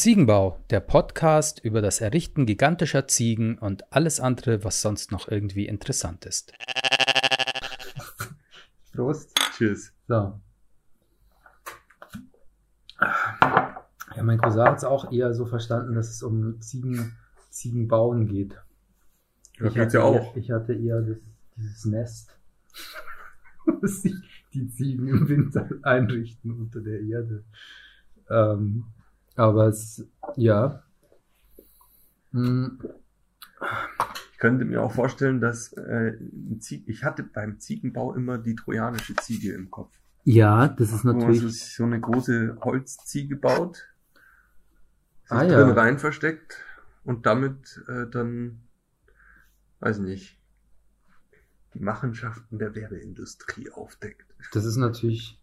Ziegenbau, der Podcast über das Errichten gigantischer Ziegen und alles andere, was sonst noch irgendwie interessant ist. Prost. Tschüss. So. Ja, mein Cousin hat es auch eher so verstanden, dass es um Ziegen, Ziegenbauen geht. Ja, ich, hatte ja eher, auch. ich hatte eher das, dieses Nest, dass sich die Ziegen im Winter einrichten unter der Erde. Ähm, aber es, ja. Hm, Ich könnte mir auch vorstellen, dass äh, ich hatte beim Ziegenbau immer die trojanische Ziege im Kopf. Ja, das ist Wo man natürlich. so eine große Holzziege baut, sich Ah, drin ja. rein versteckt und damit äh, dann, weiß ich nicht, die Machenschaften der Werbeindustrie aufdeckt. Das ist natürlich.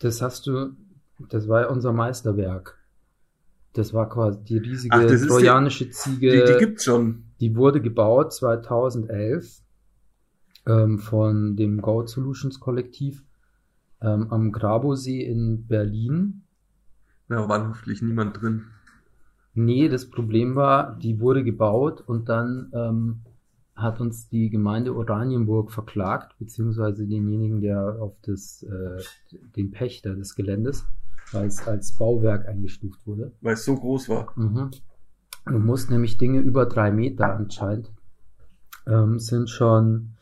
Das hast du. Das war ja unser Meisterwerk. Das war quasi die riesige Ach, ist die- trojanische Ziege. Die, die gibt's schon. Die wurde gebaut 2011 ähm, von dem Goat Solutions Kollektiv ähm, am Grabosee in Berlin. Da war hoffentlich niemand drin. Nee, das Problem war, die wurde gebaut und dann ähm, hat uns die Gemeinde Oranienburg verklagt, beziehungsweise denjenigen, der auf das, äh, den Pächter des Geländes, weil es als Bauwerk eingestuft wurde. Weil es so groß war. Mhm. Du musst nämlich Dinge über drei Meter anscheinend ähm, sind schon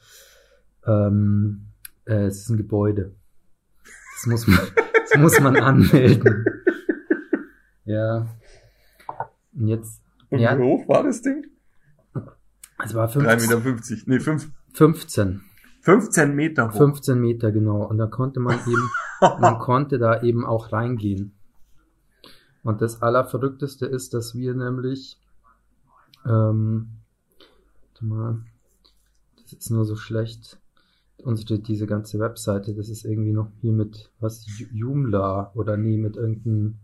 ähm, äh, es ist ein Gebäude. Das muss man, das muss man anmelden. Ja. Und jetzt, Und Ja. wie hoch war das Ding? es war 3,50 15, Meter. Nee, fünf- 15, 15 Meter hoch. 15 Meter genau. Und da konnte man eben, man konnte da eben auch reingehen. Und das Allerverrückteste ist, dass wir nämlich, ähm, warte mal, das ist nur so schlecht. Unsere, diese ganze Webseite, das ist irgendwie noch hier mit, was, Joomla oder nee, mit irgendeinem,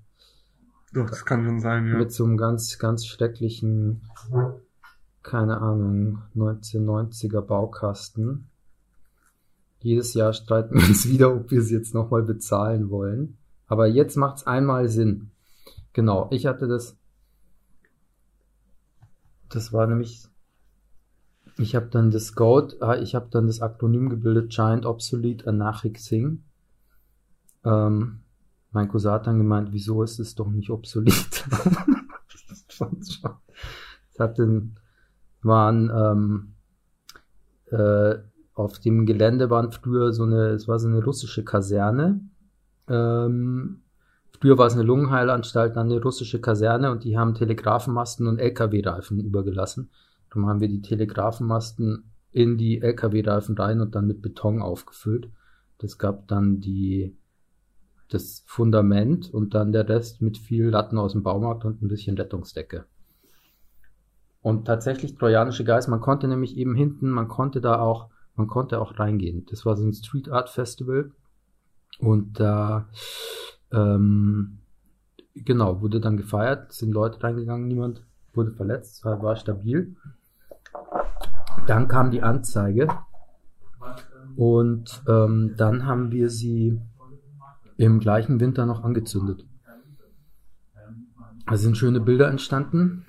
Doch, das kann schon sein, ja. mit so einem ganz, ganz schrecklichen, keine Ahnung, 1990er Baukasten. Jedes Jahr streiten wir uns wieder, ob wir es jetzt nochmal bezahlen wollen. Aber jetzt macht's einmal Sinn. Genau, ich hatte das. Das war nämlich. Ich habe dann das Goat, ah, ich habe dann das Akronym gebildet, Giant Obsolete Anarchixing. Ähm, mein Cousin hat dann gemeint, wieso ist es doch nicht obsolet? das es hat den, waren ähm, äh, auf dem Gelände waren früher so eine, es war so eine russische Kaserne. Ähm, früher war es eine Lungenheilanstalt, dann eine russische Kaserne und die haben Telegrafenmasten und LKW-Reifen übergelassen. Darum haben wir die Telegrafenmasten in die LKW-Reifen rein und dann mit Beton aufgefüllt. Das gab dann die, das Fundament und dann der Rest mit viel Latten aus dem Baumarkt und ein bisschen Rettungsdecke. Und tatsächlich trojanische Geist, man konnte nämlich eben hinten, man konnte da auch, man konnte auch reingehen. Das war so ein Street Art Festival und da, ähm, genau, wurde dann gefeiert, sind Leute reingegangen, niemand wurde verletzt, war, stabil. Dann kam die Anzeige und ähm, dann haben wir sie im gleichen Winter noch angezündet. Da sind schöne Bilder entstanden.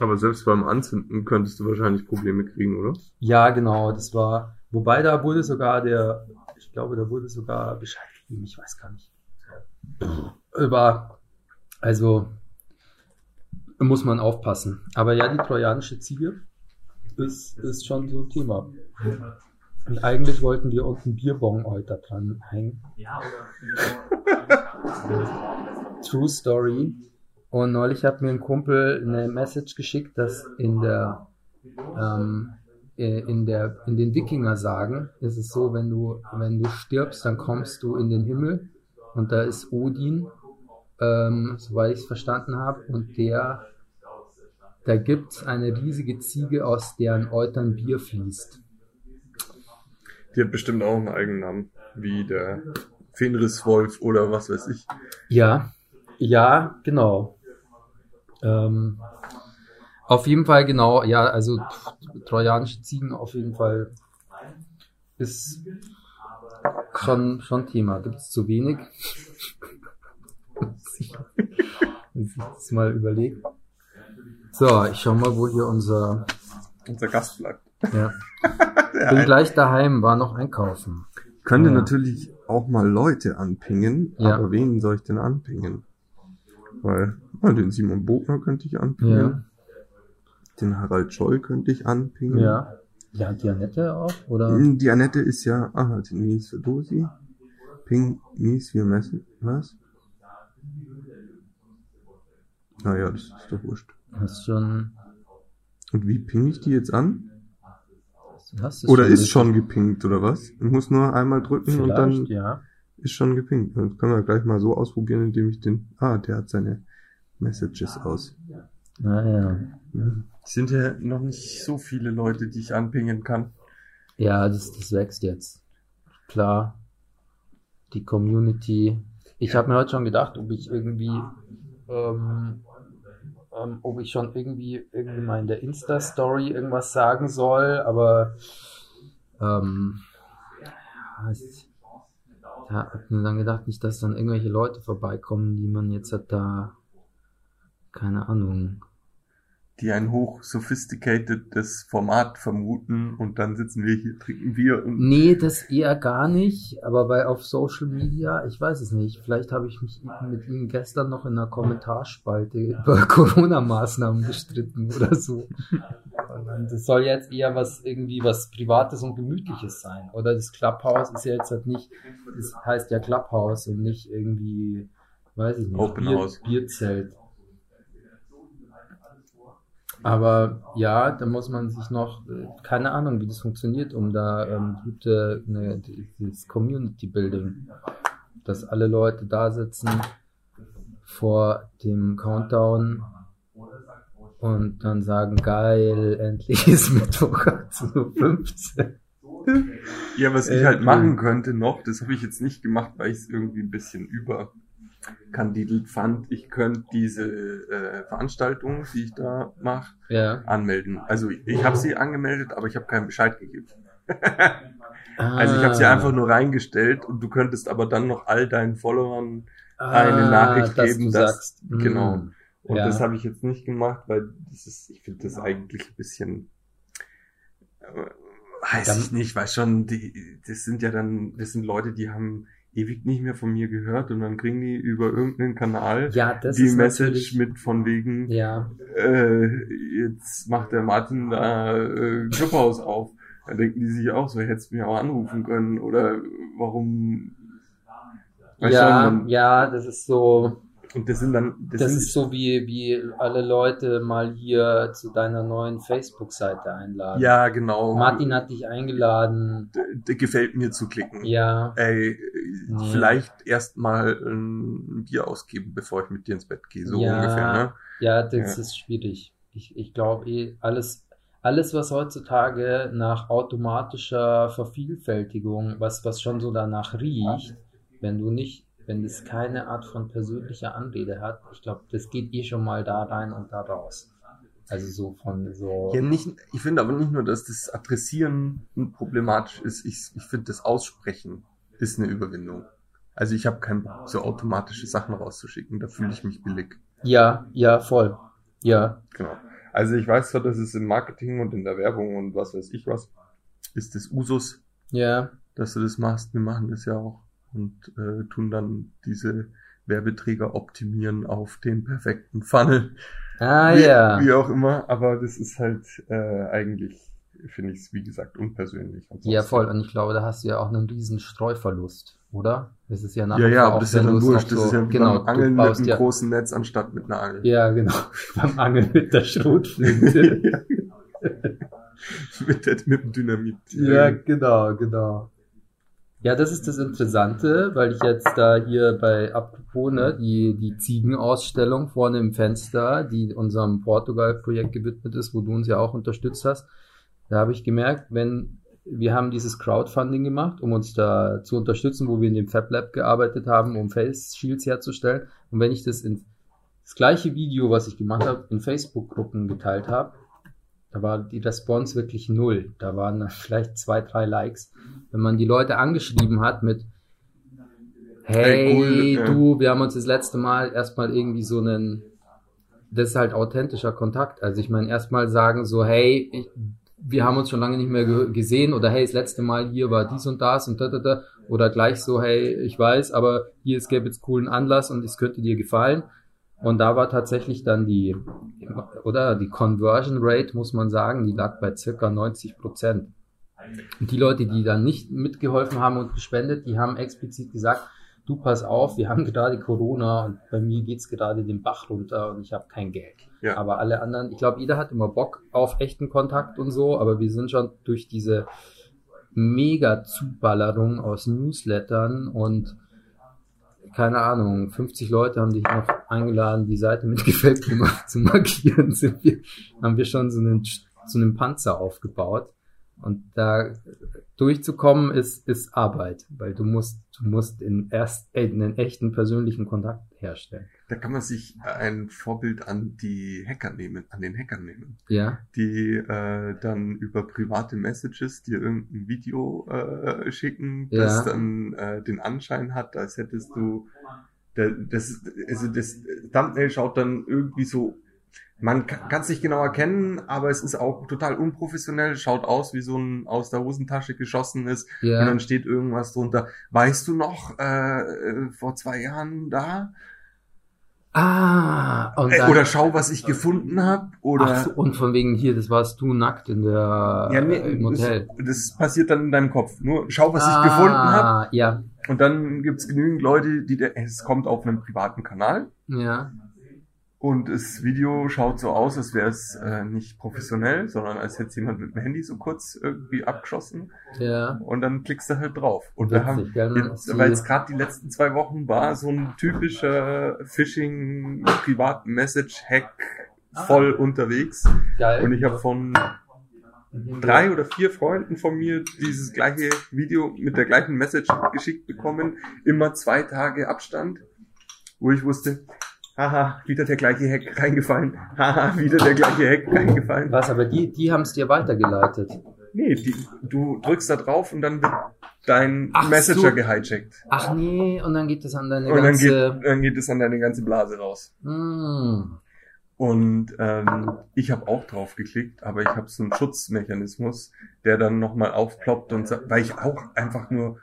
Aber selbst beim Anzünden könntest du wahrscheinlich Probleme kriegen, oder? Ja, genau, das war, wobei da wurde sogar der, ich glaube, da wurde sogar Bescheid gegeben, ich weiß gar nicht. Über, also, muss man aufpassen. Aber ja, die trojanische Ziege ist, ist schon so ein Thema. Und eigentlich wollten wir unten Bierbong heute dran hängen. True Story. Und neulich hat mir ein Kumpel eine Message geschickt, dass in der, ähm, äh, in der, in den Wikinger-Sagen ist es so, wenn du, wenn du stirbst, dann kommst du in den Himmel und da ist Odin, ähm, soweit ich es verstanden habe, und der, da gibt's eine riesige Ziege, aus deren Eutern Bier fließt. Die hat bestimmt auch einen eigenen Namen. Wie der Fenriswolf oder was weiß ich. Ja, ja, genau. Ähm, auf jeden Fall genau, ja, also trojanische Ziegen auf jeden Fall ist schon, schon Thema. Gibt es zu wenig? sich das mal überlegt. So, ich schau mal, wo hier unser, Unser Gast bleibt. ja. Bin ein- gleich daheim, war noch einkaufen. könnte Ja. natürlich auch mal Leute anpingen, Ja. aber wen soll ich denn anpingen? Weil, weil den Simon Bogner könnte ich anpingen. Ja. Den Harald Scholl könnte ich anpingen. Ja. Ja, die Annette auch, oder? Hm, Die Annette ist ja, ah, die Mies Dosi. Ping, Mies, wir messen, was? Naja, das ist doch wurscht. Hast schon, Und wie ping ich die jetzt an? hast Oder ist richtig- schon gepinkt, oder was? Ich muss nur einmal drücken und dann Vielleicht, ja. ist schon gepinkt. Das können wir gleich mal so ausprobieren, indem ich den, ah, der hat seine Messages aus. Naja. Es sind ja noch nicht so viele Leute, die ich anpingen kann. Ja, das, das wächst jetzt. Klar. Die Community. Ich habe mir heute schon gedacht, ob ich irgendwie, ähm, ähm, ob ich schon irgendwie, irgendwie mal in der Insta-Story irgendwas sagen soll, aber ähm, ja, es- ja, hab mir dann gedacht, nicht, dass dann irgendwelche Leute vorbeikommen, die man jetzt hat da, keine Ahnung, Die ein hoch sophisticatedes Format vermuten und dann sitzen wir hier, trinken Bier und Nee, das eher gar nicht, aber bei auf Social Media, ich weiß es nicht. Vielleicht habe ich mich mit Ihnen gestern noch in einer Kommentarspalte über Corona-Maßnahmen gestritten oder so. Das soll jetzt eher was irgendwie was Privates und Gemütliches sein. Oder das Clubhouse ist ja jetzt halt nicht, das heißt ja Clubhouse und nicht irgendwie, weiß ich nicht, Open Bier, House. Bierzelt. Aber ja, da muss man sich noch, äh, keine Ahnung, wie das funktioniert, um da ähm, gute, ne, dieses Community Building, dass alle Leute da sitzen vor dem Countdown und dann sagen, geil, endlich ist Mittwoch 18.15 Uhr. Ja, was ich Äh, halt cool. machen könnte noch, das habe ich jetzt nicht gemacht, weil ich es irgendwie ein bisschen überkandidelt fand. Ich könnte diese äh, Veranstaltung, die ich da mache, Ja. anmelden. Also ich habe sie angemeldet, aber ich habe keinen Bescheid gegeben. Also ich habe sie Ah. einfach nur reingestellt und du könntest aber dann noch all deinen Followern eine Nachricht dass geben, dass- sagst, genau. hm, und Ja. das habe ich jetzt nicht gemacht, weil das ist, ich finde das eigentlich ein bisschen äh, weiß Dann- ich nicht, weil schon die das sind ja dann das sind Leute, die haben ewig nicht mehr von mir gehört und dann kriegen die über irgendeinen Kanal Ja, die Message mit von wegen Ja, äh, jetzt macht der Martin da äh, Clubhaus auf. Da denken die sich auch so, hättest du mich auch anrufen können oder warum ja, schon, ja, das ist so, und das sind dann das, sind, ist so wie, wie alle Leute mal hier zu deiner neuen Facebook-Seite einladen. ja genau Martin hat dich eingeladen. D- gefällt mir zu klicken. Ja, Ey, Nee. vielleicht erst mal ein Bier ausgeben, bevor ich mit dir ins Bett gehe, so Ja. ungefähr, ne? ja, das Ja. ist schwierig. Ich, ich glaube eh, alles, alles, was heutzutage nach automatischer Vervielfältigung, was, was schon so danach riecht, wenn du nicht, wenn es keine Art von persönlicher Anrede hat, ich glaube, das geht eh schon mal da rein und da raus. Also so von so. Ja, nicht, ich finde aber nicht nur, dass das Adressieren problematisch ist, ich, ich finde das Aussprechen ist eine Überwindung. Also ich habe keinen Bock, so automatische Sachen rauszuschicken, da fühle ich mich billig. Ja, ja, voll. Ja, Genau. Also ich weiß zwar, dass es im Marketing und in der Werbung und was weiß ich was, ist das Usus, ja, dass du das machst. Wir machen das ja auch und äh, tun dann diese Werbeträger optimieren auf den perfekten Funnel. ah wie, ja. wie auch immer, aber das ist halt äh, eigentlich, finde ich es, wie gesagt, unpersönlich. Ja, voll. Und ich glaube, da hast du ja auch einen riesen Streuverlust, oder? Das ist ja nach Ja, ja, aber das ist ja dann wurscht. Das so- ist ja genau, beim Angeln mit einem ja, großen Netz anstatt mit einer Angel. ja, genau, beim Angeln mit der Schrotflinte. Ja. mit, der, mit dem Dynamit. ja, genau, genau. Ja, das ist das Interessante, weil ich jetzt da hier bei apropos, ne, die, die Ziegenausstellung vorne im Fenster, die unserem Portugal-Projekt gewidmet ist, wo du uns ja auch unterstützt hast, da habe ich gemerkt, wenn wir haben dieses Crowdfunding gemacht, um uns da zu unterstützen, wo wir in dem Fab Lab gearbeitet haben, um Face Shields herzustellen. Und wenn ich das in das gleiche Video, was ich gemacht habe, in Facebook-Gruppen geteilt habe, da war die Response wirklich null. Da waren dann vielleicht zwei, drei Likes. Wenn man die Leute angeschrieben hat mit Hey, Hey, cool, du, wir haben uns das letzte Mal erstmal irgendwie so einen das ist halt authentischer Kontakt. Also ich meine, erstmal sagen so, hey, ich, wir haben uns schon lange nicht mehr ge gesehen oder hey, das letzte Mal hier war dies und das und da, da, da. Oder gleich so, hey, ich weiß, aber hier, es gäbe jetzt coolen Anlass und es könnte dir gefallen. Und da war tatsächlich dann die, oder die Conversion Rate, muss man sagen, die lag bei circa 90 Prozent. Und die Leute, die dann nicht mitgeholfen haben und gespendet, die haben explizit gesagt, du pass auf, wir haben gerade Corona und bei mir geht's gerade den Bach runter und ich habe kein Geld. Ja. Aber alle anderen, ich glaube, jeder hat immer Bock auf echten Kontakt und so, aber wir sind schon durch diese mega Zuballerung aus Newslettern und keine Ahnung, 50 Leute haben dich noch eingeladen, die Seite mit gefällt mir zu markieren, sind wir, haben wir schon so einen, so einen Panzer aufgebaut. Und da durchzukommen ist, ist Arbeit, weil du musst, du musst in erst äh, einen echten persönlichen Kontakt herstellen. Da kann man sich ein Vorbild an die Hacker nehmen, an den Hackern nehmen, Ja, die äh, dann über private Messages dir irgendein Video äh, schicken, Ja. das dann äh, den Anschein hat, als hättest du da- das, also das Thumbnail schaut dann irgendwie so, man kann es nicht genau erkennen, aber es ist auch total unprofessionell, schaut aus wie so ein aus der Hosentasche geschossenes und ja, dann steht irgendwas drunter. Weißt du noch, äh, äh, vor zwei Jahren da? Ah, und Äh, dann, oder schau, was ich gefunden habe. Oder so, und von wegen hier, das warst du nackt in der, ja, nee, äh, im Hotel. Das, das passiert dann in deinem Kopf. Nur schau, was ich gefunden habe. Ah, ja, Und dann gibt's genügend Leute, die der, es kommt auf einem privaten Kanal. ja, Und das Video schaut so aus, als wäre es äh, nicht professionell, sondern als hätte jemand mit dem Handy so kurz irgendwie abgeschossen. ja. Und dann klickst du halt drauf. Und wir haben, Witzig, gell? Man jetzt, weil es gerade die letzten zwei Wochen war, so ein typischer Phishing privat Message Hack voll unterwegs. Geil. Und ich habe von drei oder vier Freunden von mir dieses gleiche Video mit der gleichen Message geschickt bekommen. Immer zwei Tage Abstand, wo ich wusste, haha, wieder der gleiche Hack reingefallen. Haha, wieder der gleiche Hack reingefallen. Was, aber die, die haben es dir weitergeleitet. Nee, die, du drückst da drauf und dann wird dein Ach Messenger so. gehijackt. Ach nee, und dann geht es an deine Und dann ganze. geht, dann geht es an deine ganze Blase raus. Hm. Und ähm, ich habe auch drauf geklickt, aber ich habe so einen Schutzmechanismus, der dann nochmal aufploppt und sagt, weil ich auch einfach nur,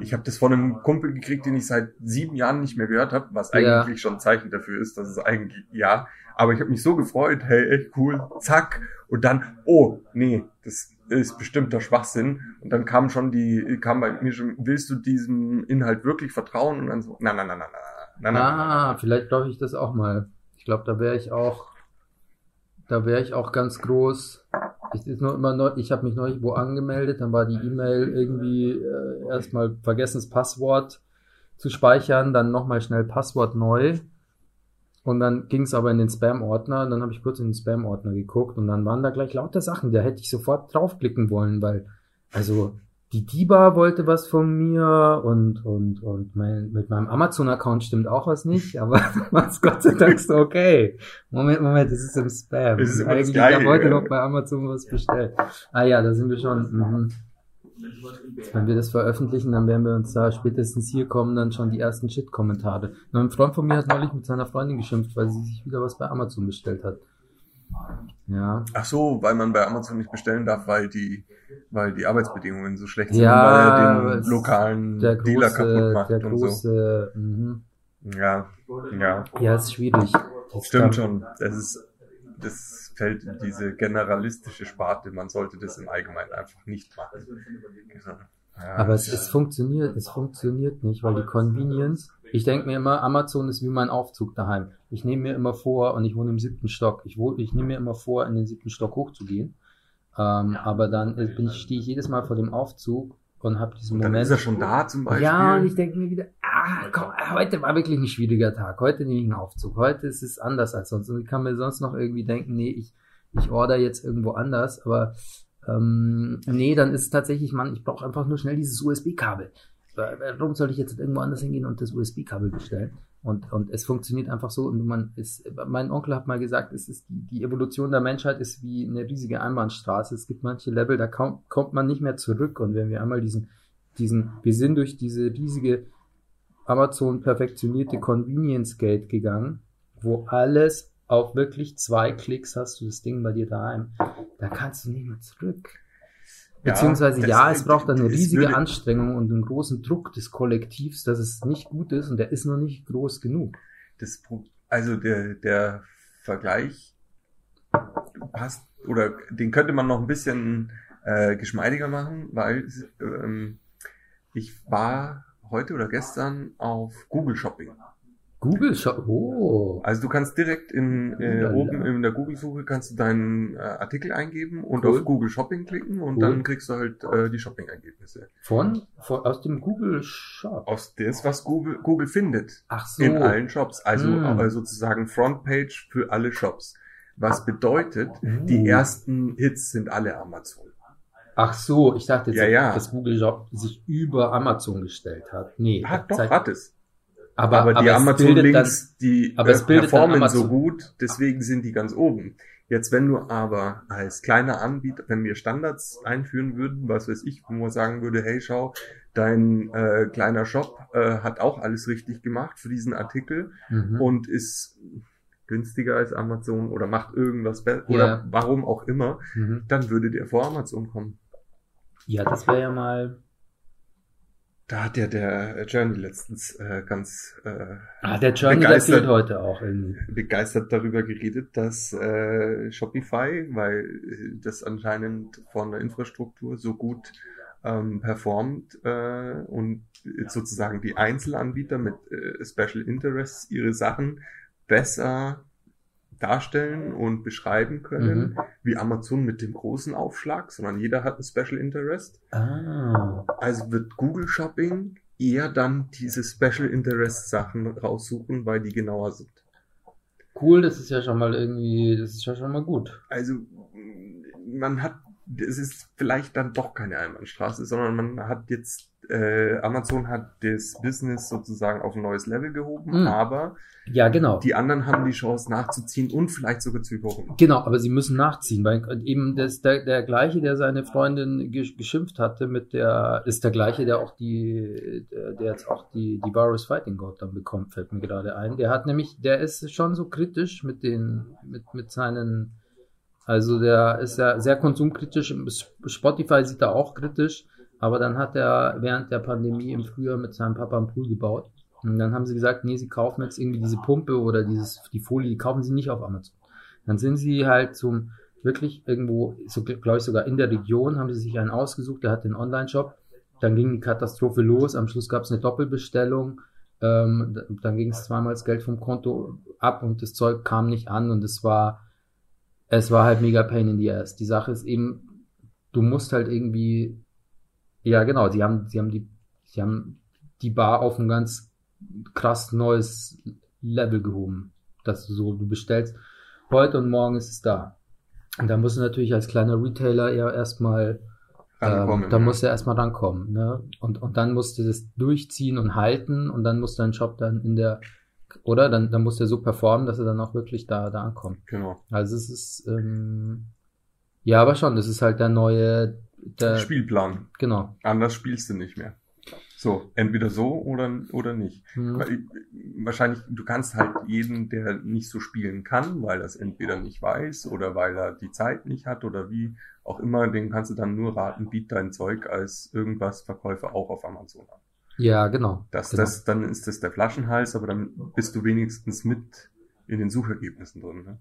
ich habe das von einem Kumpel gekriegt, den ich seit sieben Jahren nicht mehr gehört habe, was eigentlich ja. schon ein Zeichen dafür ist, dass es eigentlich, ja. Aber ich habe mich so gefreut, hey, echt cool, zack. Und dann, oh, nee, das ist bestimmter Schwachsinn. Und dann kam schon die, kam bei mir schon, willst du diesem Inhalt wirklich vertrauen? Und dann so, na, na, na, na, na, na, na. Ah, vielleicht darf ich das auch mal. Ich glaube, da wäre ich auch, da wäre ich auch ganz groß Neu, ich habe mich neulich wo angemeldet, dann war die E-Mail irgendwie äh, erstmal vergessen, das Passwort zu speichern, dann nochmal schnell Passwort neu. Und dann ging es aber in den Spam-Ordner, dann habe ich kurz in den Spam-Ordner geguckt und dann waren da gleich lauter Sachen, da hätte ich sofort draufklicken wollen, weil, also die Diba wollte was von mir und, und, und mein, mit meinem Amazon-Account stimmt auch was nicht, aber was Gott sei Dank so, okay. Moment, Moment, das ist im Spam. Das ist Eigentlich, Geile, ich wollte ja. noch bei Amazon was bestellen. Ah ja, da sind wir schon. Mhm. Wenn wir das veröffentlichen, dann werden wir uns da spätestens hier kommen, dann schon die ersten Shit-Kommentare. Ein Freund von mir hat neulich mit seiner Freundin geschimpft, weil sie sich wieder was bei Amazon bestellt hat. Ja. Ach so, weil man bei Amazon nicht bestellen darf, weil die, weil die Arbeitsbedingungen so schlecht sind, Ja, weil er den lokalen Der Dealer kaputt große, macht der und so. große, mhm. Ja, ja, ja, ist schwierig. Das stimmt schon. Das ist, das fällt in diese generalistische Sparte. Man sollte das im Allgemeinen einfach nicht machen. Ja, Aber es, es funktioniert, es funktioniert nicht, weil die Convenience, ich denke mir immer, Amazon ist wie mein Aufzug daheim. Ich nehme mir immer vor, und ich wohne im siebten Stock, ich, wohne, ich nehme mir immer vor, in den siebten Stock hochzugehen. Ähm, aber dann bin ich, stehe ich jedes Mal vor dem Aufzug und habe diesen dann Moment. ist er schon da zum Beispiel. Ja, und ich denke mir wieder, ah, komm, heute war wirklich ein schwieriger Tag. Heute nehme ich einen Aufzug. Heute ist es anders als sonst. Und ich kann mir sonst noch irgendwie denken, nee, ich, ich order jetzt irgendwo anders. Aber ähm, nee, dann ist es tatsächlich, Mann, ich brauche einfach nur schnell dieses USB-Kabel. Warum soll ich jetzt irgendwo anders hingehen und das USB-Kabel bestellen? Und, und es funktioniert einfach so. Und man ist, mein Onkel hat mal gesagt, es ist die, die Evolution der Menschheit ist wie eine riesige Einbahnstraße. Es gibt manche Level, da kommt, kommt man nicht mehr zurück. Und wenn wir einmal diesen, diesen, wir sind durch diese riesige Amazon perfektionierte Convenience Gate gegangen, wo alles auf wirklich zwei Klicks hast du das Ding bei dir daheim. Da kannst du nicht mehr zurück. Beziehungsweise das- ja, es braucht eine es riesige Anstrengung und einen großen Druck des Kollektivs, dass es nicht gut ist und der ist noch nicht groß genug. Das, also der, der Vergleich passt, oder den könnte man noch ein bisschen äh, geschmeidiger machen, weil ähm, ich war heute oder gestern auf Google Shopping. Google Shop, oh. Also du kannst direkt in äh, oben in der Google-Suche kannst du deinen äh, Artikel eingeben und Cool. auf Google Shopping klicken und Cool. dann kriegst du halt äh, die Shopping-Ergebnisse. Von, von, aus dem Google Shop. Aus das, was Google, Google findet. Ach so. in allen Shops. Also Hm. äh, sozusagen Frontpage für alle Shops. Was bedeutet, die Uh. ersten Hits sind alle Amazon. Ach so, ich dachte jetzt, Ja, dass Google Shop sich über Amazon gestellt hat. Nee. Hat doch, hat es. Aber, Aber, die bildet Amazon-Links, die aber es bildet performen so gut, deswegen sind die ganz oben. Jetzt, wenn du aber als kleiner Anbieter, wenn wir Standards einführen würden, was weiß ich, wo man sagen würde, hey, schau, dein äh, kleiner Shop äh, hat auch alles richtig gemacht für diesen Artikel, mhm. und ist günstiger als Amazon oder macht irgendwas besser Ja. oder warum auch immer, Mhm. dann würde der vor Amazon kommen. Ja, das wäre ja mal. Da hat ja der Journey letztens äh, ganz äh, Ah, der Journey, Begeistert. heute auch irgendwie. begeistert darüber geredet, dass äh, Shopify, weil äh, das anscheinend von der Infrastruktur so gut ähm, performt äh, und sozusagen die Einzelanbieter mit äh, Special Interests ihre Sachen besser darstellen und beschreiben können, Mhm. wie Amazon mit dem großen Aufschlag, sondern jeder hat ein Special Interest. Ah. Also wird Google Shopping eher dann diese Special Interest Sachen raussuchen, weil die genauer sind. Cool, das ist ja schon mal irgendwie, das ist ja schon mal gut. Also man hat, es ist vielleicht dann doch keine Einbahnstraße, sondern man hat jetzt, äh, Amazon hat das Business sozusagen auf ein neues Level gehoben, Mhm. aber Ja, genau. die anderen haben die Chance nachzuziehen und vielleicht sogar zu überholen. Genau, aber sie müssen nachziehen, weil eben das, der, der gleiche, der seine Freundin gesch- geschimpft hatte mit der, ist der gleiche, der auch die, der, jetzt auch die, die Varus Fighting God dann bekommt, fällt mir gerade ein. Der hat nämlich, der ist schon so kritisch mit den, mit, mit seinen, also der ist ja sehr konsumkritisch, Spotify sieht er auch kritisch, aber dann hat er während der Pandemie im Frühjahr mit seinem Papa einen Pool gebaut. Und dann haben sie gesagt, nee, sie kaufen jetzt irgendwie diese Pumpe oder dieses, die Folie, die kaufen sie nicht auf Amazon. Dann sind sie halt zum, wirklich irgendwo, so glaube ich sogar in der Region, haben sie sich einen ausgesucht, der hat den Online-Shop. Dann ging die Katastrophe los, am Schluss gab es eine Doppelbestellung, ähm, dann ging es zweimal das Geld vom Konto ab und das Zeug kam nicht an und es war, es war halt mega pain in the ass. Die Sache ist eben, du musst halt irgendwie, ja genau, sie haben, sie haben die, sie haben die Bar auf ein ganz krass neues Level gehoben. Dass du so, du bestellst heute und morgen ist es da. Und da musst du natürlich als kleiner Retailer ja erstmal, ähm, da musst du erstmal rankommen, ne? Und, und dann musst du das durchziehen und halten und dann muss dein Shop dann in der, oder? Dann, dann muss der so performen, dass er dann auch wirklich da, da ankommt. Genau. Also es ist, ähm, ja, aber schon, das ist halt der neue, der, Spielplan. genau. Anders spielst du nicht mehr. So, entweder so oder, oder nicht. Hm. Weil, wahrscheinlich, du kannst halt jeden, der nicht so spielen kann, weil er es entweder nicht weiß oder weil er die Zeit nicht hat oder wie auch immer, den kannst du dann nur raten, biet dein Zeug als irgendwas Verkäufer auch auf Amazon an. Ja, genau. Das, genau. das, dann ist das der Flaschenhals, aber dann bist du wenigstens mit in den Suchergebnissen drin. Ne?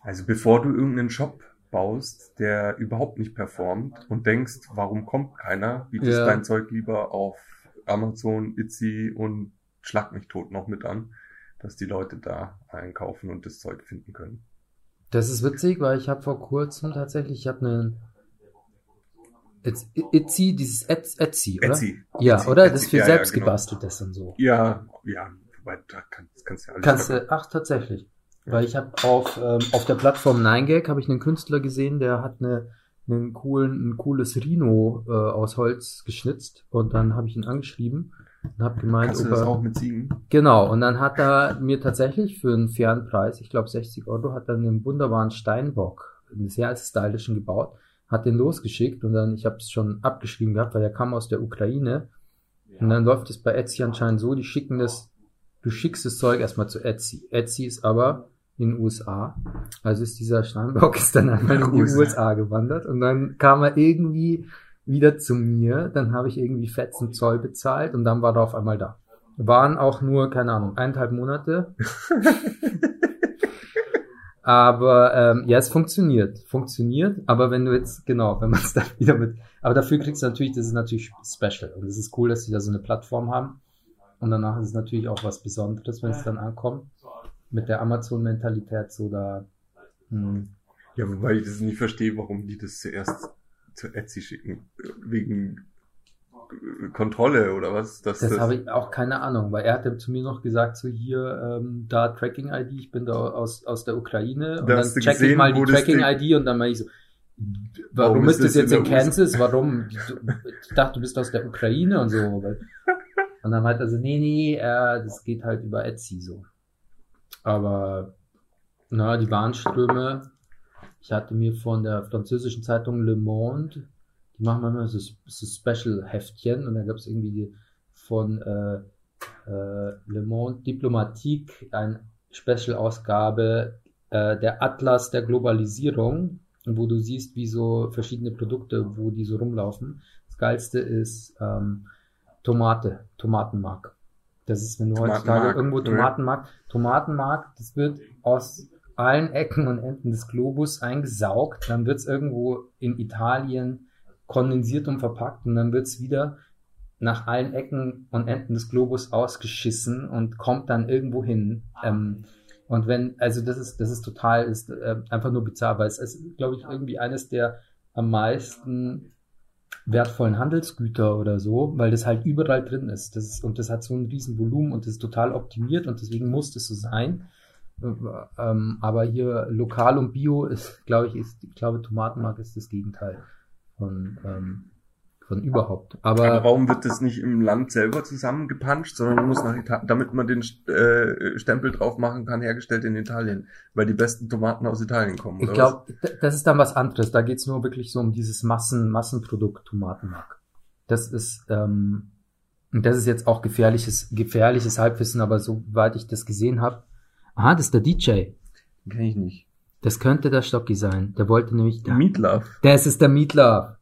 Also bevor du irgendeinen Shop baust, der überhaupt nicht performt und denkst, warum kommt keiner, bietest Ja. dein Zeug lieber auf Amazon, Etsy und schlag mich tot noch mit an, dass die Leute da einkaufen und das Zeug finden können. Das ist witzig, weil ich habe vor kurzem tatsächlich, ich habe einen Etsy, dieses Ets- Etsy, oder? Etsy. Ja, oder? Das ist für ja, ja, selbst genau. gebasteltes und so. Ja, ja, wobei, da kann, das kannst du ja alles Kannst du, ach, tatsächlich. Weil ich habe auf, ähm, auf der Plattform 9gag habe ich einen Künstler gesehen, der hat eine, einen coolen, ein cooles Rhino äh, aus Holz geschnitzt und dann habe ich ihn angeschrieben und habe gemeint, Kannst du das er, auch mit Ziegen? Genau, und dann hat er mir tatsächlich für einen fairen Preis, ich glaube 60 Euro, hat er einen wunderbaren Steinbock, einen sehr stylischen gebaut, hat den losgeschickt und dann, ich habe es schon abgeschrieben gehabt, weil er kam aus der Ukraine und dann läuft es bei Etsy anscheinend so, die schicken das du schickst das Zeug erstmal zu Etsy. Etsy ist aber in den USA. Also ist dieser Steinbock ist dann einmal in die USA. USA gewandert und dann kam er irgendwie wieder zu mir. Dann habe ich irgendwie fetzen Zoll bezahlt und dann war er auf einmal da. Waren auch nur, keine Ahnung, eineinhalb Monate. Aber ähm, ja, es funktioniert. Funktioniert, aber wenn du jetzt, genau, wenn man es da wieder mit. Aber dafür kriegst du natürlich, das ist natürlich special. Und es ist cool, dass sie da so eine Plattform haben. Und danach ist es natürlich auch was Besonderes, wenn es dann ankommt. Mit der Amazon-Mentalität so da. Hm. Ja, wobei ich das nicht verstehe, warum die das zuerst zu Etsy schicken. Wegen Kontrolle oder was? Dass Das habe ich auch keine Ahnung, weil er hat zu mir noch gesagt, so hier, ähm, da Tracking-ID, ich bin da aus, aus der Ukraine und Da dann check ich gesehen, mal wo die das Tracking-ID und dann meine ich so, warum, Warum ist das das jetzt in in? Kansas? Warum? Ich dachte, du bist aus der Ukraine und so. Und dann meinte er so, nee, nee, äh, das geht halt über Etsy so. Aber, na, die Warenströme, ich hatte mir von der französischen Zeitung Le Monde, die machen manchmal so, so Special-Heftchen und da gab es irgendwie von äh, äh, Le Monde Diplomatique eine Special-Ausgabe äh, der Atlas der Globalisierung, wo du siehst, wie so verschiedene Produkte, wo die so rumlaufen. Das geilste ist ähm, Tomate, Tomatenmark. Das ist, wenn du heutzutage irgendwo. Tomatenmark, Tomatenmark, das wird aus allen Ecken und Enden des Globus eingesaugt, dann wird's irgendwo in Italien kondensiert und verpackt und dann wird's wieder nach allen Ecken und Enden des Globus ausgeschissen und kommt dann irgendwo hin. Ähm, und wenn, also das ist, das ist total, ist äh, einfach nur bizarr, weil es ist, glaube ich, irgendwie eines der am meisten wertvollen Handelsgüter oder so, weil das halt überall drin ist. Das ist und das hat so ein riesen Volumen und das ist total optimiert und deswegen muss das so sein. Äh, Ähm, aber hier lokal und bio ist, glaube ich, ist, ich glaube, Tomatenmark ist das Gegenteil von, ähm, von überhaupt. Aber Aber warum wird das nicht im Land selber zusammengepanscht, sondern muss nach Italien, damit man den äh, Stempel drauf machen kann, hergestellt in Italien, weil die besten Tomaten aus Italien kommen. Ich glaube, das ist dann was anderes. Da geht's nur wirklich so um dieses Massen, Massenprodukt Tomatenmark. Das ist, ähm, und das ist jetzt auch gefährliches, gefährliches Halbwissen, aber soweit ich das gesehen habe. Aha, das ist der DJ. was? Kenn ich nicht. Das könnte der Stocki sein. Der wollte nämlich. Meatloaf. Das ist der Mietler.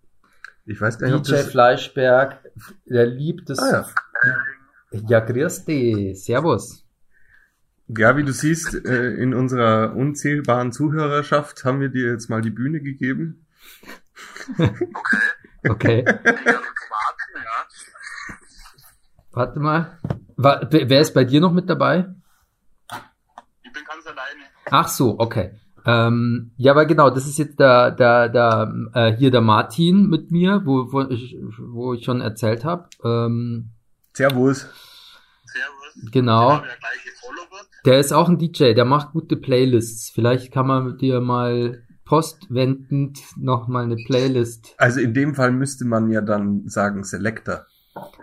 Ich weiß gar nicht, ob DJ das... Fleischberg. Der liebt es. Ah, ja. ja, grüß dich. Servus. Ja, wie du siehst, äh, in unserer unzählbaren Zuhörerschaft haben wir dir jetzt mal die Bühne gegeben. Okay. Ja. Warte mal. Wer ist bei dir noch mit dabei? Ich bin ganz alleine. Ach so, okay. Ähm, ja, aber genau, das ist jetzt der, der, der äh, hier der Martin mit mir, wo, wo, ich, wo ich schon erzählt habe. Ähm, Servus. Servus. genau. Ja Follower. Der ist auch ein DJ, der macht gute Playlists. Vielleicht kann man mit dir mal postwendend noch mal eine Playlist Also in dem Fall müsste man ja dann sagen Selector.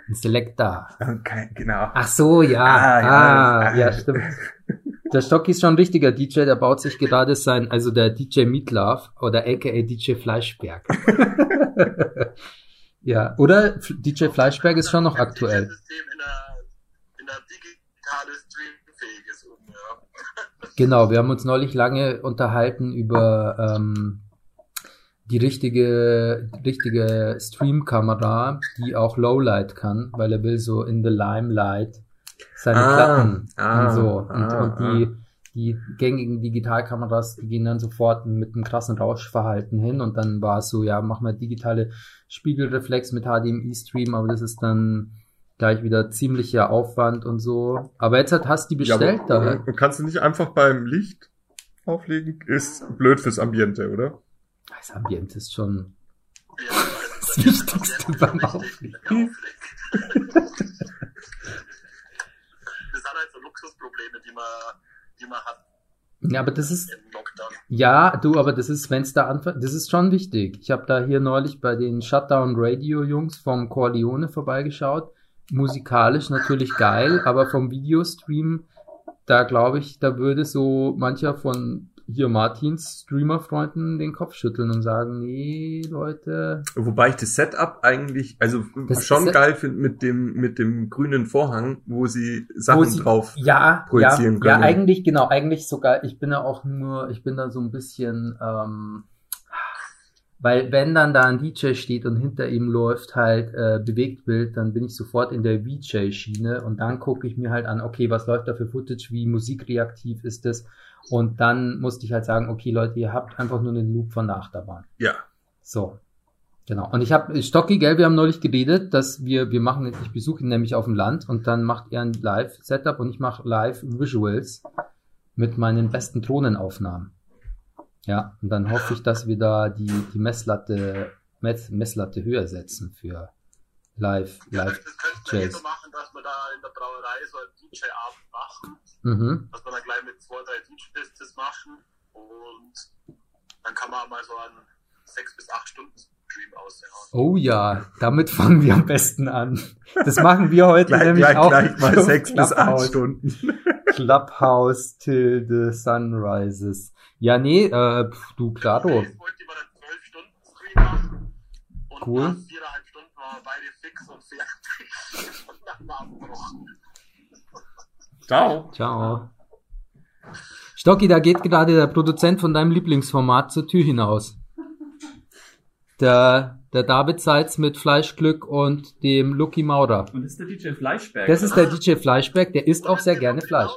ein Selector. Okay, genau. Ach so, ja. Ah, ja, Ah, das- ja, stimmt. Der Stocki ist schon ein richtiger DJ, der baut sich gerade sein, also der DJ Meatloaf oder aka DJ Fleischberg. ja, oder DJ Fleischberg ist schon noch aktuell. Genau, wir haben uns neulich lange unterhalten über ähm, die richtige, richtige Streamkamera, die auch Lowlight kann, weil er will so in the limelight seine Ah, Platten ah, und so. Und, ah, und die, die gängigen Digitalkameras, die gehen dann sofort mit einem krassen Rauschverhalten hin und dann war es so, ja, mach mal digitale Spiegelreflex mit HDMI-Stream, aber das ist dann gleich wieder ziemlicher Aufwand und so. Aber jetzt hat, hast du die Ja, bestellt aber, da. äh, kannst du nicht einfach beim Licht auflegen? Ist blöd fürs Ambiente, oder? Das Ambiente ist schon Ja, das Wichtigste beim Auflegen. Das sind halt so Luxusprobleme, die man, die man hat Ja, aber das ist, ja, du, aber das ist, wenn's da anfängt, das ist schon wichtig. Ich habe da hier neulich bei den Shutdown Radio Jungs vom Corleone vorbeigeschaut. Musikalisch natürlich geil, aber vom Videostream, da glaube ich, da würde so mancher von hier Martins Streamer-Freunden den Kopf schütteln und sagen, nee, Leute. Wobei ich das Setup eigentlich, also Das schon Set- geil finde mit dem, mit dem grünen Vorhang, wo sie Sachen wo sie- drauf. ja, projizieren ja, können. Ja, eigentlich, genau, eigentlich sogar, ich bin da auch nur, ich bin da so ein bisschen, ähm, weil wenn dann da ein DJ steht und hinter ihm läuft halt äh, Bewegtbild, dann bin ich sofort in der VJ-Schiene und dann gucke ich mir halt an, okay, was läuft da für Footage, wie musikreaktiv ist das und dann musste ich halt sagen, okay Leute, ihr habt einfach nur einen Loop von der Achterbahn. Ja. So. Genau. Und ich habe Stocki, gell, wir haben neulich geredet, dass wir, wir machen, ich besuche ihn nämlich auf dem Land und dann macht er ein Live-Setup und ich mache Live-Visuals mit meinen besten Drohnenaufnahmen. Ja, und dann hoffe ich, dass wir da die, die Messlatte, Mess, Messlatte höher setzen für Live, Ja, Live. das könnten wir eh Jazz. so machen, dass wir da in der Brauerei so einen DJ-Abend machen, Mhm. dass wir dann gleich mit zwei, drei DJs das machen und dann kann man mal so einen sechs bis acht Stunden Stream aushauen. Oh ja, damit fangen wir am besten an. Das machen wir heute Gleich, nämlich gleich, auch. gleich mal sechs bis acht Clubhouse. Stunden. Clubhouse till the sunrises. Ja, nee, äh, pf, du, klaro. Cool. nach viereinhalb Stunden waren wir beide fix und fertig und dann war abgebrochen. Ciao. Ciao. Stocki, da geht gerade der Produzent von deinem Lieblingsformat zur Tür hinaus. Der, der David Seitz mit Fleischglück und dem Lucky Maurer. Und das ist der DJ Fleischberg. Das ist der DJ Fleischberg, der isst auch sehr gerne Fleisch.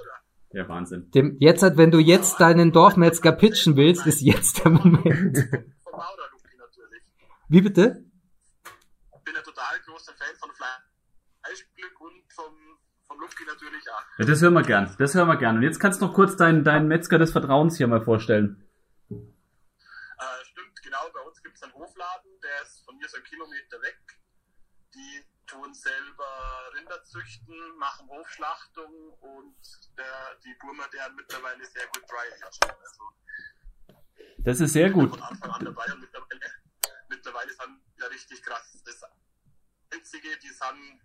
Ja, Wahnsinn. Dem, jetzt, wenn du jetzt deinen Dorfmetzger pitchen willst, ist jetzt der Moment. Vom Maurer Luki natürlich. Wie bitte? Ich bin ein total großer Fan von Fleischglück und vom, vom Luki natürlich auch. Ja, das hören wir gern. Das hören wir gern. Und jetzt kannst du noch kurz deinen, deinen Metzger des Vertrauens hier mal vorstellen. Äh, stimmt, genau, bei uns gibt es einen Hofladen, der ist von mir so einen Kilometer weg. Die tun selber Rinder züchten, machen Hofschlachtung und der, die Burmer, deren mittlerweile sehr gut dry aged. Also Das ist sehr gut. von Anfang an dabei und mittlerweile, mittlerweile sind ja richtig krass. Das Einzige, die sind,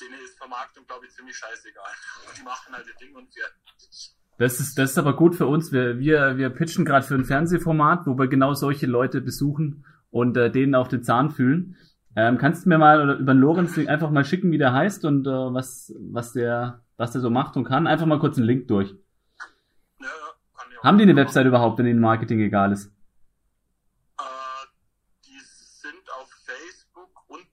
denen ist Vermarktung, glaube ich, ziemlich scheißegal. Die machen halt ihr Ding und fertig. Das ist, das ist aber gut für uns. Wir, wir, wir pitchen gerade für ein Fernsehformat, wo wir genau solche Leute besuchen und äh, denen auf den Zahn fühlen. Ähm, kannst du mir mal oder über den Lorenz einfach mal schicken, wie der heißt und äh, was, was der, was der so macht und kann? Einfach mal kurz einen Link durch. Ja, ja, Haben die eine. Website überhaupt, wenn ihnen Marketing egal ist? Äh, die sind auf Facebook und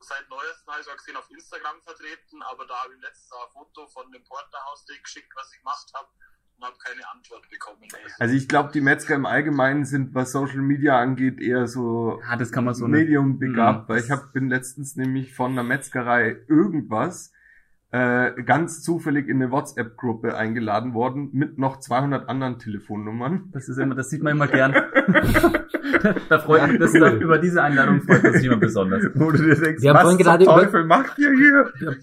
seit neuestem habe ich auch gesehen auf Instagram vertreten, aber da habe ich letztes Jahr ein Foto von dem Porterhaus-Ding geschickt, was ich gemacht habe und habe keine Antwort bekommen. Also ich glaube, die Metzger im Allgemeinen sind, was Social Media angeht, eher so Ja, das kann man so. Medium begabt, Mhm. weil ich hab, bin letztens nämlich von einer Metzgerei irgendwas äh, ganz zufällig in eine WhatsApp-Gruppe eingeladen worden mit noch 200 anderen Telefonnummern. Das ist immer, das sieht man immer gern. da freut mich, das, da, über diese Einladung freut man sich immer besonders. Wo du dir denkst, Wir haben was vorhin zum gerade über- Teufel macht ihr hier? Durch.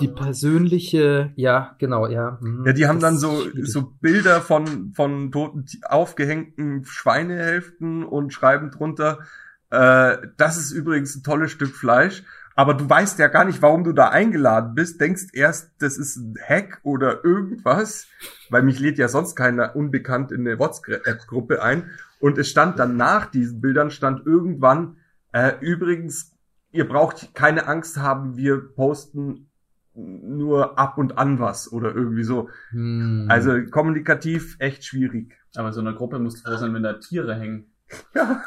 Die persönliche, ja, genau, ja. mhm. Ja, die haben Das dann so, so Bilder von, von toten, aufgehängten Schweinehälften und schreiben drunter, äh, das ist übrigens ein tolles Stück Fleisch, aber du weißt ja gar nicht, warum du da eingeladen bist, denkst erst, das ist ein Hack oder irgendwas, weil mich lädt ja sonst keiner unbekannt in eine WhatsApp-Gruppe ein und es stand dann nach diesen Bildern, stand irgendwann, äh, übrigens, ihr braucht keine Angst haben, wir posten nur ab und an was oder irgendwie so. Hm. Also kommunikativ echt schwierig. Aber in so einer Gruppe muss froh sein, wenn da Tiere hängen. Ja.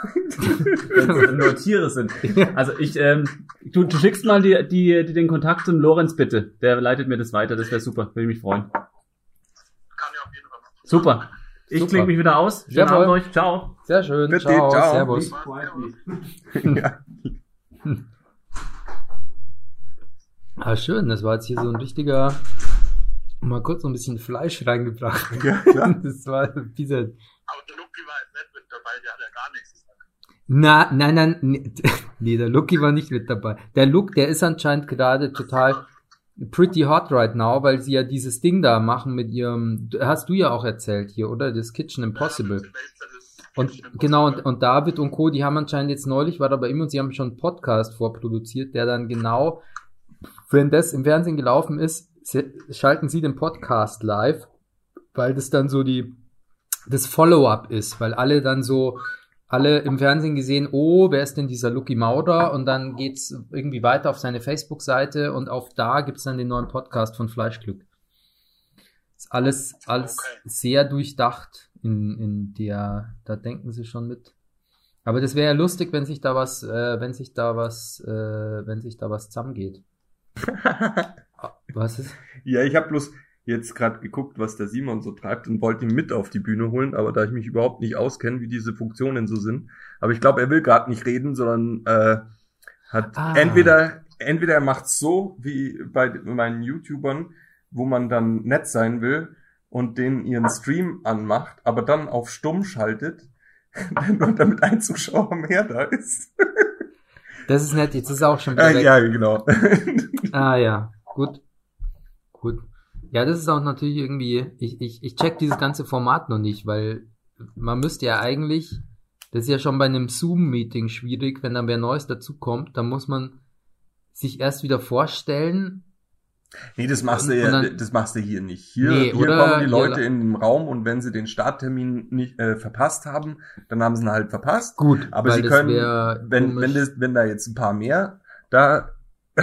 Wenn es nur Tiere sind. Also ich, ähm, du, du schickst mal die, die, die, den Kontakt zum Lorenz bitte. Der leitet mir das weiter. Das wäre super. Würde mich freuen. Kann ich auf jeden Fall machen. Super. Ich Super. klinge mich wieder aus. Schönen Jawohl. Abend euch. Ciao. Sehr schön. Bitte, ciao, ciao. Servus. ja. Ah, schön. Das war jetzt hier so ein richtiger, mal kurz so ein bisschen Fleisch reingebracht. ja, klar. Das war dieser, Aber der Luki war jetzt nicht mit dabei, der hat ja gar nichts gesagt. na, nein, nein, nee, der Lucky war nicht mit dabei. Der Luke, der ist anscheinend gerade total pretty hot right now, weil sie ja dieses Ding da machen mit ihrem, hast du ja auch erzählt hier, oder? Das Kitchen Impossible. Ja, Und Kitchen genau, und, Impossible. und David und Co., die haben anscheinend jetzt neulich, war da bei ihm und sie haben schon einen Podcast vorproduziert, der dann genau, wenn das im Fernsehen gelaufen ist, schalten sie den Podcast live, weil das dann so die das Follow-up ist, weil alle dann so, alle im Fernsehen gesehen, oh, wer ist denn dieser Lucky Maurer? Und dann geht's irgendwie weiter auf seine Facebook-Seite und auf da gibt's dann den neuen Podcast von Fleischglück. Ist alles, alles Okay. sehr durchdacht in, in der, da denken sie schon mit. Aber das wäre ja lustig, wenn sich da was, äh, wenn sich da was, äh, wenn sich da was zusammengeht. Was ist? Ja, ich habe bloß jetzt gerade geguckt, was der Simon so treibt und wollte ihn mit auf die Bühne holen, aber da ich mich überhaupt nicht auskenne, wie diese Funktionen so sind, aber ich glaube, er will gerade nicht reden, sondern äh, hat Ah. entweder entweder er macht's so wie bei meinen YouTubern, wo man dann nett sein will und den ihren Stream anmacht, aber dann auf stumm schaltet, damit ein Zuschauer mehr da ist. Das ist nett, jetzt ist er auch schon wieder Äh, ja, genau. Ah ja, gut. Gut. Ja, das ist auch natürlich irgendwie, ich, ich, ich check dieses ganze Format noch nicht, weil man müsste ja eigentlich, das ist ja schon bei einem Zoom-Meeting schwierig, wenn dann wer Neues dazukommt, dann muss man sich erst wieder vorstellen. Nee, das machst du ja, dann- das machst du hier nicht. Hier, Nee, hier kommen die Leute in den Raum und wenn sie den Starttermin nicht äh, verpasst haben, dann haben sie ihn halt verpasst. Gut, Aber sie können, wenn, komisch. wenn, das, wenn da jetzt ein paar mehr, da,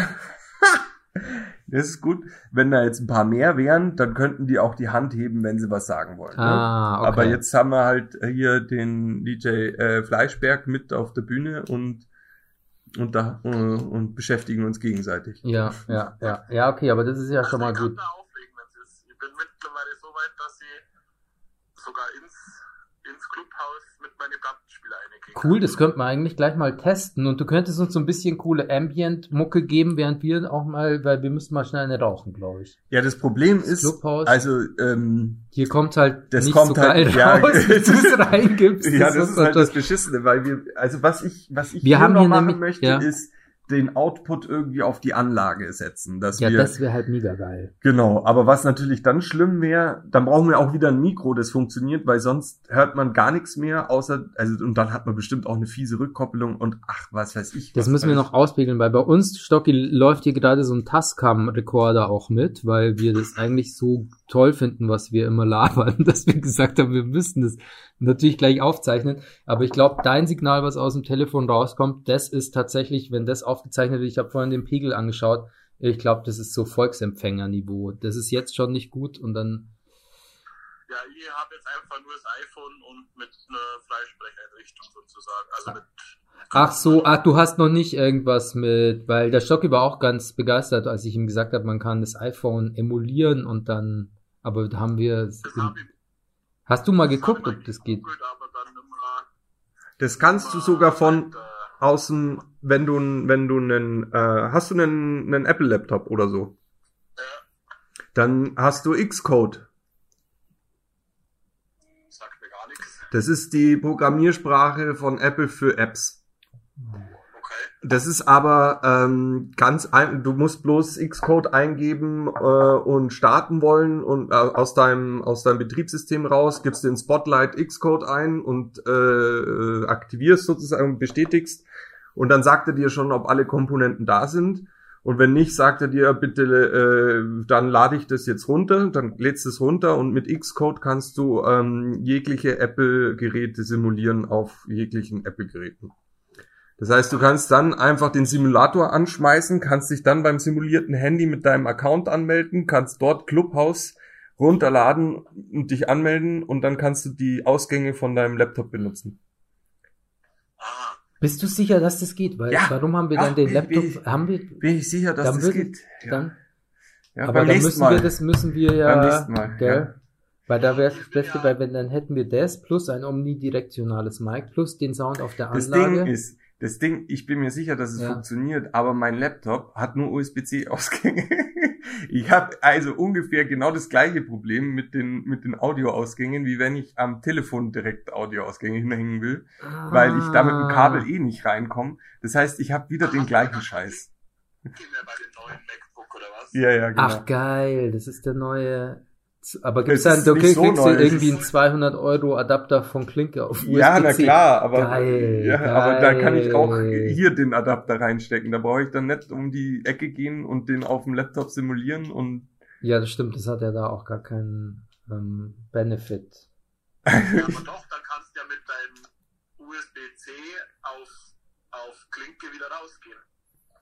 das ist gut, wenn da jetzt ein paar mehr wären, dann könnten die auch die Hand heben, wenn sie was sagen wollen. ne? Ah, okay. Aber jetzt haben wir halt hier den DJ äh, Fleischberg mit auf der Bühne und und da äh, und beschäftigen uns gegenseitig. Ja, ja, ja. Ja, okay, aber das ist ja schon mal Also ich gut. ist. Ich bin mittlerweile so weit, dass sie sogar ins, ins Clubhaus mit meinen Plattenspieler reingehen. Cool, das könnte man eigentlich gleich mal testen. Und du könntest uns so ein bisschen coole Ambient-Mucke geben, während wir auch mal, weil wir müssen mal schnell eine rauchen, glaube ich. Ja, das Problem Das ist, Clubhaus. also ähm, Hier kommt halt Das nicht kommt so halt- geil ja, raus, wenn du es reingibst. ja, das ist halt das das Beschissene, weil wir, also was ich, was ich Wir hier haben noch machen nämlich- möchte, ja. ist den Output irgendwie auf die Anlage setzen, dass Ja, wir, das wäre halt mega geil. genau, aber was natürlich dann schlimm wäre, dann brauchen wir auch wieder ein Mikro, das funktioniert, weil sonst hört man gar nichts mehr, außer, also, und dann hat man bestimmt auch eine fiese Rückkopplung und ach, was weiß ich. Das müssen wir noch auspegeln, weil bei uns, Stocki, läuft hier gerade so ein Tascam-Rekorder auch mit, weil wir das eigentlich so toll finden, was wir immer labern, dass wir gesagt haben, wir müssen das natürlich gleich aufzeichnen. Aber ich glaube, dein Signal, was aus dem Telefon rauskommt, das ist tatsächlich, wenn das aufgezeichnet wird, ich habe vorhin den Pegel angeschaut, ich glaube, das ist so Volksempfängerniveau. Das ist jetzt schon nicht gut und dann, Ja, ich habe jetzt einfach nur das iPhone und mit einer Freisprecheinrichtung sozusagen. Also mit Ach so, ach, du hast noch nicht irgendwas mit, weil der Stocki war auch ganz begeistert, als ich ihm gesagt habe, man kann das iPhone emulieren und dann, aber da haben wir, das hab ich, hast du mal das geguckt, ob das geht? Das kannst du sogar von außen, wenn du, wenn du einen, äh, hast du einen, einen Apple Laptop oder so? Ja. Dann hast du Xcode. sagt mir gar nichts. Das ist die Programmiersprache von Apple für Apps. Das ist aber ähm, ganz ein, du musst bloß Xcode eingeben äh, und starten wollen und äh, aus deinem aus deinem Betriebssystem raus gibst den Spotlight Xcode ein und äh, aktivierst sozusagen bestätigst und dann sagt er dir schon, ob alle Komponenten da sind und wenn nicht, sagt er dir bitte, äh, dann lade ich das jetzt runter, dann lädst es runter und mit Xcode kannst du ähm, jegliche Apple-Geräte simulieren auf jeglichen Apple-Geräten. Das heißt, du kannst dann einfach den Simulator anschmeißen, kannst dich dann beim simulierten Handy mit deinem Account anmelden, kannst dort Clubhouse runterladen und dich anmelden und dann kannst du die Ausgänge von deinem Laptop benutzen. Bist du sicher, dass das geht? Weil Ja. warum haben wir dann den bin- Laptop, bin ich- haben wir, Bin ich sicher, dass das würde- geht? Ja, dann, ja aber dann müssen Mal. wir, das müssen wir ja, Beim nächsten Mal, gell? ja. Weil da wäre das Beste, weil wenn dann hätten wir das plus ein omnidirektionales Mic plus den Sound auf der Das Anlage. Ding ist, das Ding, ich bin mir sicher, dass es Ja. funktioniert, aber mein Laptop hat nur USB-C-Ausgänge. ich habe also ungefähr genau das gleiche Problem mit den, mit den Audioausgängen, wie wenn ich am Telefon direkt Audioausgänge hinhängen will, weil ich da mit dem Kabel eh nicht reinkomme. Das heißt, ich habe wieder den gleichen Scheiß. gehen wir bei den neuen MacBook oder was? Ja, ja, genau. Ach geil, das ist der neue. Aber gibt's dann, okay, nicht so kriegst neu, du irgendwie einen 200 Euro Adapter von Klinke auf USB-C. ja, na klar, aber, Geil, ja, aber da kann ich auch geil. hier den Adapter reinstecken. Da brauche ich dann nicht um die Ecke gehen und den auf dem Laptop simulieren und Ja, das stimmt, das hat ja da auch gar keinen ähm, Benefit. Ja, aber doch, dann kannst du ja mit deinem USB-C auf, auf Klinke wieder rausgehen.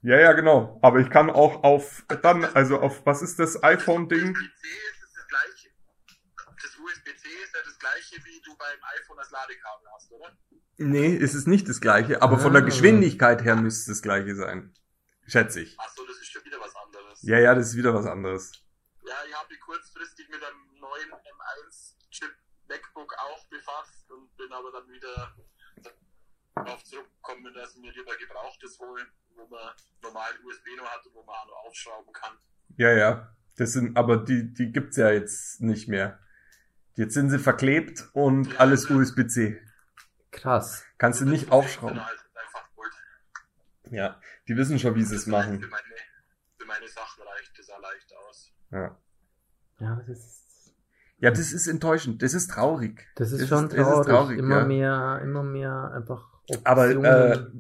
Ja, ja, genau. Aber ich kann auch auf dann, also auf was ist das iPhone-Ding? USB-C ist es das gleiche. Das USB-C ist ja das gleiche, wie du beim iPhone als Ladekabel hast, oder? Nee, ist es nicht das gleiche, aber von der Ah. Geschwindigkeit her müsste es das gleiche sein. Schätze ich. Achso, das ist schon wieder was anderes. Ja, ja, das ist wieder was anderes. Ja, ich habe mich kurzfristig mit einem neuen M1-Chip MacBook auch befasst und bin aber dann wieder darauf zurückgekommen, dass ich mir lieber Gebrauchtes holen, wo man normal USB noch hat und wo man auch noch aufschrauben kann. Ja, ja. Das sind, aber die, die gibt's ja jetzt nicht mehr. Jetzt sind sie verklebt und alles USB-C. Krass. Kannst du nicht aufschrauben. einfach gut. Ja, die wissen schon, wie sie es Für machen. meine, für meine Sachen reicht das auch leicht aus. Ja. Ja, das ist, ja, das ist enttäuschend. Das ist traurig. das ist Das schon ist- das ist traurig. traurig, immer ja. mehr, immer mehr einfach Aber Optionen.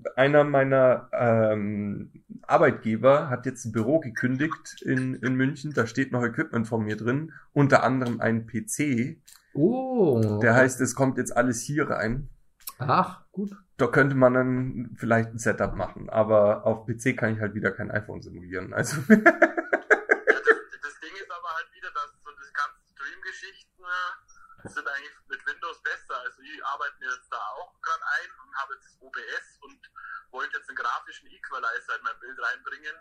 äh, einer meiner ähm, Arbeitgeber hat jetzt ein Büro gekündigt in, in München. Da steht noch Equipment von mir drin. Unter anderem ein PC. oh. Der heißt, es kommt jetzt alles hier rein. Ach, gut. Da könnte man dann vielleicht ein Setup machen. Aber auf PC kann ich halt wieder kein iPhone simulieren. Also Ja, das, das Ding ist aber halt wieder, dass so diese ganzen Stream-Geschichten äh, sind eigentlich mit Windows besser. Also ich arbeite mir jetzt da auch gerade ein und habe jetzt OBS und wollte jetzt einen grafischen Equalizer in mein Bild reinbringen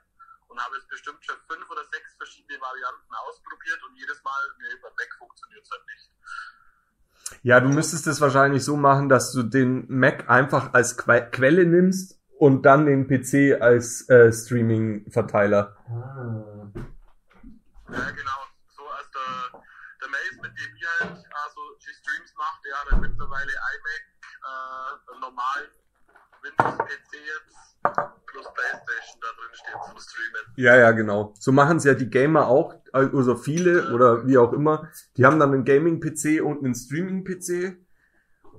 und habe jetzt bestimmt schon fünf oder sechs verschiedene Varianten ausprobiert und jedes Mal, nee, beim Mac funktioniert es halt nicht. Ja, du müsstest es wahrscheinlich so machen, dass du den Mac einfach als Que Quelle nimmst und dann den PC als äh, Streaming-Verteiler. Ah. Ja, genau. So als der, der Mace, mit dem ich halt Halt mittlerweile iMac, äh, einen normalen Windows-PC jetzt plus Playstation da drin steht zum Streamen. Ja, ja, genau. So machen es ja die Gamer auch, also viele oder wie auch immer. Die haben dann einen Gaming-PC und einen Streaming-PC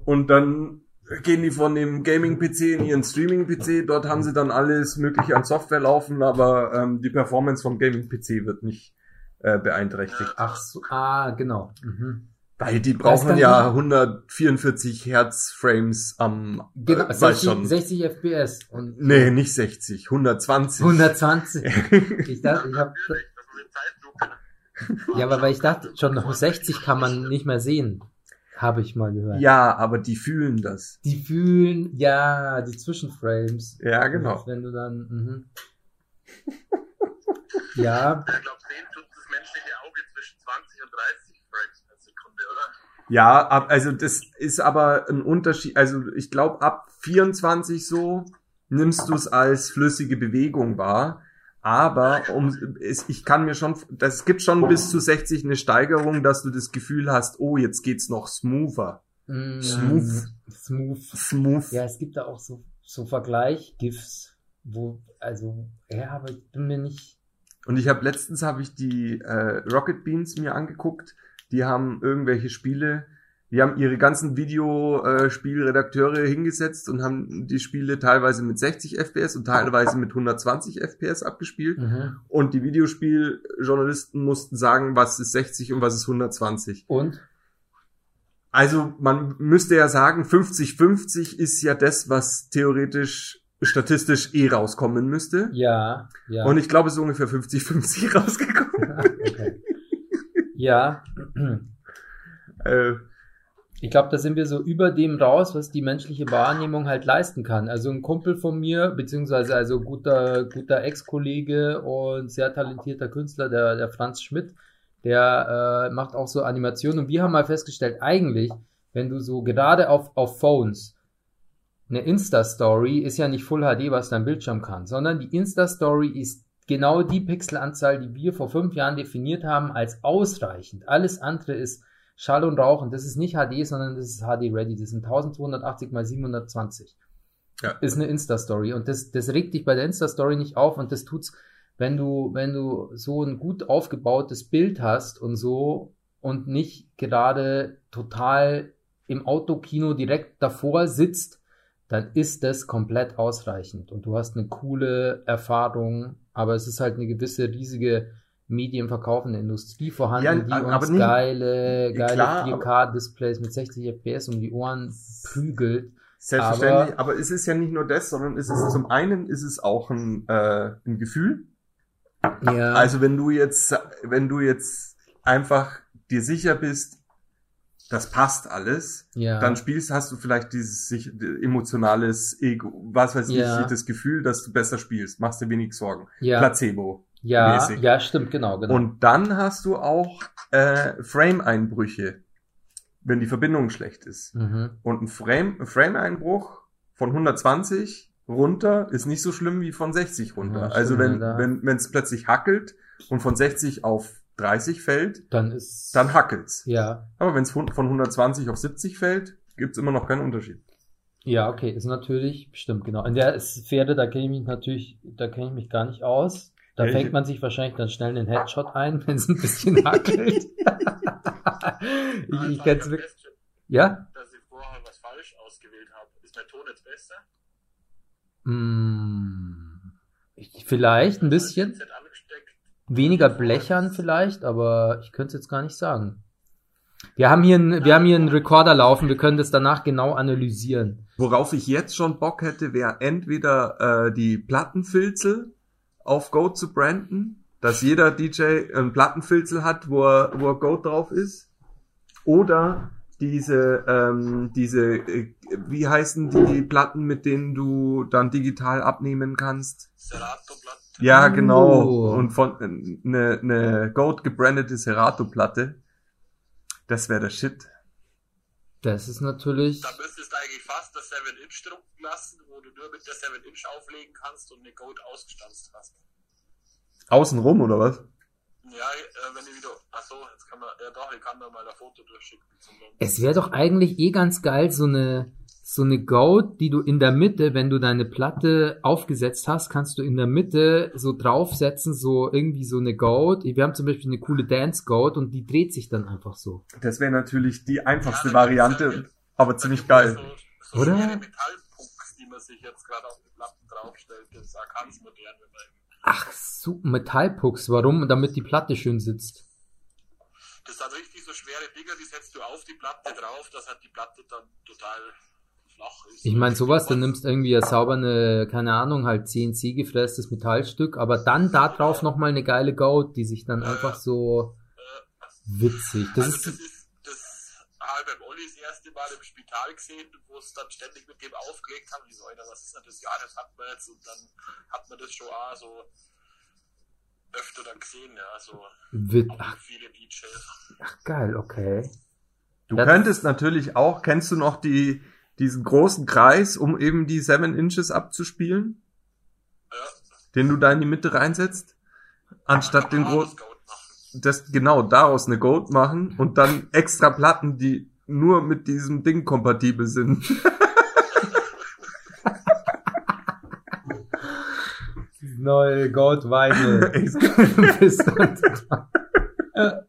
und dann gehen die von dem Gaming-PC in ihren Streaming-PC. Dort haben sie dann alles mögliche an Software laufen, aber ähm, die Performance vom Gaming-PC wird nicht äh, beeinträchtigt. Ach so, ah, genau. Mhm. Weil die brauchen ja die- 144 Hertz Frames am, Genau, äh, weiß 60, schon. 60 FPS und Nee, nicht 60, 120. 120. Ich dachte, ich Zeitlupe. ja, aber weil ich dachte, schon noch 60 kann man nicht mehr sehen, habe ich mal gehört. Ja, aber die fühlen das. Die fühlen, ja, die Zwischenframes. Ja, genau. Wenn du dann, mhm. ja, Ich glaube, sehen tut das menschliche Auge zwischen 20 und 30 Frames per Sekunde, oder? Ja, ab, also das ist aber ein Unterschied. Also ich glaube, ab 24 so nimmst du es als flüssige Bewegung wahr. Aber um, es, ich kann mir schon, das gibt schon bis zu 60 eine Steigerung, dass du das Gefühl hast, oh, jetzt geht's noch smoother. mm, Smooth. Smooth. Smooth. Ja, es gibt da auch so, so Vergleich-GIFs, wo, also, ja, aber ich bin mir nicht, Und ich habe letztens habe ich die äh, Rocket Beans mir angeguckt. Die haben irgendwelche Spiele, die haben ihre ganzen Videospielredakteure hingesetzt und haben die Spiele teilweise mit 60 FPS und teilweise mit 120 FPS abgespielt. mhm. Und die Videospieljournalisten mussten sagen, was ist 60 und was ist 120. Und? Also man müsste ja sagen, 50-50 ist ja das, was theoretisch statistisch eh rauskommen müsste. Ja, ja. Und ich glaube, es ist ungefähr 50-50 rausgekommen. okay. Ja, Äh, ich glaube, da sind wir so über dem raus, was die menschliche Wahrnehmung halt leisten kann. Also ein Kumpel von mir, beziehungsweise also guter, guter Ex-Kollege und sehr talentierter Künstler, der, der Franz Schmidt, der äh, macht auch so Animationen. Und wir haben mal festgestellt, eigentlich, wenn du so gerade auf, auf Phones eine Insta-Story ist ja nicht Full HD, was dein Bildschirm kann, sondern die Insta-Story ist genau die Pixelanzahl, die wir vor fünf Jahren definiert haben, als ausreichend. Alles andere ist Schall und Rauch und das ist nicht HD, sondern das ist HD Ready. Das sind 1280 mal 720. Ja. Ist eine Insta-Story und das, das regt dich bei der Insta-Story nicht auf und das tut's, wenn du, wenn du so ein gut aufgebautes Bild hast und so und nicht gerade total im Autokino direkt davor sitzt, dann ist das komplett ausreichend und du hast eine coole Erfahrung, aber es ist halt eine gewisse riesige Medienverkauf in der Industrie vorhanden, Ja, die uns nicht- geile, geile Klar, 4K-Displays mit 60 FPS um die Ohren prügelt. Selbstverständlich, Aber- aber, es ist ja nicht nur das, sondern es ist zum einen ist es auch ein, äh, ein Gefühl. Ja. Also wenn du jetzt, wenn du jetzt einfach dir sicher bist, das passt alles, ja. dann spielst, hast du vielleicht dieses sich, emotionales Ego, was weiß Ja. ich, das Gefühl, dass du besser spielst, machst dir wenig Sorgen. ja. Placebo. ja, mäßig. ja, stimmt, genau, genau. Und dann hast du auch äh, Frame-Einbrüche, wenn die Verbindung schlecht ist. mhm. Und ein Frame- ein Frame-Einbruch von 120 runter ist nicht so schlimm wie von 60 runter. Ja, also wenn wenn wenn es plötzlich hackelt und von 60 auf 30 fällt, Dann ist. dann hackelt's. Ja. Aber wenn es von von 120 auf 70 fällt, gibt's immer noch keinen Unterschied. Ja, okay, ist natürlich, stimmt, genau. In der Sphäre, da kenne ich mich natürlich, da kenne ich mich gar nicht aus. Da Ja, fängt man sich wahrscheinlich dann schnell einen Headshot ein, wenn es ein bisschen hackelt. ich ich kenne es wirklich. Ja? dass ich vorher was falsch ausgewählt habe. Ist mein Ton jetzt besser? Mm, ich- vielleicht ein bisschen. Ich hab das Headset angesteckt. Weniger blechern vielleicht, aber ich könnte es jetzt gar nicht sagen. Wir haben hier einen, wir haben hier einen Recorder laufen, wir können das danach genau analysieren. Worauf ich jetzt schon Bock hätte, wäre entweder äh, die Plattenfilzel auf Goat zu branden, dass jeder DJ ein Plattenfilzel hat, wo er, wo er Goat drauf ist, oder diese, ähm, diese, äh, wie heißen die Platten, mit denen du dann digital abnehmen kannst? Serato-Blatt. Ja, genau. Oh. Und von eine ne Goat gebrandete Serato-Platte. Das wäre der Shit. Das ist natürlich. Da müsstest du eigentlich fast das 7-Inch drucken lassen, wo du nur mit der 7-Inch auflegen kannst und eine Goat ausgestanzt hast. Außenrum, oder was? Ja, äh, wenn ich wieder. Achso, jetzt kann man. Ja doch, ich kann da mal ein Foto durchschicken. Zum Es wäre doch eigentlich eh ganz geil, so eine, so eine Goat, die du in der Mitte, wenn du deine Platte aufgesetzt hast, kannst du in der Mitte so draufsetzen, so irgendwie so eine Goat. Wir haben zum Beispiel eine coole Dance Goat und die dreht sich dann einfach so. Das wäre natürlich die einfachste Ja, Variante, ja- aber ziemlich geil. So, so Oder? schwere Metallpucks, die man sich jetzt gerade auf die Platten draufstellt. Das ist auch ganz modern, wenn man. Ach, so, Metallpucks. Warum? Damit die Platte schön sitzt. Das sind richtig so schwere Dinger, die setzt du auf die Platte drauf, dass halt die Platte dann total flach ist. Ich meine, sowas, dann nimmst irgendwie eine saubere, keine Ahnung, halt CNC gefrästes Metallstück, aber dann da drauf nochmal eine geile Goat, die sich dann einfach so witzig. Das also ist, das ist das habe ich beim Olli das erste Mal im Spital gesehen, wo es dann ständig mit dem aufgelegt haben. Die so, Alter, was ist denn das? Ja, das hat man jetzt und dann hat man das schon auch so öfter dann gesehen, ja, so wit ach, viele DJs. ach, geil, okay. Du Das- könntest natürlich auch, kennst du noch die, diesen großen Kreis, um eben die Seven Inches abzuspielen, Ja, den du da in die Mitte reinsetzt? Anstatt den großen, das genau daraus eine Goat machen und dann extra Platten, die nur mit diesem Ding kompatibel sind. Neue Vinyl.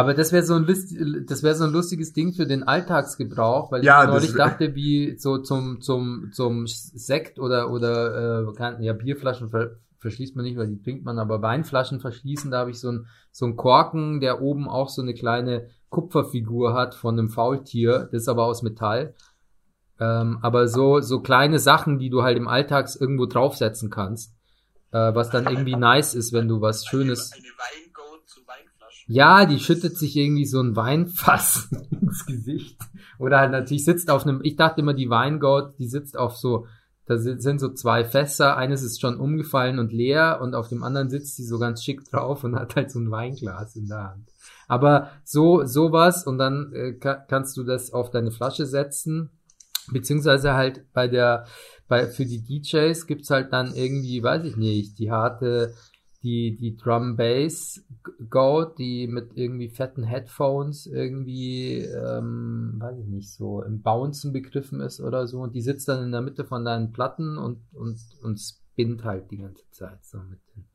Aber das wäre so ein list- das wäre so ein lustiges Ding für den Alltagsgebrauch, weil Ja, ich neulich dachte, wie so zum zum zum Sekt oder oder äh, ja Bierflaschen ver verschließt man nicht, weil die trinkt man, aber Weinflaschen verschließen, da habe ich so ein so ein Korken, der oben auch so eine kleine Kupferfigur hat von einem Faultier, das ist aber aus Metall. Ähm, aber so so kleine Sachen, die du halt im Alltags irgendwo draufsetzen kannst, äh, was dann irgendwie nice ist, wenn du was Schönes Eine, eine. Ja, die schüttet sich irgendwie so ein Weinfass ins Gesicht. Oder halt natürlich sitzt auf einem, ich dachte immer, die Weingoat, die sitzt auf so, da sind so zwei Fässer, eines ist schon umgefallen und leer und auf dem anderen sitzt sie so ganz schick drauf und hat halt so ein Weinglas in der Hand. Aber so, sowas und dann äh, ka kannst du das auf deine Flasche setzen, beziehungsweise halt bei der, bei, für die DJs gibt's halt dann irgendwie, weiß ich nicht, die harte, die, die Drum Bass Goat, die mit irgendwie fetten Headphones irgendwie, ähm, weiß ich nicht, so im Bouncen begriffen ist oder so. Und die sitzt dann in der Mitte von deinen Platten und, und, und spinnt halt die ganze Zeit so mit den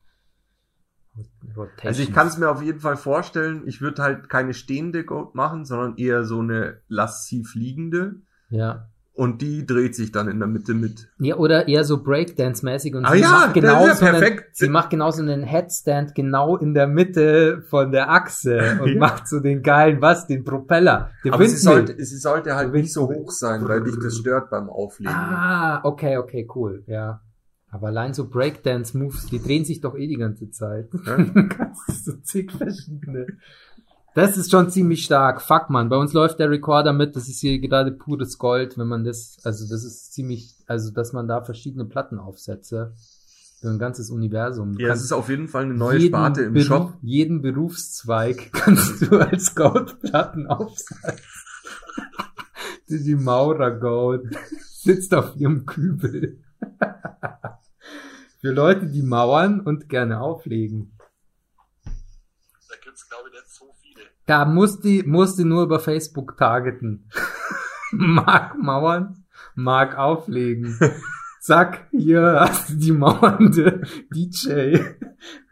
Rotations. Also ich kann es mir auf jeden Fall vorstellen, ich würde halt keine stehende Goat machen, sondern eher so eine lassiv liegende. Ja. Und die dreht sich dann in der Mitte mit. Ja, oder eher so Breakdance-mäßig und Ah sie ja, macht genau ist so ja einen, sie macht genau so einen Headstand genau in der Mitte von der Achse und Ja. macht so den geilen, was, den Propeller, den Aber sie sollte, sie sollte halt nicht so hoch sein, weil dich das stört beim Auflegen. Ah, okay, okay, cool, ja. Aber allein so Breakdance-Moves, die drehen sich doch eh die ganze Zeit. Ja. Du kannst so zig verschiedene. Das ist schon ziemlich stark. Fuck, man. Bei uns läuft der Recorder mit. Das ist hier gerade pures Gold, wenn man das, also das ist ziemlich, also dass man da verschiedene Plattenaufsätze für ein ganzes Universum. Du Ja, es ist auf jeden Fall eine neue Sparte im Beruf, Shop. Jeden Berufszweig kannst du als Goldplattenaufsatz. die, die Maurer Gold sitzt auf ihrem Kübel. Für Leute, die mauern und gerne auflegen. Da gibt's glaube ich nicht so viele. Da musst die, musst die nur über Facebook targeten. Mag mauern, mag auflegen. Zack, hier hast du die mauernde DJ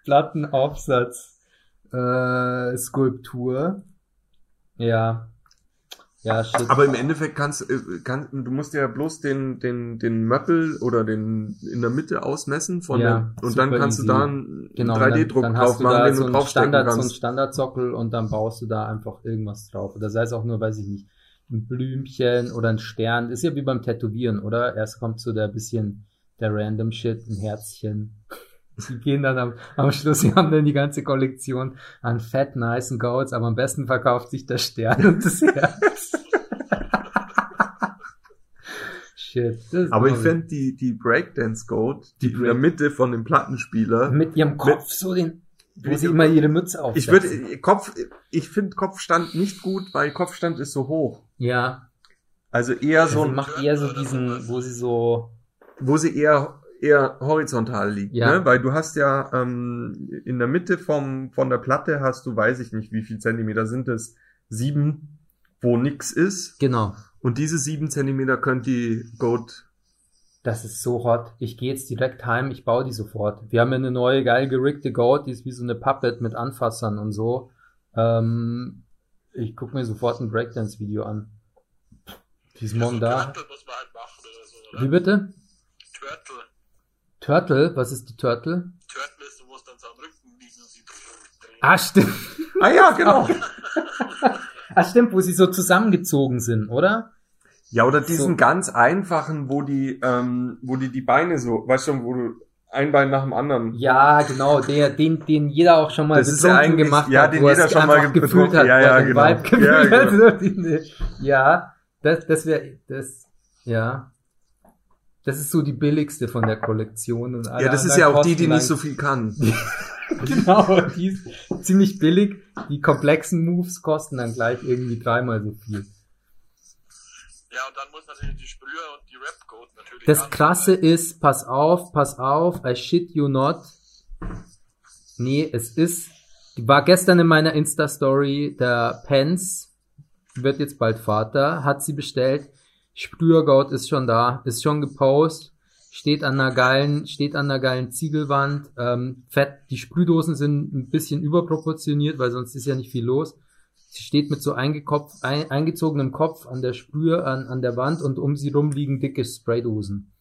Plattenaufsatz äh, Skulptur. Ja. Ja, shit. Aber im Endeffekt kannst äh, kann, du musst ja bloß den den den Möppel oder den in der Mitte ausmessen von Ja, der, und dann kannst easy. du da einen Genau, 3D-Druck dann, dann drauf machen, da den so du einen draufstecken Standard, so einen kannst. Standardsockel und dann baust du da einfach irgendwas drauf. Oder sei es auch nur, weiß ich nicht, ein Blümchen oder ein Stern. Ist ja wie beim Tätowieren, oder? Erst kommt so der bisschen der random Shit, ein Herzchen. Die gehen dann am, am Schluss, sie haben dann die ganze Kollektion an fett, nice Goats, aber am besten verkauft sich der Stern und das Herz. Shit. Aber ich fände die, die Breakdance Goat, die, Die in der Break- Mitte von dem Plattenspieler. mit ihrem Kopf so den, wo Mit sie immer ihre Mütze aufsetzen. Ich würde, Kopf, ich finde Kopfstand nicht gut, weil Kopfstand ist so hoch. Ja, Also eher so Also sie ein, macht eher so diesen, wo sie so, wo sie eher, eher horizontal liegt, Ja. ne? Weil du hast ja, ähm, in der Mitte vom, von der Platte hast du, weiß ich nicht, wie viel Zentimeter sind es? Sieben, wo nix ist. genau. Und diese sieben Zentimeter könnte die Goat Das ist so hot. Ich gehe jetzt direkt heim, ich baue die sofort. Wir haben ja eine neue geil geriggte Goat, die ist wie so eine Puppet mit Anfassern und so. Ähm, ich gucke mir sofort ein Breakdance-Video an. Die ist morgen da. Turtle muss man halt machen oder so, oder? Wie bitte? Turtle. Turtle? Was ist die Turtle? Turtle ist, du musst dann so am Rücken liegen und sie. Ah, stimmt. Ah ja, genau. Ah, stimmt, wo sie so zusammengezogen sind, oder? Ja, oder diesen So. ganz einfachen, wo die, ähm, wo die die Beine so, weißt du, wo du ein Bein nach dem anderen. Ja, genau, der, den, den jeder auch schon mal Das ist ja betrunken eigentlich- gemacht ja, hat, den wo er jeder schon mal gefühlt hat, ja, ja, genau. Vibe gefühlt Ja, genau. Ja, das, das wäre, das, ja. Das ist so die billigste von der Kollektion. Und Ja, das ist ja auch die, die nicht so viel kann. Genau, die ist ziemlich billig. Die komplexen Moves kosten dann gleich irgendwie dreimal so viel. Ja, und dann muss natürlich die Sprüher und die Rap-Goat natürlich. Das Krasse ist, pass auf, pass auf, I shit you not. Nee, es ist, war gestern in meiner Insta-Story, der Pence wird jetzt bald Vater, hat sie bestellt. Sprühergout ist schon da, ist schon gepostet, steht an einer geilen, steht an einer geilen Ziegelwand. Ähm, fett, die Sprühdosen sind ein bisschen überproportioniert, weil sonst ist ja nicht viel los. Sie steht mit so eingekopf, ein, eingezogenem Kopf an der Sprühe, an, an der Wand und um sie rum liegen dicke Spraydosen.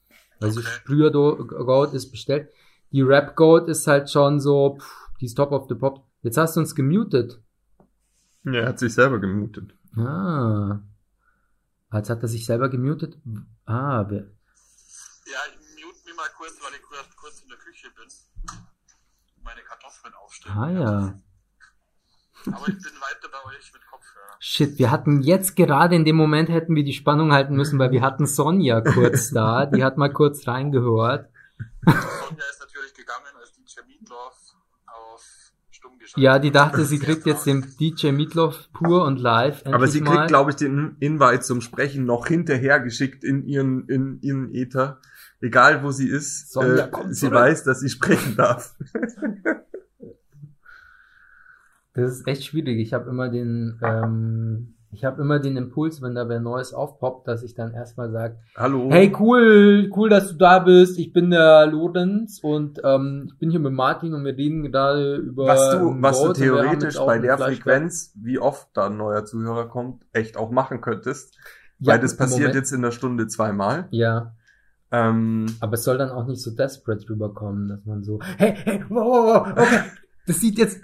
Also Okay. Sprüher-Goat ist bestellt. Die Rap-Goat ist halt schon so, pff, die ist top of the pop. Jetzt hast du uns gemutet. Ja, er hat sich selber gemutet. Ah. Als hat er sich selber gemutet. Ah, wer, Ja, ich mich mal kurz, weil ich kurz, kurz in der Küche bin. Meine Kartoffeln aufstellen. ah ja. Aber ich bin weiter bei euch mit Kopfhörer. Shit, wir hatten jetzt gerade in dem Moment hätten wir die Spannung halten müssen, weil wir hatten Sonja kurz da, die hat mal kurz reingehört. Sonja ist natürlich gegangen, als DJ Meatloaf auf stumm geschaltet Ja, die dachte, sie kriegt jetzt den DJ Meatloaf pur und live. Aber sie kriegt, glaube ich, den Invite zum Sprechen noch hinterher geschickt in ihren, in ihren Ether. Egal wo sie ist, Sonja, äh, komm sie zurück. weiß, dass sie sprechen darf. Das ist echt schwierig. Ich habe immer den, ähm, ich habe immer den Impuls, wenn da wer Neues aufpoppt, dass ich dann erstmal sage, Hallo. hey cool, cool, dass du da bist. Ich bin der Lorenz und ähm, ich bin hier mit Martin und wir reden gerade über was du, was du theoretisch bei der. Frequenz, wie oft da ein neuer Zuhörer kommt, echt auch machen könntest, Ja, Weil das passiert Moment- jetzt in der Stunde zweimal. Ja, Ähm, aber es soll dann auch nicht so desperate rüberkommen, dass man so, hey, hey, wow, okay, das sieht jetzt,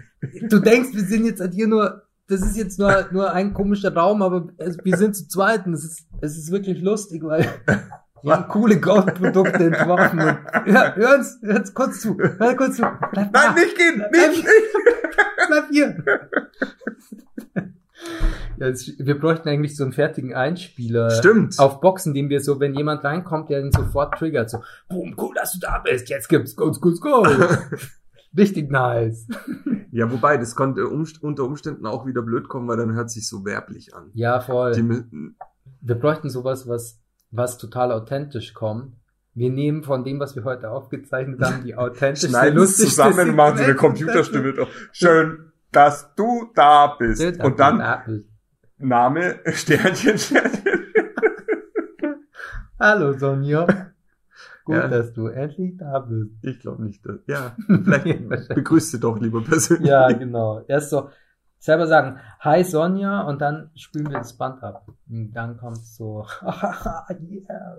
du denkst, wir sind jetzt hier nur, das ist jetzt nur, nur ein komischer Raum, aber es, wir sind zu zweit und es ist, es ist wirklich lustig, weil wir haben coole Gold-Produkte entworfen und, ja, hör uns, hör uns kurz zu, hör kurz zu, bleib da. nein, nicht gehen! Bleib, Nicht! bleib hier. Ja, es, wir bräuchten eigentlich so einen fertigen Einspieler. Stimmt. Auf Boxen, den wir so, wenn jemand reinkommt, der ihn sofort triggert, so, boom, cool, dass du da bist, jetzt gibt's Goals, Goals, Goals. Richtig nice. Ja, wobei, das konnte umst unter Umständen auch wieder blöd kommen, weil dann hört sich so werblich an. Ja, Die, voll. mü- Wir bräuchten sowas, was, was total authentisch kommt. Wir nehmen von dem, was wir heute aufgezeichnet haben, die authentischste, schneiden lustigste zusammen und machen so eine. Computerstimme drauf. Schön, dass du da bist. Und dann Name, Sternchen, Sternchen. Hallo Sonja. Gut, Ja. dass du endlich da bist. Ich glaube nicht. Dass, ja, vielleicht begrüßt sie doch lieber persönlich. Ja, genau. Erst so selber sagen, hi Sonja, und dann spielen wir das Band ab. Und dann kommt so, yeah.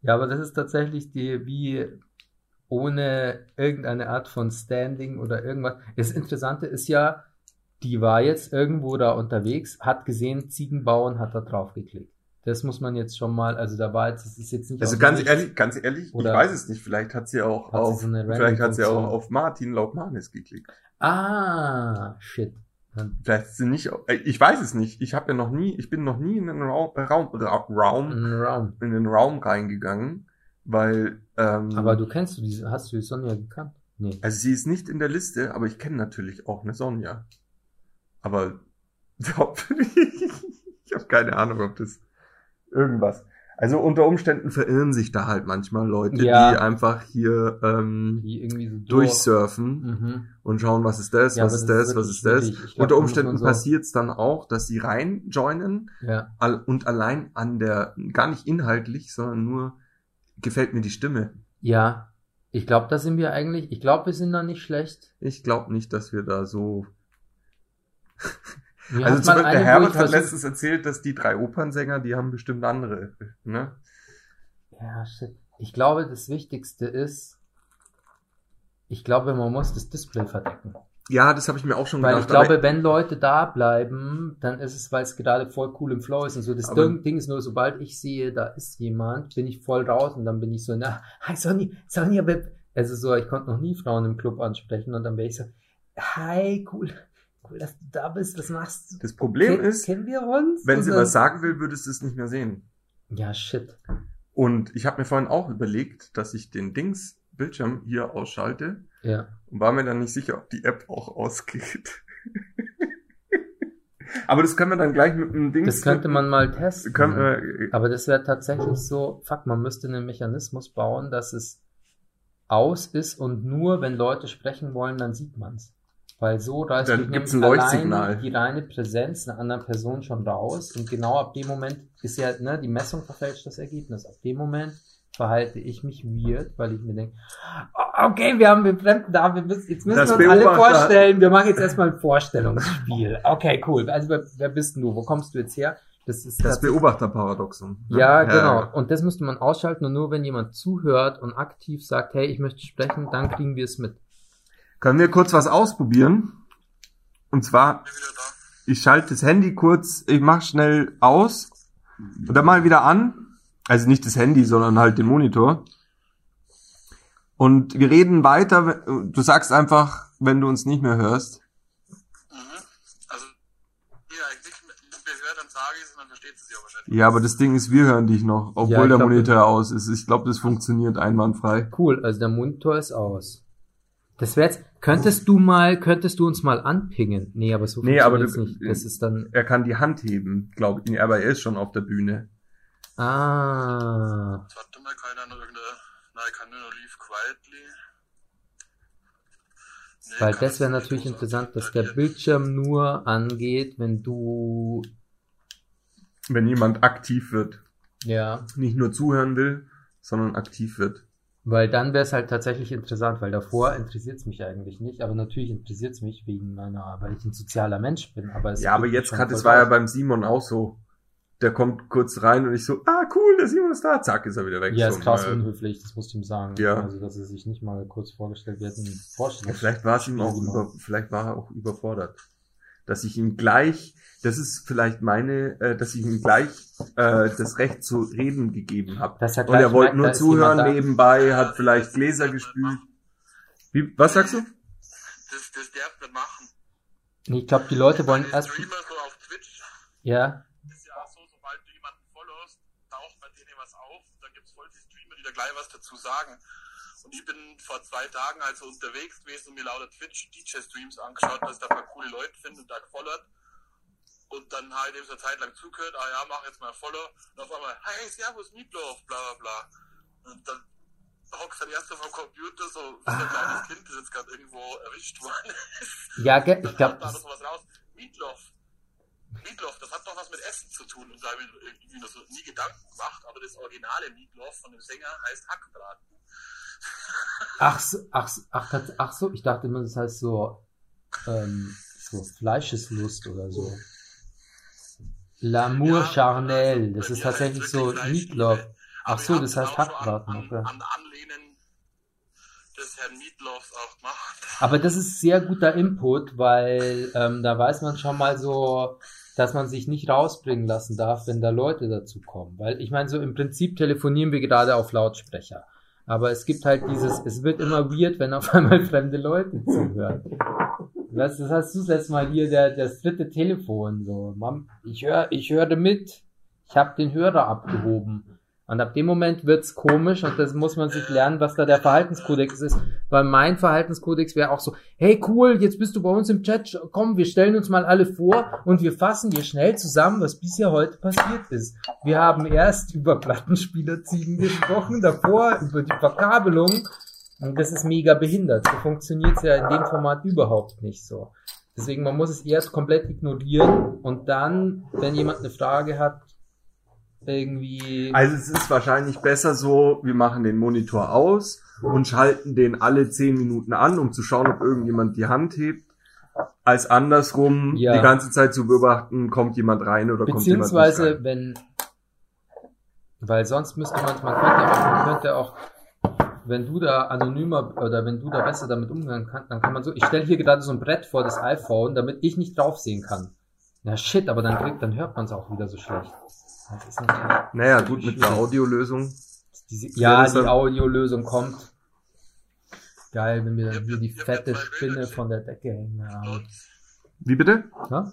Ja, aber das ist tatsächlich die, wie ohne irgendeine Art von Standing oder irgendwas. Das Interessante ist ja, die war jetzt irgendwo da unterwegs, hat gesehen, Ziegen bauen, hat da drauf geklickt. Das muss man jetzt schon mal, also da war jetzt, das ist jetzt nicht Also ganz ehrlich, ganz ehrlich, Oder ich weiß es nicht. Vielleicht hat sie auch hat sie auf, so eine vielleicht hat sie auch auf Martin Laubmanis geklickt. Ah, shit. Vielleicht ist sie nicht, äh, ich weiß es nicht. Ich habe ja noch nie, ich bin noch nie in einen Raum, Raum, Ra- Raum, in den Raum reingegangen, weil, ähm, Aber du kennst du diese, hast du die Sonja gekannt? Nee. also sie ist nicht in der Liste, aber ich kenne natürlich auch eine Sonja. Aber ich habe keine Ahnung, ob das irgendwas. Also unter Umständen verirren sich da halt manchmal Leute, Ja. die einfach hier ähm, Die so durch- durchsurfen Mhm. und schauen, was ist das, Ja, was ist das das, ist was ist das. schwierig. Ich glaub, Unter Umständen so- passiert es dann auch, dass sie rein joinen Ja. und allein an der, gar nicht inhaltlich, sondern nur gefällt mir die Stimme. Ja. Ich glaube, da sind wir eigentlich, ich glaube, wir sind da nicht schlecht. Ich glaube nicht, dass wir da so. Mir also Beispiel, der Herbert ich hat letztens erzählt, dass die drei Opernsänger, die haben bestimmt andere. Ne? Ja, shit. Ich glaube, das Wichtigste ist, ich glaube, man muss das Display verdecken. Ja, das habe ich mir auch schon Weil ich gedacht. glaube, wenn Leute da bleiben, dann ist es, weil es gerade voll cool im Flow ist und so. Das Aber- Ding, ist nur, sobald ich sehe, da ist jemand, bin ich voll raus und dann bin ich so, na, hi Sonny, Sonja, Bib. Also so, ich konnte noch nie Frauen im Club ansprechen und dann bin ich so, hi, cool, cool, dass du da bist, was machst du? das Problem Ken- ist, kennen wir uns? wenn sie was sagen will, würdest du es nicht mehr sehen. Ja, shit. Und ich habe mir vorhin auch überlegt, dass ich den Dings Bildschirm hier ausschalte Ja. und war mir dann nicht sicher, ob die App auch ausgeht. Aber das können wir dann gleich mit dem Dings. Das könnte man mal testen. Wir, Aber das wäre tatsächlich so, fuck, man müsste einen Mechanismus bauen, dass es aus ist und nur wenn Leute sprechen wollen, dann sieht man's. Weil so reißt Dann gibt's ein Leuchtsignal. alleine die reine Präsenz einer anderen Person schon raus und genau ab dem Moment ist ja, ne, die Messung verfälscht das Ergebnis. Ab dem Moment verhalte ich mich weird, weil ich mir denke, "Oh, okay, wir haben den Fremden da, wir müssen, jetzt müssen Das wir uns alle vorstellen, wir machen jetzt erstmal ein Vorstellungsspiel. Okay, cool. Also wer, wer bist denn du? Wo kommst du jetzt her? Das ist das Beobachterparadoxon. ne? ja, genau. Und das müsste man ausschalten und nur wenn jemand zuhört und aktiv sagt, hey, ich möchte sprechen, dann kriegen wir es mit. Können wir kurz was ausprobieren? Und zwar, ich schalte das Handy kurz, ich mach schnell aus und dann mal wieder an. Also nicht das Handy, sondern halt den Monitor. Und wir reden weiter. Du sagst einfach, wenn du uns nicht mehr hörst. Ja, ich nicht mehr hört, dann sage ich es und dann versteht sie es ja wahrscheinlich. Ja, aber das Ding ist, wir hören dich noch, obwohl Ja, der glaub, Monitor aus ist. Ich glaube, das funktioniert einwandfrei. Cool, also der Monitor ist aus. Das wäre jetzt, könntest du mal, könntest du uns mal anpingen? Nee, aber so Nee, aber das- nicht. Das ist dann, Er kann die Hand heben, glaube ich. Aber er ist schon auf der Bühne. ah, Jetzt warte mal, keiner noch irgendeine. Nein, ich kann nur noch Leave Quietly. Nee, weil das wäre natürlich interessant, dass der. Bildschirm nur angeht, wenn du, Wenn jemand aktiv wird. ja, Nicht nur zuhören will, sondern aktiv wird. Weil dann wäre es halt tatsächlich interessant, weil davor interessiert es mich eigentlich nicht, aber natürlich interessiert es mich wegen meiner, weil ich ein sozialer Mensch bin. Aber es Ja, aber jetzt gerade, voll war ja beim Simon auch so. der kommt kurz rein und ich so, ah cool, der Simon ist da, zack, ist er wieder weg. Ja, ist krass äh, unhöflich, das musst du ihm sagen. Ja. Also, dass er sich nicht mal kurz vorgestellt wird. Ein Ja, vielleicht war es ihm auch über, vielleicht war er auch überfordert. Dass ich ihm gleich, das ist vielleicht meine, äh, dass ich ihm gleich äh, das Recht zu reden gegeben habe. Er Und er wollte nur zuhören nebenbei, hat vielleicht Gläser gespült. Wie, was sagst du? Das, das darf nicht machen. Ich glaube, die Leute wollen erst. So auf Twitch Ja, ist ja auch so, sobald du jemanden followst, taucht bei denen was auf. Da gibt's voll die Streamer, die da gleich was dazu sagen. Ich bin vor zwei Tagen also unterwegs gewesen und mir lauter Twitch-DJ-Streams angeschaut, dass ich da ein paar coole Leute finde und da gefollowt. Und dann halt eben so eine Zeit lang zugehört, ah ja, mach jetzt mal Follow. Und auf einmal, hey, servus, Meatloaf, bla bla bla. Und dann hockst du dann erst auf dem Computer, so wie so ein kleines Kind, das jetzt gerade irgendwo erwischt worden ist. ja, ge- ich glaube, kommt da noch sowas raus. Meatloaf. Meatloaf, das hat doch was mit Essen zu tun. Und da habe ich mir irgendwie noch so nie Gedanken gemacht, aber das originale Meatloaf von dem Sänger heißt Hackbraten. Ach, so, ach, so- ach, ach so, ich dachte immer, das heißt so, ähm, so Fleischeslust oder so. L'amour Ja, charnel, also das ist tatsächlich so Meatloaf. Ach so, das heißt Hackbraten, an, okay. an Anlehnen des Herrn Meatloafs auch gemacht. Aber das ist sehr guter Input, weil ähm, da weiß man schon mal so, dass man sich nicht rausbringen lassen darf, wenn da Leute dazu kommen. Weil ich meine, so im Prinzip telefonieren wir gerade auf Lautsprecher. Aber es gibt halt dieses, es wird immer weird, wenn auf einmal fremde Leute zuhören. Das, das hast du das letzte Mal hier, der, das dritte Telefon, so, Mom, ich höre, ich höre mit. Ich habe den Hörer abgehoben. Und ab dem Moment wird's komisch und das muss man sich lernen, was da der Verhaltenskodex ist. Weil mein Verhaltenskodex wäre auch so, hey cool, jetzt bist du bei uns im Chat, komm, wir stellen uns mal alle vor und wir fassen dir schnell zusammen, was bisher heute passiert ist. Wir haben erst über Plattenspielerziegen gesprochen, davor über die Verkabelung und das ist mega behindert. So funktioniert's ja in dem Format überhaupt nicht so. Deswegen, man muss es erst komplett ignorieren und dann, wenn jemand eine Frage hat, irgendwie... Also es ist wahrscheinlich besser so, wir machen den Monitor aus und schalten den alle zehn Minuten an, um zu schauen, ob irgendjemand die Hand hebt, als andersrum Ja. die ganze Zeit zu beobachten, kommt jemand rein oder kommt jemand nicht Beziehungsweise, rein. wenn, weil sonst müsste man, man könnte man könnte auch, wenn du da anonymer oder wenn du da besser damit umgehen kannst, dann kann man so, ich stelle hier gerade so ein Brett vor das iPhone, damit ich nicht draufsehen kann. Na shit, aber dann kriegt, dann hört man es auch wieder so schlecht. Das ist natürlich, Naja, gut, mit einer Audiolösung. diese, Ja, die Audiolösung kommt. Geil, wenn wir dann hier die fette Spinne von der Decke hängen haben. Wie bitte? Ja?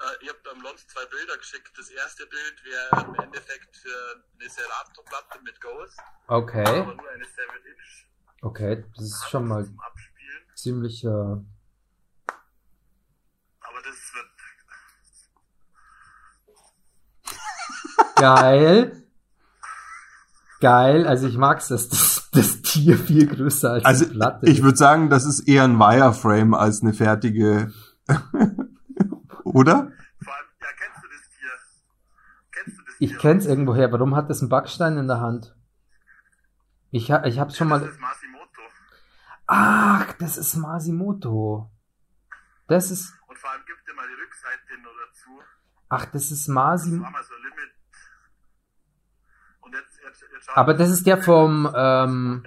äh, ich habe beim Lons zwei Bilder geschickt. Das erste Bild wäre im Endeffekt für eine Serato-Platte mit Ghost, Okay, aber nur eine 7-Inch. okay, das ist schon mal ziemlich, äh, Aber das wird Geil. Geil. Also ich mag's, dass das, das Tier viel größer als Also die Platte ich würde sagen, das ist eher ein Wireframe als eine fertige. Oder? Vor allem, ja, kennst du das Tier? Kennst du das Ich Tier? kenn's irgendwoher. Warum hat das einen Backstein in der Hand? Ich, ha, ich hab's schon Das mal. ist Masimoto. Ach, das ist Masimoto. Das ist. Und vor allem gibt dir mal die Rückseite noch dazu. Ach, das ist Das Masimoto. war mal so ein Limit. Und jetzt, jetzt, jetzt schau Aber das ist der vom. Ähm,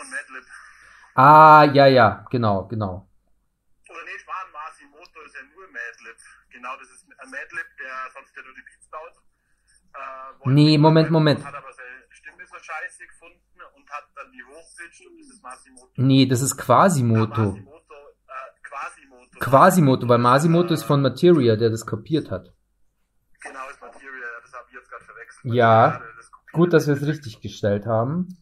und Madlib. ah, ja, ja, genau, genau. Oder nee, Schwan Masimoto ist ja nur Madlib. Genau, das ist ein Madlib, der sonst ja nur die Beats baut. Äh, Nee, Moment, Moment. Hat aber seine Stimme so scheiße gefunden und hat dann die hochpitcht und das ist Masimoto. Nee, das ist Quasimoto. Masimoto, äh, Quasimoto. Quasimoto, weil Masimoto ist von Materia, der das kopiert hat. Genau, ist Materia, das habe ich jetzt gerade verwechselt. Ja. Gut, dass wir es richtig gestellt haben.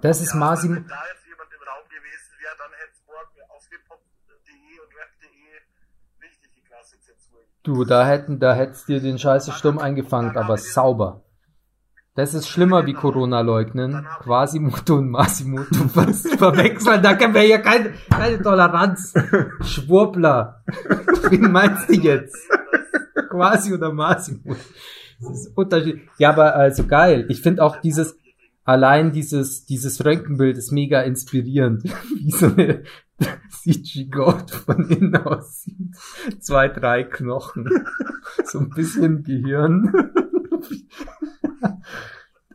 Das ist Ja, Masimo. Wenn da jetzt jemand im Raum gewesen wäre, dann hätte es morgen auf hiphop.de und rap.de richtig die Klasse Zensur. Du, da hätten, da hättest dir den Scheiße Sturm eingefangen, aber sauber. Das ist schlimmer wie Corona leugnen. Quasimoto und Masimoto was verwechseln. Da können wir ja keine, keine Toleranz. Schwurbler. Wen meinst du jetzt? Quasi oder Masimoto? Das ist Unterschied. Ja, aber also geil. Ich finde auch dieses, allein dieses, dieses Röntgenbild ist mega inspirierend. Wie so eine, CG-Goat von innen aussieht. Zwei, drei Knochen. So ein bisschen Gehirn.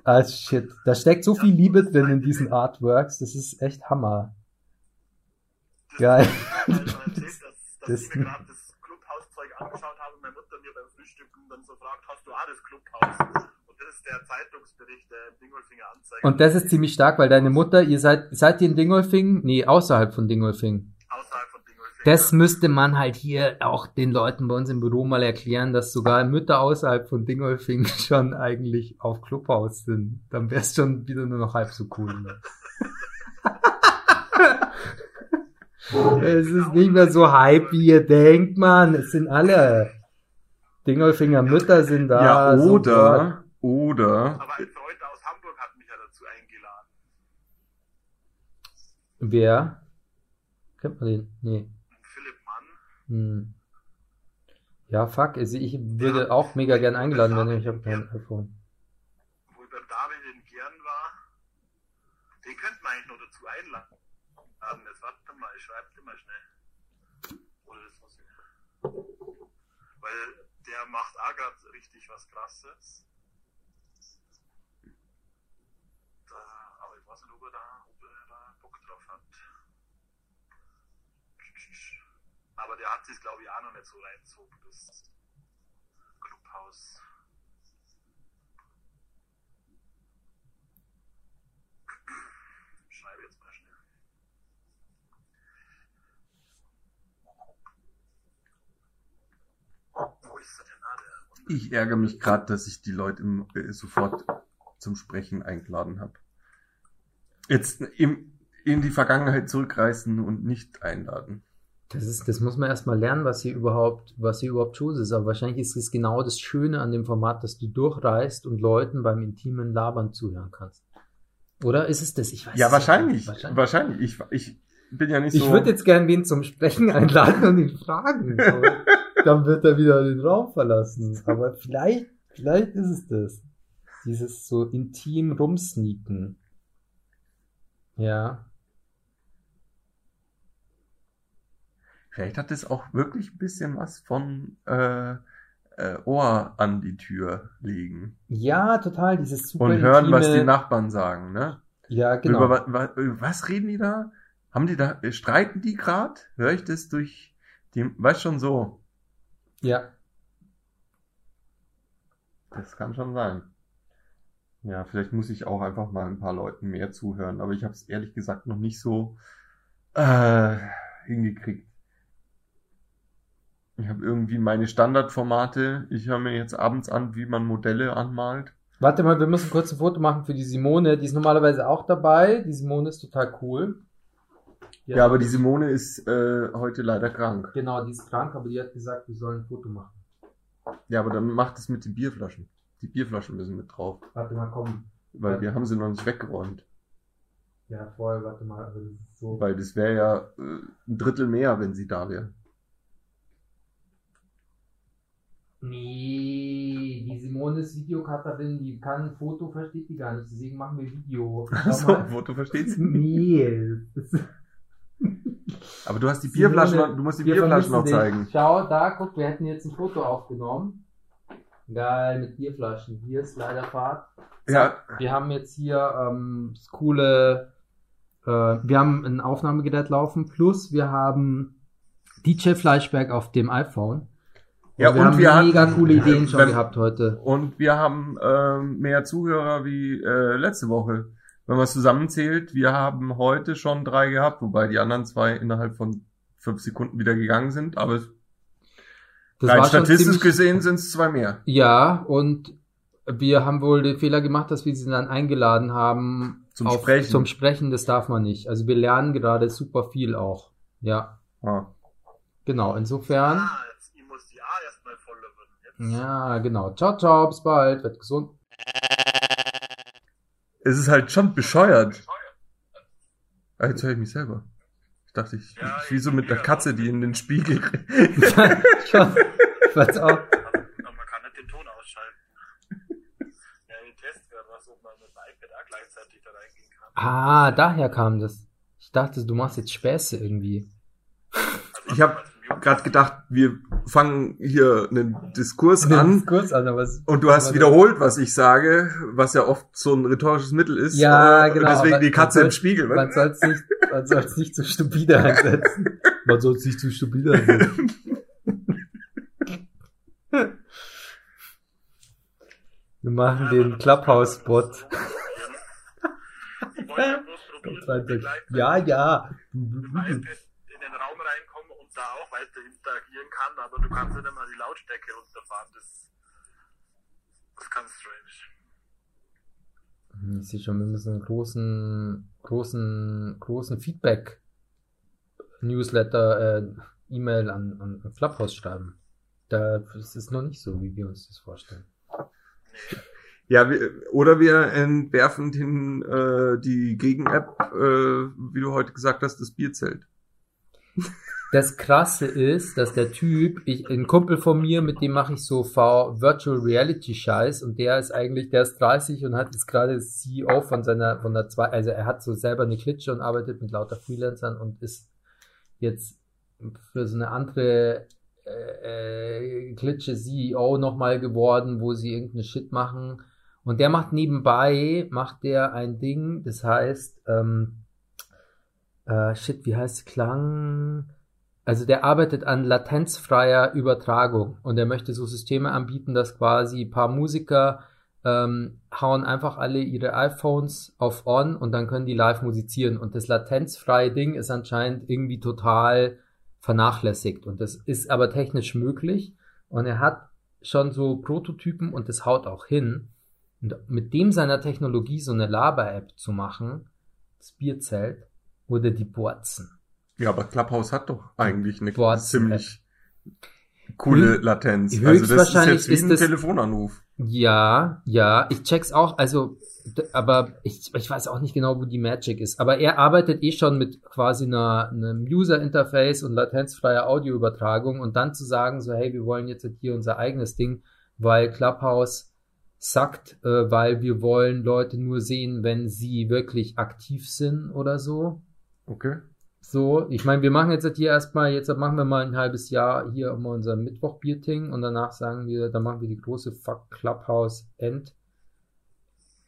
ah, shit. Da steckt so viel Liebe drin in diesen Artworks. Das ist echt Hammer. Geil. Schon erzählt, dass, dass Das- ich mir gerade das Clubhaus-Zeug angeschaut habe und meine Mutter mir beim Frühstücken dann so fragt, hast du auch das Clubhaus? Und das ist der Zeitungsbericht, der Dingolfinger anzeigt. Und das ist ziemlich stark, weil deine Mutter, ihr seid, seid ihr in Dingolfing? Nee, außerhalb von Dingolfing. Außerhalb von Dingolfinger. Das müsste man halt hier auch den Leuten bei uns im Büro mal erklären, dass sogar Mütter außerhalb von Dingolfing schon eigentlich auf Clubhaus sind. Dann wär's schon wieder nur noch halb so cool. Ne? es ist nicht mehr so hype, wie ihr denkt, man. Es sind alle. Dingolfinger Mütter sind da. ja, oder, oder, Aber ein Freund aus Hamburg hat mich ja dazu eingeladen. Wer? Kennt man den? Nee. Philipp Mann. Hm. Ja, fuck. Also ich würde auch mega gern eingeladen werden, ich habe kein iPhone. wo ich beim David in Gern war, den könnte man eigentlich noch dazu einladen. Jetzt warte mal, ich schreibe dir mal schnell. Oder das muss ich. Macht auch gerade richtig was krasses. Da, aber ich weiß nicht, ob er da, ob er da Bock drauf hat. Aber der hat sich, glaube ich, auch noch nicht so reinzogen, das Clubhaus. Schreibe jetzt mal schnell. Wo ist er denn? Ich ärgere mich gerade, dass ich die Leute im, äh, sofort zum Sprechen eingeladen habe. Jetzt im, in die Vergangenheit zurückreißen und nicht einladen. Das ist, das muss man erstmal lernen, was hier überhaupt, was hier überhaupt Choose ist. Aber wahrscheinlich ist es genau das Schöne an dem Format, dass du durchreist und Leuten beim intimen Labern zuhören kannst. Oder ist es das? Ich weiß Ja, es wahrscheinlich. nicht. Wahrscheinlich. Ich, ich bin ja nicht Ich so. würde jetzt gern wen zum Sprechen einladen und ihn fragen. Aber dann wird er wieder den Raum verlassen. Aber vielleicht, vielleicht ist es das. Dieses so intim rumsneaken. Ja. Vielleicht hat es auch wirklich ein bisschen was von äh, äh, Ohr an die Tür legen. Ja, total. Dieses super Und hören, was intime- die Nachbarn sagen, ne? Ja, genau. Über, wa, was reden die da? Haben die da, streiten die grad? Höre ich das durch die, weißt schon so. Ja. Das kann schon sein. Ja, vielleicht muss ich auch einfach mal ein paar Leuten mehr zuhören, aber ich habe es ehrlich gesagt noch nicht so äh, hingekriegt. Ich habe irgendwie meine Standardformate. Ich höre mir jetzt abends an, wie man Modelle anmalt. Warte mal, wir müssen kurz ein Foto machen für die Simone. Die ist normalerweise auch dabei. Die Simone ist total cool. Ja, hat- aber die Simone ist äh, heute leider krank. Genau, die ist krank, aber die hat gesagt, wir sollen ein Foto machen. Ja, aber dann macht es mit den Bierflaschen. Die Bierflaschen müssen mit drauf, Warte mal, komm. weil wir haben sie noch nicht weggeräumt. Ja, voll, warte mal. Also das ist so. Weil das wäre ja äh, ein Drittel mehr, wenn sie da wäre. Nee, die Simone ist Videocuterin, die kann ein Foto, versteht die gar nicht. Deswegen machen wir Video. Schau So, mal. Foto versteht sie. Nee. Aber du hast die Bierflaschen, noch, du musst die Bierflaschen noch vermissen dich. zeigen. Schau, da, guck, wir hätten jetzt ein Foto aufgenommen. Geil, mit Bierflaschen. Hier ist leider Fahrt. Ja, Wir haben jetzt hier ähm, das coole, äh, wir haben ein Aufnahmegerät laufen, plus wir haben DJ Fleischberg auf dem iPhone. Ja, wir und haben wir mega hatten- coole Ideen schon wenn- gehabt heute. und wir haben ähm, mehr Zuhörer wie äh, letzte Woche. Wenn man es zusammenzählt, wir haben heute schon drei gehabt, wobei die anderen zwei innerhalb von fünf Sekunden wieder gegangen sind. Aber Das rein statistisch ziemlich, gesehen sind es zwei mehr. Ja, und wir haben wohl den Fehler gemacht, dass wir sie dann eingeladen haben Zum Sprechen. Zum Sprechen, das darf man nicht. Also wir lernen gerade super viel auch. Ja, Ah. genau. Insofern, Ah, jetzt, ich muss die A erstmal. Jetzt. ja, genau. Ciao, ciao, bis bald, wird gesund. Es ist halt schon bescheuert. Ah, jetzt höre ich mich selber. Ich dachte, ich, Ja, ich wie so mit der Katze, die in den Spiegel. Schon. Pass auf. Aber, man kann nicht den Ton ausschalten. Ja, ich teste gerade was, ob man mit dem iPad auch gleichzeitig da reingehen kann. Ah, daher kam das. Ich dachte, du machst jetzt Späße irgendwie. Ich habe gerade gedacht, wir fangen hier einen Diskurs an Kurz an, es, und du hast wiederholt, was ich sage, was ja oft so ein rhetorisches Mittel ist. Ja, Äh, genau, Deswegen aber die Katze man im Spiegel. Man Was? soll es nicht, man soll's nicht zu stupide einsetzen. Man soll es nicht zu stupide einsetzen. Wir machen den Clubhouse-Spot. Wollte ja Ja, in den Raum reinkommen und da auch weiter interagieren kann, aber du kannst nicht immer die Lautstärke runterfahren. Das, das ist ganz strange. Ich sehe schon, wir müssen einen großen, großen, großen Feedback-Newsletter, äh, E-Mail an, an Clubhouse schreiben. Da, das ist noch nicht so, wie wir uns das vorstellen. Ja, wir, oder wir entwerfen den, äh, die Gegen-App, äh, wie du heute gesagt hast, das Bierzelt. Das Krasse ist, dass der Typ, ich, ein Kumpel von mir, mit dem mache ich so V Virtual Reality Scheiß und der ist eigentlich, der ist 30 und hat jetzt gerade CEO von seiner, von der zwei, also er hat so selber eine Klitsche und arbeitet mit lauter Freelancern und ist jetzt für so eine andere äh, äh, Klitsche CEO nochmal geworden, wo sie irgendeine Shit machen. Und der macht nebenbei, macht der ein Ding, das heißt, ähm, äh, shit, wie heißt Klang? Also der arbeitet an latenzfreier Übertragung und er möchte so Systeme anbieten, dass quasi ein paar Musiker ähm, hauen einfach alle ihre iPhones auf On und dann können die live musizieren. Und das latenzfreie Ding ist anscheinend irgendwie total vernachlässigt. Und das ist aber technisch möglich. Und er hat schon so Prototypen und das haut auch hin. Und mit dem seiner Technologie so eine Laber-App zu machen, das Bierzelt oder die Borzen. Ja, aber Clubhouse hat doch eigentlich eine Boah, ziemlich coole Latenz. Also das ist jetzt wie ist ein das- Telefonanruf. Ja, ja, ich check's auch, also, aber ich, ich weiß auch nicht genau, wo die Magic ist. Aber er arbeitet eh schon mit quasi einer, einem User-Interface und latenzfreier Audioübertragung und dann zu sagen, so, hey, wir wollen jetzt hier unser eigenes Ding, weil Clubhouse sagt, äh, weil wir wollen Leute nur sehen, wenn sie wirklich aktiv sind oder so. Okay. So, ich meine, wir machen jetzt hier erstmal, jetzt machen wir mal ein halbes Jahr hier immer unser Mittwoch-Bierting und danach sagen wir, dann machen wir die große Fuck Clubhouse End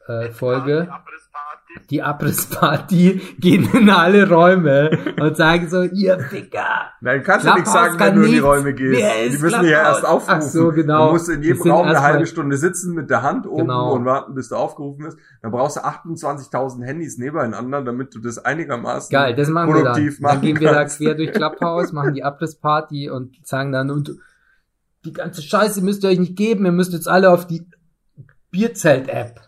äh, Folge. Abrissparty. Die Abrissparty gehen in alle Räume und sagen so, ihr Ficker! Nein, kannst du nichts sagen, wenn du in die. Räume gehst. Die müssen ja erst aufrufen. Ach so, genau. Du musst in jedem Raum eine halbe Stunde sitzen mit der Hand oben Genau. und warten, bis du aufgerufen wirst. Dann brauchst du 28.000 Handys nebeneinander, damit du das einigermaßen Geil, das machen wir dann. produktiv Dann machen gehen wir da quer durch Clubhouse, machen die Abrissparty und sagen dann, und die ganze Scheiße müsst ihr euch nicht geben, ihr müsst jetzt alle auf die Bierzelt-App.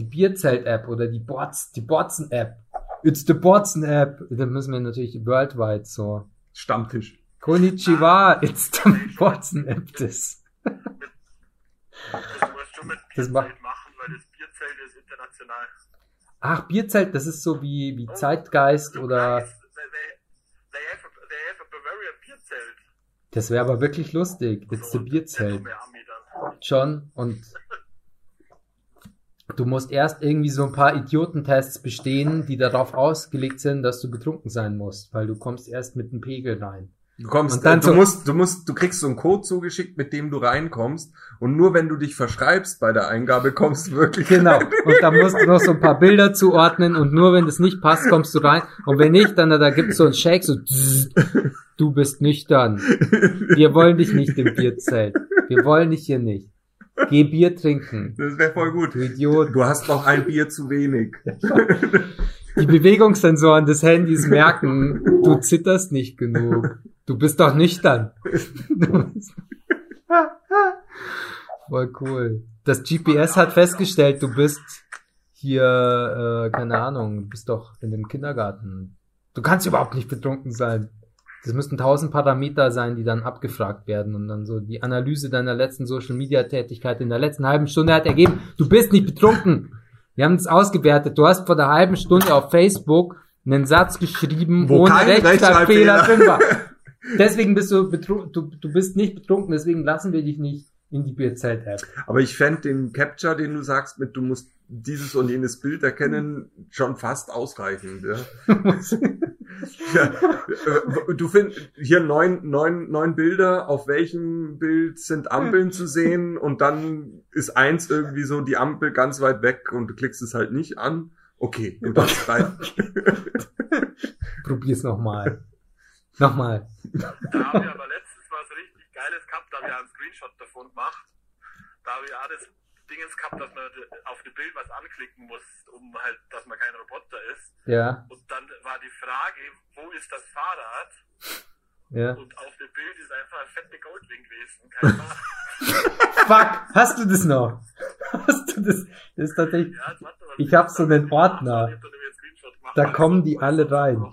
Die Bierzelt-App oder die Bots, die Botzen-App. It's the Botzen-App. Dann müssen wir natürlich worldwide so. Stammtisch. Konnichiwa, it's the Botzen-App. Das. Das musst du mit Das Bierzelt machen, weil das Bierzelt ist international. Ach, Bierzelt, das ist so wie, wie Zeitgeist Look, oder. They, they, have a, they have a Bavarian Bierzelt. Das wäre aber wirklich lustig. It's the Und Bierzelt. schon und du musst erst irgendwie so ein paar Idiotentests bestehen, die darauf ausgelegt sind, dass du betrunken sein musst, weil du kommst erst mit einem Pegel rein. Du kommst, Und dann du so- musst, du musst, du kriegst so einen Code zugeschickt, mit dem du reinkommst. Und nur wenn du dich verschreibst bei der Eingabe, kommst du wirklich Genau. rein. Und da musst du noch so ein paar Bilder zuordnen und nur wenn das nicht passt, kommst du rein. Und wenn nicht, dann da gibt's so einen Shake, so du bist nüchtern. Wir wollen dich nicht im Bierzelt. Wir wollen dich hier nicht. Geh Bier trinken. Das wäre voll gut. Du Idiot. Du hast noch ein Bier zu wenig. Die Bewegungssensoren des Handys merken, du zitterst nicht genug. Du bist doch nüchtern. Voll cool. Das GPS hat festgestellt, du bist hier, äh, keine Ahnung, du bist doch in dem Kindergarten. Du kannst überhaupt nicht betrunken sein. Das müssten tausend Parameter sein, die dann abgefragt werden und dann so die Analyse deiner letzten Social Media Tätigkeit in der letzten halben Stunde hat ergeben, du bist nicht betrunken. Wir haben es ausgewertet. Du hast vor der halben Stunde auf Facebook einen Satz geschrieben, Wo ohne Rechtschreibfehler drin war. Deswegen bist du, betru du, du bist nicht betrunken, deswegen lassen wir dich nicht in die Bierzelt-App. Aber ich fänd den Capture, den du sagst, mit du musst dieses und jenes Bild erkennen schon fast ausreichend. Ja. ja, äh, du findest hier neun, neun, neun Bilder, auf welchem Bild sind Ampeln zu sehen und dann ist eins irgendwie so die Ampel ganz weit weg und du klickst es halt nicht an. Okay, du darfst rein. Probier's nochmal. Nochmal. Da haben wir aber letztens was richtig Geiles gehabt, da haben wir einen Screenshot davon gemacht. Da habe ich auch das Dingens gehabt, dass man auf dem Bild was anklicken muss, um halt, dass man kein Roboter ist. Ja, Und dann war die Frage, wo ist das Fahrrad? ja. Und auf dem Bild ist einfach ein fette Goldwing gewesen. Kein. Fuck, hast du das noch? Hast du das? Das ist tatsächlich. Ja, mal. Ich hab so einen Ordner. Da kommen die alle rein.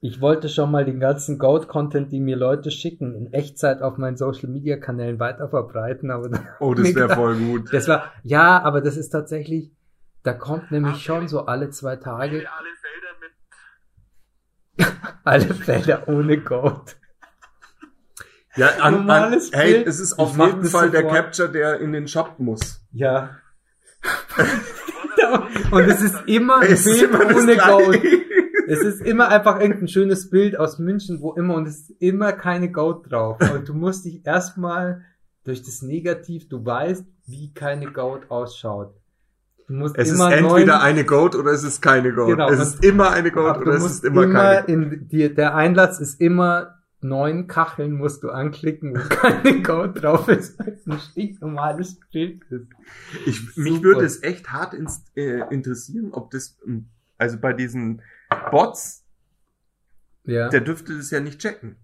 Ich wollte schon mal den ganzen Goat-Content, die mir Leute schicken, in Echtzeit auf meinen Social-Media-Kanälen weiterverbreiten, aber Oh, das wäre voll gut. das war, ja, aber das ist tatsächlich, da kommt nämlich Ach, schon so alle zwei Tage alle Felder alle Felder ohne Goat. Ja, an, an, hey, es ist auf jeden Fall der. Capture, der in den Shop muss. Ja. Und es ist immer ein Es Bild immer ohne Goat. Es ist immer einfach irgendein schönes Bild aus München, wo immer, und es ist immer keine Goat drauf. Und du musst dich erstmal durch das Negativ, du weißt, wie keine Goat ausschaut. Du musst Es ist immer entweder neun, eine Goat oder es ist keine Goat. Genau, es ist immer eine Goat oder es ist immer, keine. in die, der Einlass ist immer neun Kacheln musst du anklicken, wo keine Goat drauf ist, weil es ein stinknormales Bild ist. Ich, mich würde es echt hart ins, äh, interessieren, ob das, ähm, also bei diesen Bots, Ja. der dürfte das ja nicht checken.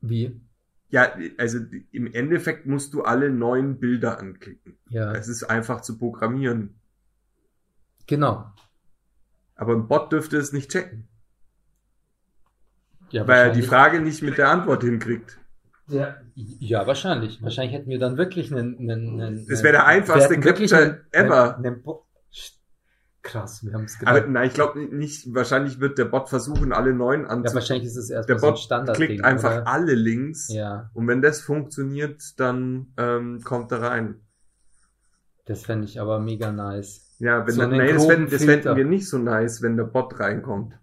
Wie? Ja, also im Endeffekt musst du alle neun Bilder anklicken. Ja. Es ist einfach zu programmieren. Genau. Aber ein Bot dürfte es nicht checken, Ja, weil er die Frage nicht mit der Antwort hinkriegt. Ja, ja, wahrscheinlich. Wahrscheinlich hätten wir dann wirklich einen. einen, einen Das wäre der einfachste Capture ever. Einen, einen Krass, wir haben es Aber gedacht. nein, ich glaube nicht, wahrscheinlich wird der Bot versuchen, alle neun Ja, anzuklicken. wahrscheinlich ist es der erstmal so ein Bot Standardding. klickt einfach oder? alle Links. Ja, Und wenn das funktioniert, dann ähm, kommt er rein. das fände ich aber mega nice. Ja, wenn So dann, nee, das, fänden, das fänden wir nicht so nice, wenn der Bot reinkommt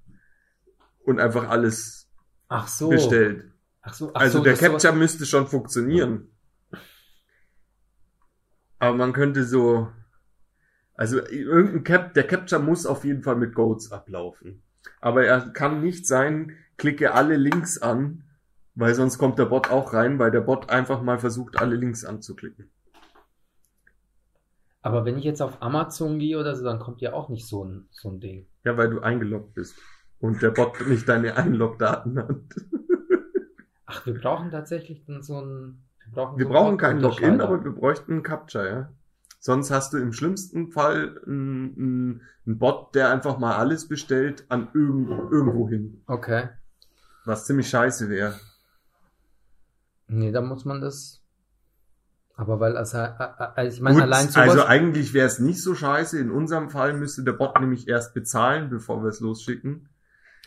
und einfach alles Ach so. bestellt. Ach so, ach also so, der Capture müsste schon funktionieren. Aber man könnte so, also irgendein Cap, der Capture muss auf jeden Fall mit Goats ablaufen. Aber er kann nicht sein, klicke alle Links an, weil sonst kommt der Bot auch rein, weil der Bot einfach mal versucht, alle Links anzuklicken. Aber wenn ich jetzt auf Amazon gehe oder so, dann kommt ja auch nicht so ein, so ein Ding. Ja, weil du eingeloggt bist. Und der Bot nicht deine Einlogdaten hat. Ach, wir brauchen tatsächlich dann so ein. Wir brauchen, Wir so brauchen keinen Login, aber wir bräuchten einen Capture, ja. Sonst hast du im schlimmsten Fall einen, Bot, der einfach mal alles bestellt an irgend, irgendwo hin. Okay. Was ziemlich scheiße wäre. Nee, da muss man das. Aber weil, also, also ich meine, Gut, allein sowas. also eigentlich wäre es nicht so scheiße. In unserem Fall müsste der Bot nämlich erst bezahlen, bevor wir es losschicken.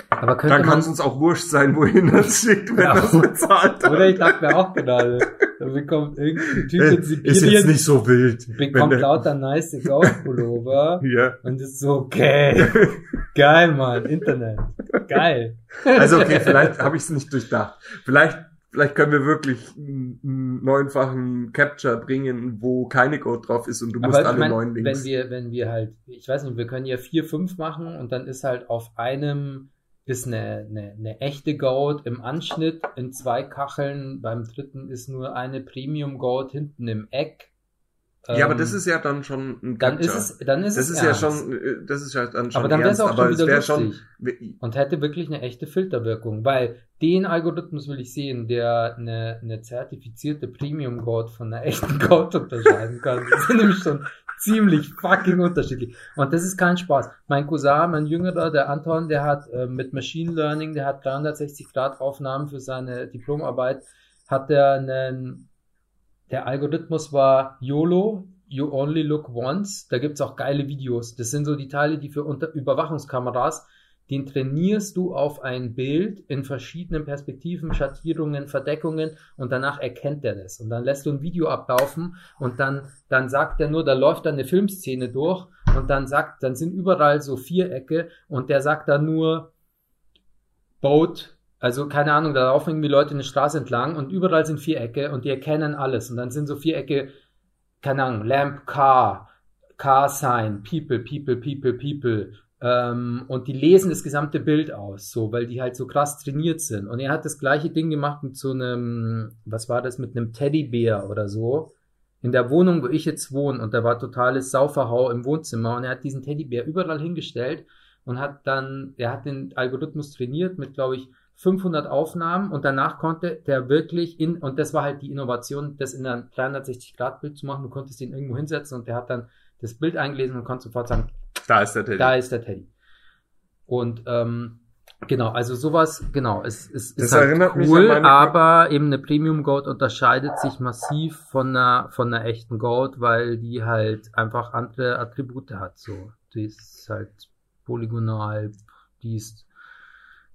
Aber könnte Dann kann es uns auch wurscht sein, wohin es schickt, wenn Ja. es bezahlt hat. Oder ich dachte mir auch gerade, da bekommt irgendein Typ in Äh, ist jetzt Sibirien, nicht so wild. bekommt lauter nice Goat-Pullover Ja. und ist so, okay, geil, Mann, Internet, geil. Also okay, vielleicht habe ich es nicht durchdacht. Vielleicht, vielleicht können wir wirklich einen, neunfachen Capture bringen, wo keine Code drauf ist und du musst Aber ich alle mein, neun Links. wenn wir, wenn wir halt, ich weiß nicht, wir können ja vier, fünf machen und dann ist halt auf einem ist eine, eine, eine echte Goat im Anschnitt in zwei Kacheln, beim dritten ist nur eine Premium Goat hinten im Eck. ja, aber Ähm, das ist ja dann schon ein dann Capture. ist es, dann ist das es ist ja ernst. schon, äh, das ist ja dann schon aber dann wäre es auch schon wieder wäre schon, lustig. und hätte wirklich eine echte Filterwirkung, weil den Algorithmus will ich sehen, der eine, eine zertifizierte Premium Goat von einer echten Goat unterscheiden kann. Die sind nämlich schon ziemlich fucking unterschiedlich. Und das ist kein Spaß. Mein Cousin, mein Jüngerer, der Anton, der hat äh, mit Machine Learning, der hat 360 Grad Aufnahmen für seine Diplomarbeit, hat der einen, der Algorithmus war YOLO, You Only Look Once. Da gibt's auch geile Videos. Das sind so die Teile, die für unter Überwachungskameras den trainierst du auf ein Bild in verschiedenen Perspektiven, Schattierungen, Verdeckungen und danach erkennt er das. Und dann lässt du ein Video ablaufen und dann, dann sagt er nur, da läuft dann eine Filmszene durch und dann sagt, dann sind überall so Vierecke und der sagt dann nur Boat, also keine Ahnung, da laufen irgendwie Leute eine Straße entlang und überall sind Vierecke und die erkennen alles und dann sind so Vierecke, keine Ahnung, Lamp, Car, Car Sign, People, People, People, People, ähm, und die lesen das gesamte Bild aus, so, weil die halt so krass trainiert sind. Und er hat das gleiche Ding gemacht mit so einem, was war das, mit einem Teddybär oder so. In der Wohnung, wo ich jetzt wohne, und da war totales Sauverhau im Wohnzimmer, und er hat diesen Teddybär überall hingestellt und hat dann, er hat den Algorithmus trainiert mit, glaube ich, 500 Aufnahmen und danach konnte der wirklich in, und das war halt die Innovation, das in ein 360-Grad-Bild zu machen. Du konntest ihn irgendwo hinsetzen und der hat dann das Bild eingelesen und konnte sofort sagen, Da ist der Teddy. da ist der Teddy. Und ähm, genau, also sowas, genau, es, es ist halt cool, aber eben eine Premium Goat unterscheidet sich massiv von einer von einer echten Goat, weil die halt einfach andere Attribute hat. So, die ist halt polygonal, die ist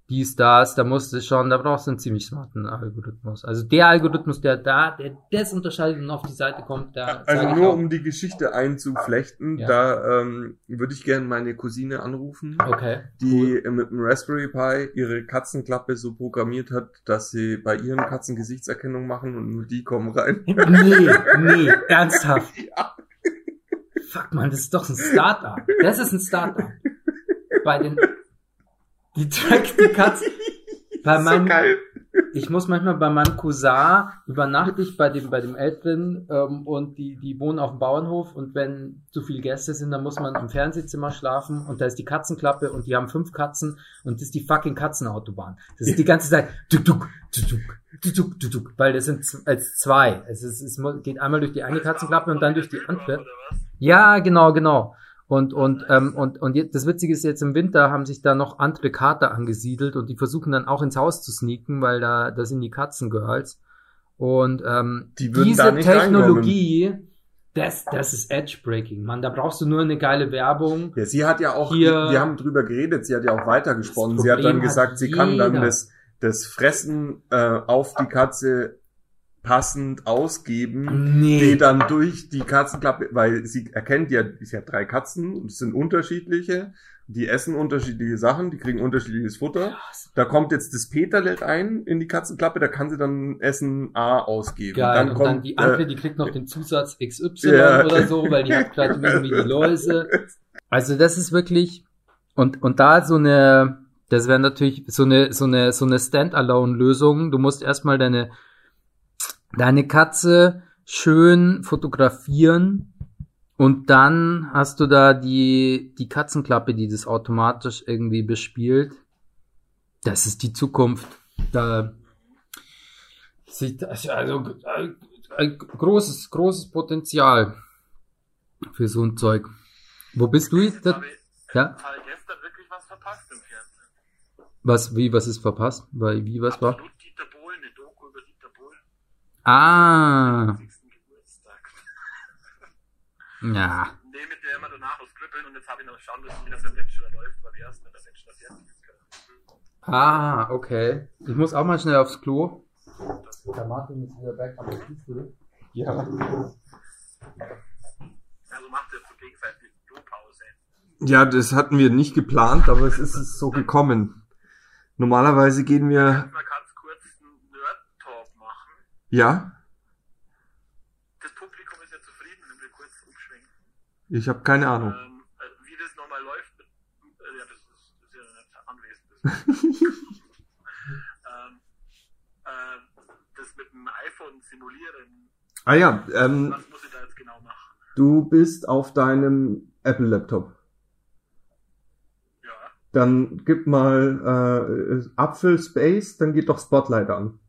dies, das, da musst du schon, da brauchst du einen ziemlich smarten Algorithmus. Also der Algorithmus, der da, der das unterscheidet und auf die Seite kommt, da Also nur auch, um die Geschichte einzuflechten, Ja. da ähm, würde ich gerne meine Cousine anrufen, okay, die mit dem Raspberry Pi ihre Katzenklappe so programmiert hat, dass sie bei ihren Katzen Gesichtserkennung machen und nur die kommen rein. Nee, nee, ernsthaft. Ja. Fuck man, das ist doch ein Startup. Das ist ein Startup. Bei den, die Directing Cuts. bei meinem, so geil. Ich muss manchmal bei meinem Cousin übernachte ich bei dem, bei dem Eltern ähm, und die, die wohnen auf dem Bauernhof und wenn zu viele Gäste sind, dann muss man im Fernsehzimmer schlafen und da ist die Katzenklappe und die haben fünf Katzen und das ist die fucking Katzenautobahn. Das ist die ganze Zeit tuk, tuk, tuk, tuk, tuk, tuk, tuk, weil das sind als zwei. Es, ist, es geht einmal durch die eine Katzenklappe und dann durch die andere. Ja, genau, genau. Und, und, ähm, und, und jetzt, das Witzige ist jetzt im Winter haben sich da noch andere Kater angesiedelt und die versuchen dann auch ins Haus zu sneaken, weil da, da sind die Katzengirls. Und ähm, Die diese Technologie, das, das ist Edge-Breaking, Mann. Da brauchst du nur eine geile Werbung. Ja, sie hat ja auch, Hier- wir haben drüber geredet, sie hat ja auch weitergesponnen. Das Sie hat dann Problem hat gesagt, sie kann dann das, das Fressen äh, auf die Katze passend ausgeben, Nee. die dann durch die Katzenklappe, weil sie erkennt ja, sie hat drei Katzen und es sind unterschiedliche, die essen unterschiedliche Sachen, die kriegen unterschiedliches Futter. Da kommt jetzt das Peterlet ein in die Katzenklappe, da kann sie dann Essen A ausgeben. Geil. dann und kommt dann die andere, äh, die kriegt noch den Zusatz XY Ja. oder so, weil die hat gerade irgendwie die Läuse. Also das ist wirklich und und da so eine das wäre natürlich so eine so eine so eine Standalone Lösung. Du musst erstmal deine deine Katze schön fotografieren und dann hast du da die die Katzenklappe, die das automatisch irgendwie bespielt. Das ist die Zukunft. Da sieht also äh, ein großes großes Potenzial für so ein Zeug. Wo bist du jetzt? Habe ich Ja. Fall gestern wirklich was verpasst im Fernsehen. Was, wie, was ist verpasst? Weil, wie, was war? Absolut Dieter Ah, 60. Geburtstag. ja. Nee, mit der immer danach aus Kribbeln und jetzt habe ich noch schauen müssen, wie das im Bachelor läuft, weil die ersten in der Bachelor fertig ist. Ah, okay. Ich muss auch mal schnell aufs Klo. Der Martin ist wieder back am Kiesel. Ja. Also macht ihr so gegenseitig Klopause. Ja, das hatten wir nicht geplant, aber es ist so gekommen. Normalerweise gehen wir, Mal ganz kurz einen Nerd-Talk machen. Ja, Das Publikum ist ja zufrieden, wenn wir kurz umschwenken. ich habe keine Ahnung. Ähm, äh, wie das nochmal läuft, äh, ja, das ist, das ist ja nicht anwesend. ähm, äh, das mit dem iPhone simulieren, Ah ja, ähm, was muss ich da jetzt genau machen? du bist auf deinem Apple Laptop. Ja, Dann gib mal äh, Apfel Space, dann geht doch Spotlight an.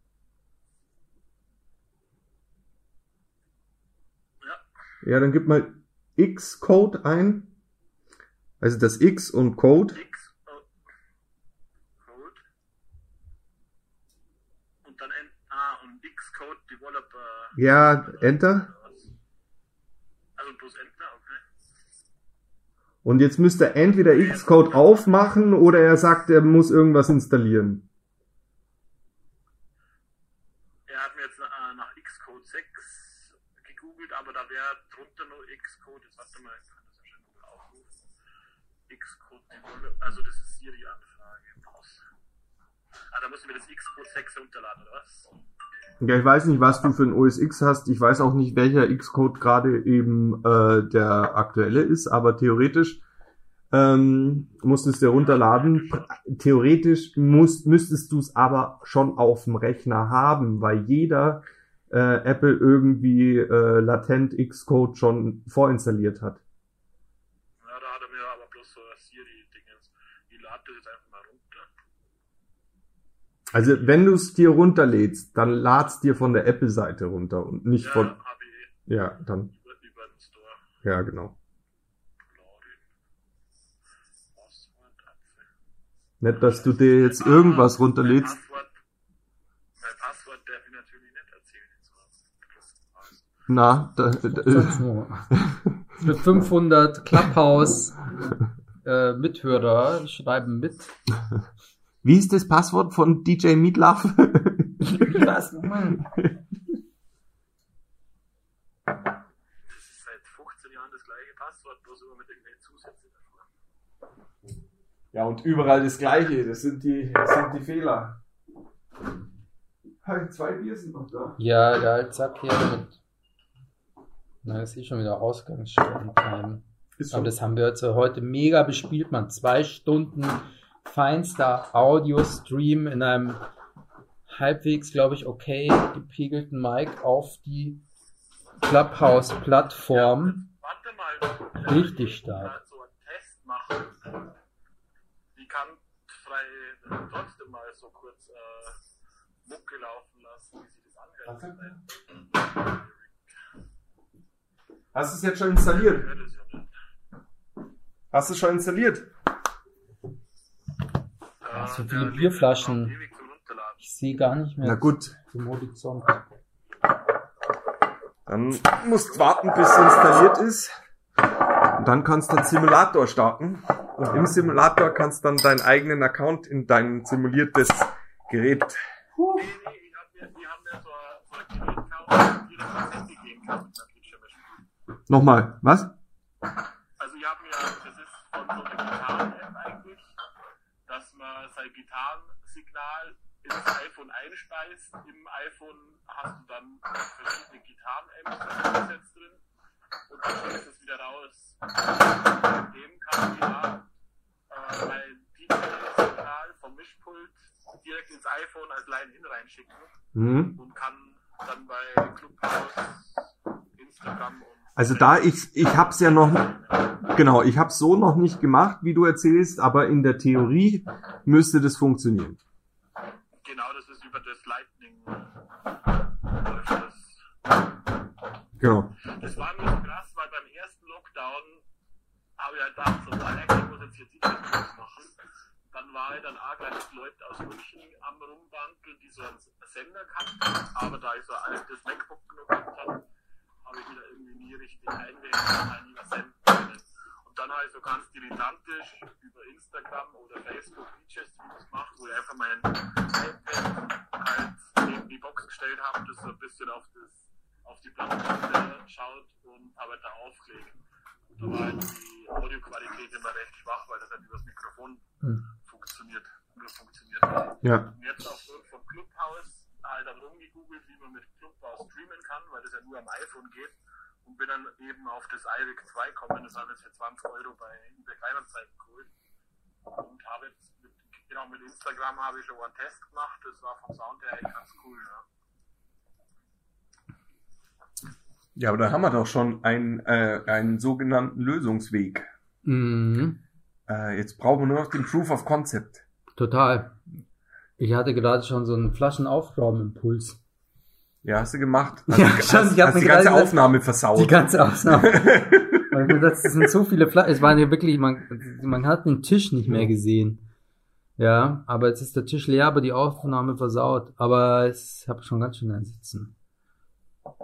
Ja, dann gib mal X-Code ein. Also das X und Code. X, Code. Und dann N, ah, und Xcode Developer. Ja, Enter. Also bloß Enter, okay. Und jetzt müsste er entweder Xcode aufmachen oder er sagt, er muss irgendwas installieren. Er hat mir jetzt äh, nach Xcode 6 gegoogelt, aber da drunter nur Xcode. Jetzt warte mal, ich kann das ja mal aufrufen. Xcode, also das ist hier die Anfrage. Pause. Ah, da muss ich mir das Xcode 6 runterladen, oder was? Ja, ich weiß nicht, was du für ein OS X hast. Ich weiß auch nicht, welcher Xcode gerade eben äh, der aktuelle ist, aber theoretisch ähm, musstest du runterladen. Theoretisch musst, müsstest du es aber schon auf dem Rechner haben, weil jeder äh, Apple irgendwie äh, latent Xcode schon vorinstalliert hat. Ja, da hat er mir aber bloß so Siri-Dingens. Ich lade das jetzt einfach mal runter. Also wenn du es dir runterlädst, dann lad's dir von der Apple-Seite runter und nicht Ja, von. habe ich Ja, dann. über, über den Store. Ja, genau. Nicht, dass du dir jetzt irgendwas Ah, runterlädst. Mein Passwort, mein Passwort darf ich natürlich nicht erzählen. Jetzt was. Na, da, da, Mit 500 Clubhouse äh, Mithörer schreiben mit. wie ist das Passwort von DJ Meatloaf? Was? Mann. Das ist seit 15 Jahren das gleiche Passwort, bloß immer mit irgendwelchen Zusätzen davor. Ja, und überall das Gleiche. Das sind die, das sind die Fehler. Zwei Bier sind noch da. Ja, geil, zack, hier damit. Na, das ist schon wieder Ausgangsstunde-Time. Ist Aber das haben wir jetzt heute mega bespielt, man. Zwei Stunden feinster Audio-Stream in einem halbwegs, glaube ich, okay gepegelten Mic auf die Clubhouse-Plattform. Warte mal. Richtig ich stark. grad so einen Test machen. Ich kann frei trotzdem mal so kurz äh, Mucke laufen lassen, wie sich das anhört. Hast du es jetzt schon installiert? Ja. Hast du es schon installiert? Äh, so der viele Bierflaschen. Ich sehe gar nicht mehr Na gut, zum Horizont. dann musst du warten, bis es installiert ist. Und dann kannst du den Simulator starten. Und im Simulator kannst du dann deinen eigenen Account in dein simuliertes Gerät. Nee, Nochmal, was? Also ich habe mir, das ist von so einer Gitarren-App eigentlich, dass man sein Gitarrensignal ins iPhone einspeist. Im iPhone hast du dann verschiedene Gitarren-Apps Presets drin und dann du es wieder raus. Mit dem kann ich ja äh, mein DJ-Signal vom Mischpult direkt ins iPhone als Line-In reinschicken Hm. und kann dann bei Clubhouse, Instagram und Also da ich, ich hab's ja noch, genau, ich hab's so noch nicht gemacht, wie du erzählst, aber in der Theorie müsste das funktionieren. Genau, das ist über das Lightning. Das, Genau. das war nur so krass, weil beim ersten Lockdown habe ich halt gedacht, so, Alter, ich muss jetzt hier DJ-Videos machen. Dann war ich dann auch gleich mit Leuten aus München am Rumwandeln, die so einen Sender kannten. Aber da ich so ein altes MacBook genug gehabt habe, habe ich wieder irgendwie nie richtig einwählen können, lieber senden können. Und dann habe ich so ganz dilettantisch über Instagram oder Facebook DJ-Streams gemacht, wo ich einfach mein iPad halt neben die Box gestellt habe, das so ein bisschen auf, das, auf die Plattform schaut und habe halt da aufgelegt. Und da war halt die Audioqualität immer recht schwach, weil das halt übers Mikrofon Hm. funktioniert, nur funktioniert. Ja. Und jetzt aufgrund von Clubhouse rumgegoogelt, wie man mit Clubhouse streamen kann, weil das ja nur am iPhone geht. Und bin dann eben auf das iRig 2 gekommen, das habe ich jetzt für 20 Euro bei eBay Kleinanzeigen geholt. Und habe jetzt, mit, genau mit Instagram habe ich schon einen Test gemacht, das war vom Sound her echt ganz cool. Ja. Ja, aber da haben wir doch schon einen, äh, einen sogenannten Lösungsweg. Mhm. Äh, jetzt brauchen wir nur noch den Proof of Concept. Total. Ich hatte gerade schon so einen Flaschenaufraumimpuls. Ja, hast du gemacht. Ja, hast, schon, hast, ich hab hast die ganze Aufnahme versaut. Die ganze. Weil mir dachte, es sind so viele Flaschen. Es waren ja wirklich, man, man hat den Tisch nicht mehr gesehen. Ja, aber jetzt ist der Tisch leer, aber die Aufnahme versaut. Aber ich habe schon ganz schön ein Sitzen.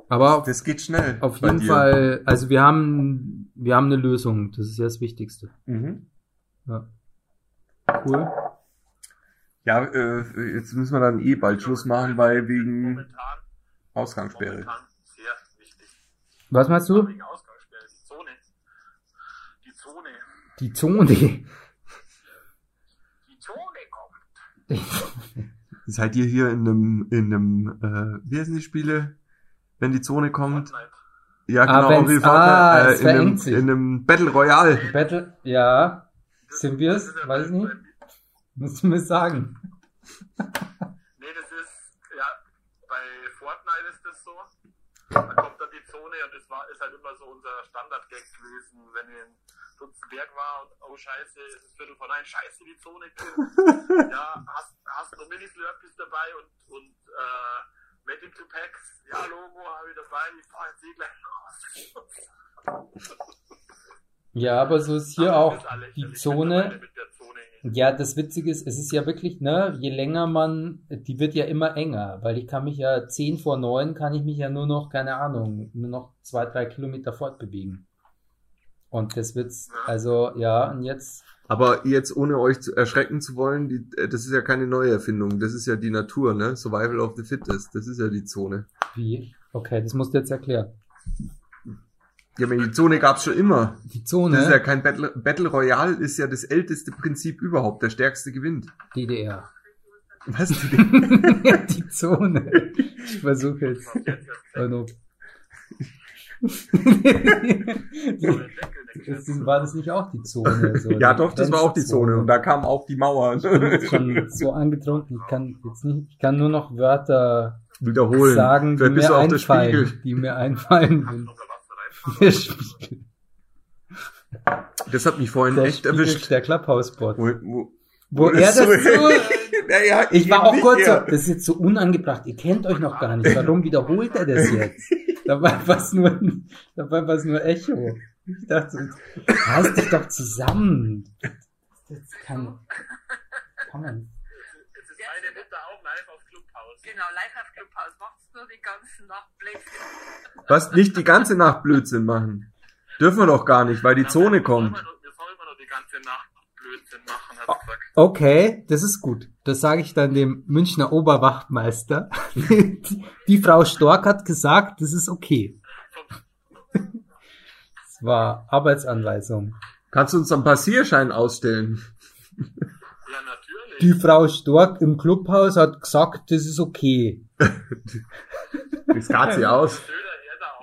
Aber auf, Das geht schnell. auf jeden dir. Fall, also wir haben, wir haben eine Lösung. Das ist ja das Wichtigste. Mhm. Ja. Cool. Ja, äh, jetzt müssen wir dann eh bald Schluss machen, weil wegen Momentan, Ausgangssperre. momentan sehr wichtig. Was meinst du? Wegen Ausgangssperre, die Zone. Die Zone. Die Zone. Die Zone kommt. Seid ihr hier in einem, in einem, äh, wie heißen die Spiele? Wenn die Zone kommt? Fortnite. Ja, Ah, genau, wenn's- wie ah, äh, in, einem, sich. in einem Battle Royale. Battle, ja. Sind wir es? Weiß nicht. Musst du mir sagen. Nee, das ist, ja, bei Fortnite ist das so. Da kommt dann die Zone und das war, ist halt immer so unser Standard-Gag gewesen, wenn wir in Dutzendberg war und oh scheiße, es ist Viertel von eins, scheiße, die Zone ja, hast, hast du Mini-Slurpees dabei und, und äh, Made in Two Packs, ja, Logo habe ich dabei, ich fahr jetzt eh gleich raus. Ja, aber so ist hier Aber auch die Zone. mittlerweile Mit der Zone. Ja, das Witzige ist, es ist ja wirklich, ne, je länger man, die wird ja immer enger, weil ich kann mich ja 10 vor 9 kann ich mich ja nur noch, keine Ahnung, nur noch zwei, drei Kilometer fortbewegen. Und das wird's, also, ja, und jetzt, Aber jetzt, ohne euch zu erschrecken zu wollen, die, äh, das ist ja keine neue Erfindung. Das ist ja die Natur, ne? Survival of the Fittest. Das ist ja die Zone. wie? Okay, das musst du jetzt erklären. Ja, aber die Zone gab's schon immer. Die Zone, Das ist ja kein Battle, Battle Royale, ist ja das älteste Prinzip überhaupt. Der stärkste gewinnt. DDR. Was? Die, die Zone. Ich versuche jetzt. Oh no. das, war das nicht auch die Zone? So, ja, doch, das war auch die Zone. Und da kam auch die Mauer. Ich bin jetzt schon so angetrunken, ich kann jetzt nicht, ich kann nur noch Wörter Wiederholen. sagen, die Vielleicht mir du auch der einfallen, die mir einfallen. Das hat mich vorhin der echt Spiegel, erwischt. der Clubhouse-Bot. Wo, wo, Wo er das so- naja, ich war auch kurz so, das ist jetzt so unangebracht, ihr kennt euch noch gar nicht, warum wiederholt er das jetzt? Dabei war es nur, dabei war es nur Echo. Ich dachte, reiß dich doch zusammen. Das kann, kann man. Jetzt ist meine Mutter auch live auf Clubhouse. Genau, auf Clubhouse macht's nur die ganze Nacht Blödsinn. Was nicht die ganze Nacht Blödsinn machen. Dürfen wir doch gar nicht, weil die Zone Wir sollen kommt. wir sollen wir noch die ganze Nacht Blödsinn machen, hat gesagt. Okay, das ist gut. Das sage ich dann dem Münchner Oberwachtmeister. die, die Frau Stork hat gesagt, das ist okay. Das war Arbeitsanweisung. Kannst du uns einen Passierschein ausstellen? Die Frau Stork im Clubhaus hat gesagt, das ist okay. Wie sieht sie aus?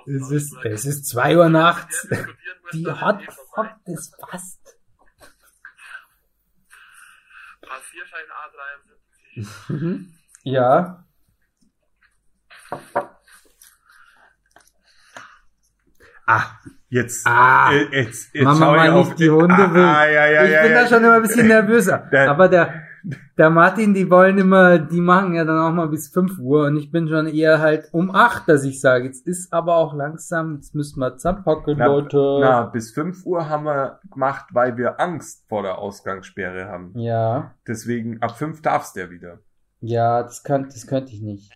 Es ist, es ist zwei Uhr nachts. Wir Die hat fuck, das passt. Passierschein A73. Ja. Ah, jetzt. Ah. äh, jetzt, jetzt Mama ich mal auf- nicht die Hunde ah, will. Ah, ja, ja, ich ja, bin da schon immer ein bisschen nervöser. Der- Aber der, der Martin, die wollen immer, die machen ja dann auch mal bis 5 Uhr und ich bin schon eher halt um 8, dass ich sage, jetzt ist aber auch langsam, jetzt müssen wir zusammenpacken, Na, Leute. na, bis 5 Uhr haben wir gemacht, weil wir Angst vor der Ausgangssperre haben. Ja, Deswegen, ab 5 darfst du ja wieder. ja, das könnte, das könnte ich nicht.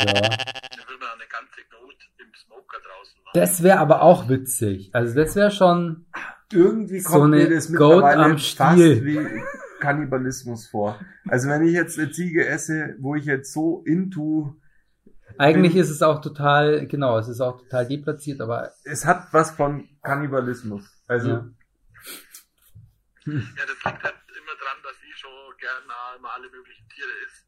Ja. Dann will man eine ganze Not im Smoker draußen machen. Das wäre aber auch witzig. Also das wäre schon, Irgendwie So kommt eine mir das Goat mittlerweile am fast Stiel. wie Kannibalismus vor. Also wenn ich jetzt eine Ziege esse, wo ich jetzt so into, eigentlich Bin- ist es auch total, genau, es ist auch total deplatziert, aber es hat was von Kannibalismus. Also, ja. Ja, das liegt halt immer dran, dass ich schon gerne immer alle möglichen Tiere isst.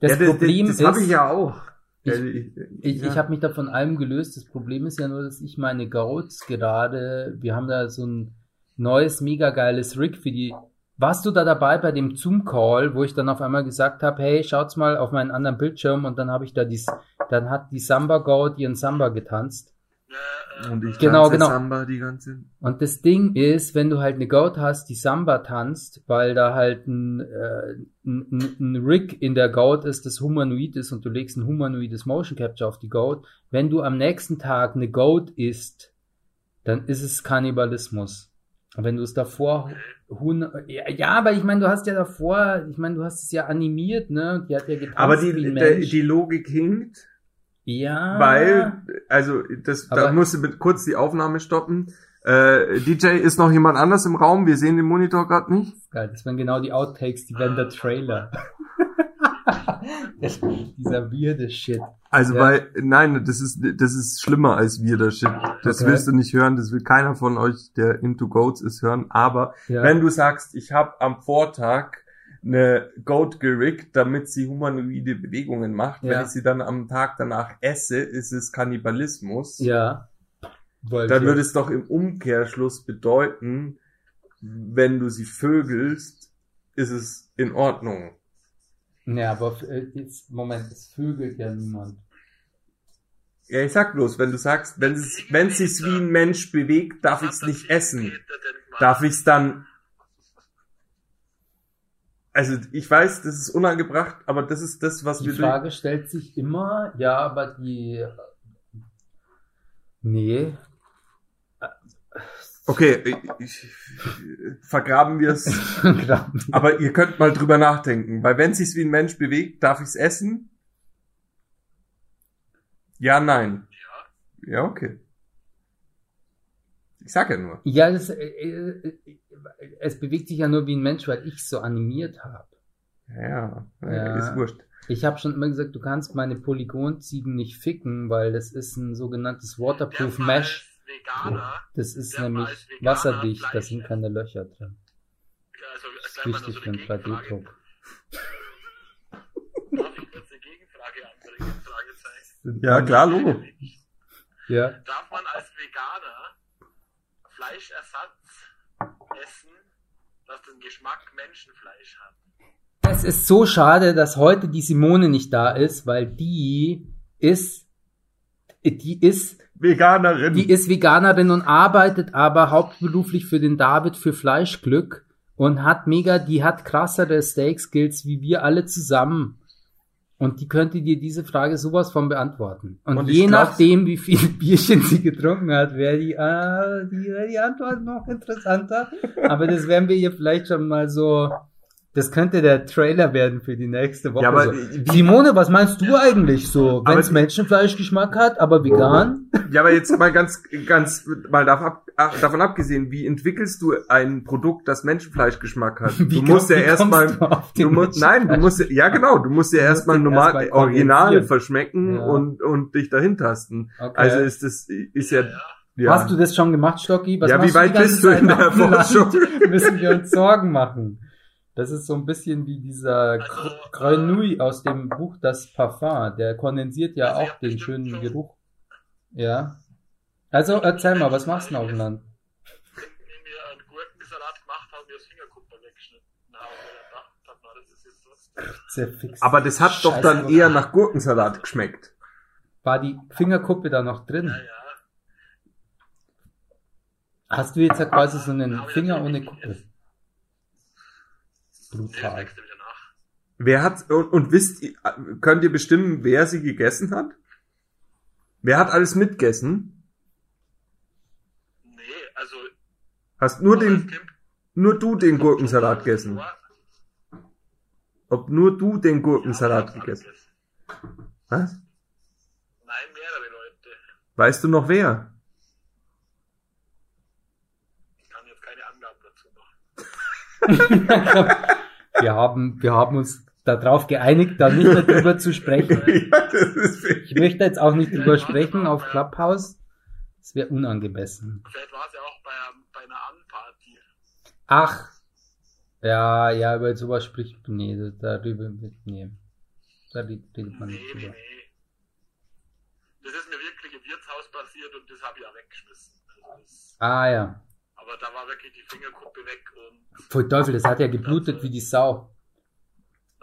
Das ja, das, Problem das, ist, das habe ich ja auch. Ich- Also Ich, ja. ich habe mich da von allem gelöst. Das Problem ist ja nur, dass ich meine Goats gerade, wir haben da so ein neues, mega geiles Rig für die. Warst du da dabei bei dem Zoom-Call, wo ich dann auf einmal gesagt habe, hey, schaut's mal auf meinen anderen Bildschirm und dann habe ich da dies, dann hat die Samba Goat ihren Samba getanzt. Äh, Und ich Genau, tanze genau. Samba die ganze. Und das Ding ist, wenn du halt eine Goat hast, die Samba tanzt, weil da halt ein, äh, ein, ein- Rig in der Goat ist, das humanoid ist und du legst ein humanoides Motion Capture auf die Goat, wenn du am nächsten Tag eine Goat isst, dann ist es Kannibalismus. Und wenn du es davor ja, ja, aber ich meine, du hast ja davor, ich meine, du hast es ja animiert, ne? Die hat ja getanzt Aber die, wie ein der, Mensch. die Logik hinkt. Ja. Weil, also, das, da Aber- musst du mit, kurz die Aufnahme stoppen. Äh, DJ, ist noch jemand anders im Raum? Wir sehen den Monitor gerade nicht. Geil, das wären genau die Outtakes, die wären der Trailer. Dieser weirde Shit. Also, Ja. weil, nein, das ist, das ist schlimmer als wir, das Shit. Das Okay. willst du nicht hören, das will keiner von euch, der into Goats ist, hören. Aber, Ja. wenn du sagst, ich habe am Vortag eine Goat gerickt, damit sie humanoide Bewegungen macht, Ja. wenn ich sie dann am Tag danach esse, ist es Kannibalismus. ja. Wollte Dann würde es doch im Umkehrschluss bedeuten, wenn du sie vögelst, ist es in Ordnung. Ja, aber äh, jetzt, Moment, es vögelt ja niemand. Ja, ich sag bloß, wenn du sagst, wenn es, wenn es sich wie ein Mensch bewegt, darf ich es nicht essen. Darf ich es dann, also ich weiß, das ist unangebracht, aber das ist das, was Die wir Frage stellt sich immer, ja, aber die. Nee. Okay, ich, ich, vergraben wir es. Aber ihr könnt mal drüber nachdenken, weil wenn es sich wie ein Mensch bewegt, darf ich es essen? Ja, nein. Ja. Ja, okay. Ich sag ja nur. ja, das, äh, äh, es bewegt sich ja nur wie ein Mensch, weil ich es so animiert habe. Ja, Ja. ist wurscht. Ich habe schon immer gesagt, du kannst meine Polygonziegen nicht ficken, weil das ist ein sogenanntes Waterproof Mesh. Veganer, Das ist nämlich Veganer wasserdicht, da sind keine Löcher drin. also Das ist wichtig so für Gegenfrage. 3D-Druck. Darf ich kurz eine Gegenfrage anbringen? Fragezeichen. Ja, klar, Logo. Ja. Darf man als Veganer Fleischersatz essen, das den Geschmack Menschenfleisch hat? Es ist so schade, dass heute die Simone nicht da ist, weil die ist, die ist, Veganerin. die ist Veganerin und arbeitet aber hauptberuflich für den David für Fleischglück und hat mega, die hat krassere Steak Skills wie wir alle zusammen. Und die könnte dir diese Frage sowas von beantworten. Und, Und je nachdem, wie viel Bierchen sie getrunken hat, wäre die, äh, die, die Antwort noch interessanter. Aber das werden wir ihr vielleicht schon mal so, das könnte der Trailer werden für die nächste Woche. Ja, aber so. Simone, was meinst du eigentlich so? Wenn es Menschenfleischgeschmack hat, aber vegan? Ja, aber jetzt mal ganz, ganz, mal davon abgesehen, wie entwickelst du ein Produkt, das Menschenfleischgeschmack hat? Du Wie musst ja erstmal, du du musst, nein, du musst, ja- genau, du musst ja erstmal normal, erstmal original kondensieren. verschmecken Ja. und, und dich dahin tasten. Okay. Also ist das, ist ja, ja. Hast du das schon gemacht, Stocki? Was Ja, wie weit ganze bist du in der? Forschung? Müssen wir uns Sorgen machen. Das ist so ein bisschen wie dieser Also, Gr- Grenouille aus dem Buch Das Parfum. Der kondensiert ja Also, auch den schönen schon- Geruch. Ja. Also erzähl mal, was machst du denn auf dem Land? Wenn wir einen Gurkensalat gemacht haben, wir das Fingerkuppe weggeschnitten haben, na, das ist jetzt was. Aber das hat doch dann drauf. eher nach Gurkensalat geschmeckt. War die Fingerkuppe da noch drin? Ja, ja. Hast du jetzt ja quasi so einen Finger ohne Kuppe? Brutal. Wer hat, und, und wisst ihr, könnt ihr bestimmen, wer sie gegessen hat? Wer hat alles mitgegessen? Nee, also. Hast nur den, nur du den Gurkensalat gegessen? Ob nur du den Gurkensalat gegessen. Was? Nein, mehrere Leute. Weißt du noch wer? Ich kann jetzt keine Angaben dazu machen. wir haben, wir haben uns darauf geeinigt, da nicht mehr drüber zu sprechen. ja, Ich möchte jetzt auch nicht drüber sprechen auf Clubhouse. Das wäre unangemessen. Vielleicht war es ja auch bei, bei einer Anparty. Ach. Ja, ja, über sowas spricht, nee, darüber, nee. Da redet man Nee, nicht nee, drüber. nee. Das ist mir wirklich im Wirtshaus passiert und das habe ich auch weggeschmissen. Also Ah, ja. Aber da war wirklich die Fingerkuppe weg und Voll Teufel, das hat ja geblutet wie die Sau.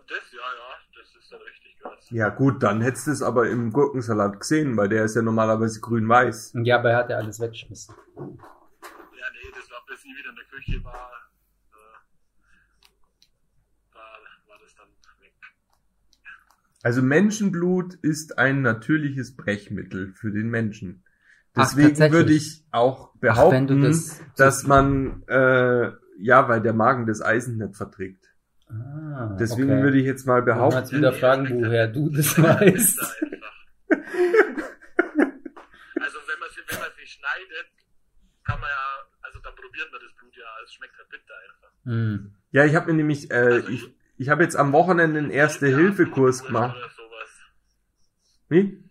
das, ja, ja, das ist dann richtig krass. Ja gut, dann hättest du es aber im Gurkensalat gesehen, weil der ist ja normalerweise grün-weiß. Ja, aber er hat ja alles weggeschmissen. Ja, nee, das war bis ich wieder in der Küche war. Äh, da war das dann weg. Also Menschenblut ist ein natürliches Brechmittel für den Menschen. Deswegen Ach, würde ich auch behaupten, Ach, das dass man äh, ja, weil der Magen das Eisen nicht verträgt. Ah, Deswegen okay. würde ich jetzt mal behaupten. Jetzt wieder fragen, woher du das weißt. also wenn man viel, wenn man viel schneidet, kann man ja, also dann probiert man das Blut ja, es schmeckt halt bitter einfach. Hm. Ja, ich habe mir nämlich, äh, also ich, ich habe jetzt am Wochenende einen Erste-Hilfe-Kurs gemacht. Wie?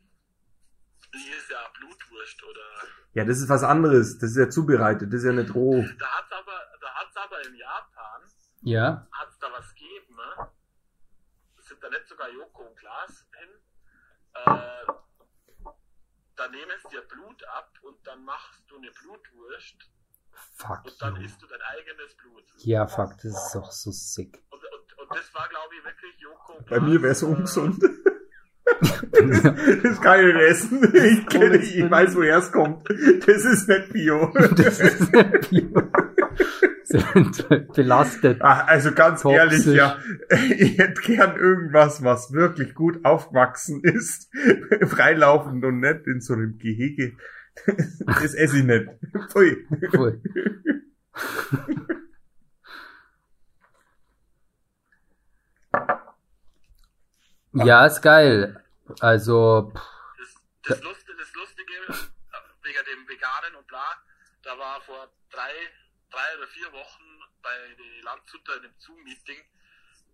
Ja, das ist was anderes. Das ist ja zubereitet. Das ist ja nicht roh. Da hat's aber, da hat's aber in Japan, Ja. hat's da was gegeben, ne? Sind da nicht sogar Joko und Glas hin? Äh, da nehmen sie dir Blut ab und dann machst du eine Blutwurst Fuck und dann you. isst du dein eigenes Blut. Ja, fuck, das ist doch so sick. Und, und, und das war, glaube ich, wirklich Joko und Bei mir wäre es äh, ungesund. das kann ich nicht essen. Ich, kenne, ich weiß, woher es kommt. Das ist nicht Bio. Das ist Sind belastet. Ach, also ganz Toxisch. ehrlich, ja, ich hätte gern irgendwas, was wirklich gut aufgewachsen ist, freilaufend und nicht in so einem Gehege. Das esse ich nicht. Pfui. Cool. Ja, ist geil. Also, Das, das, Lustige, das Lustige, wegen dem Veganen und bla, da war vor drei, drei oder vier Wochen bei den Landshuter in dem Zoom-Meeting,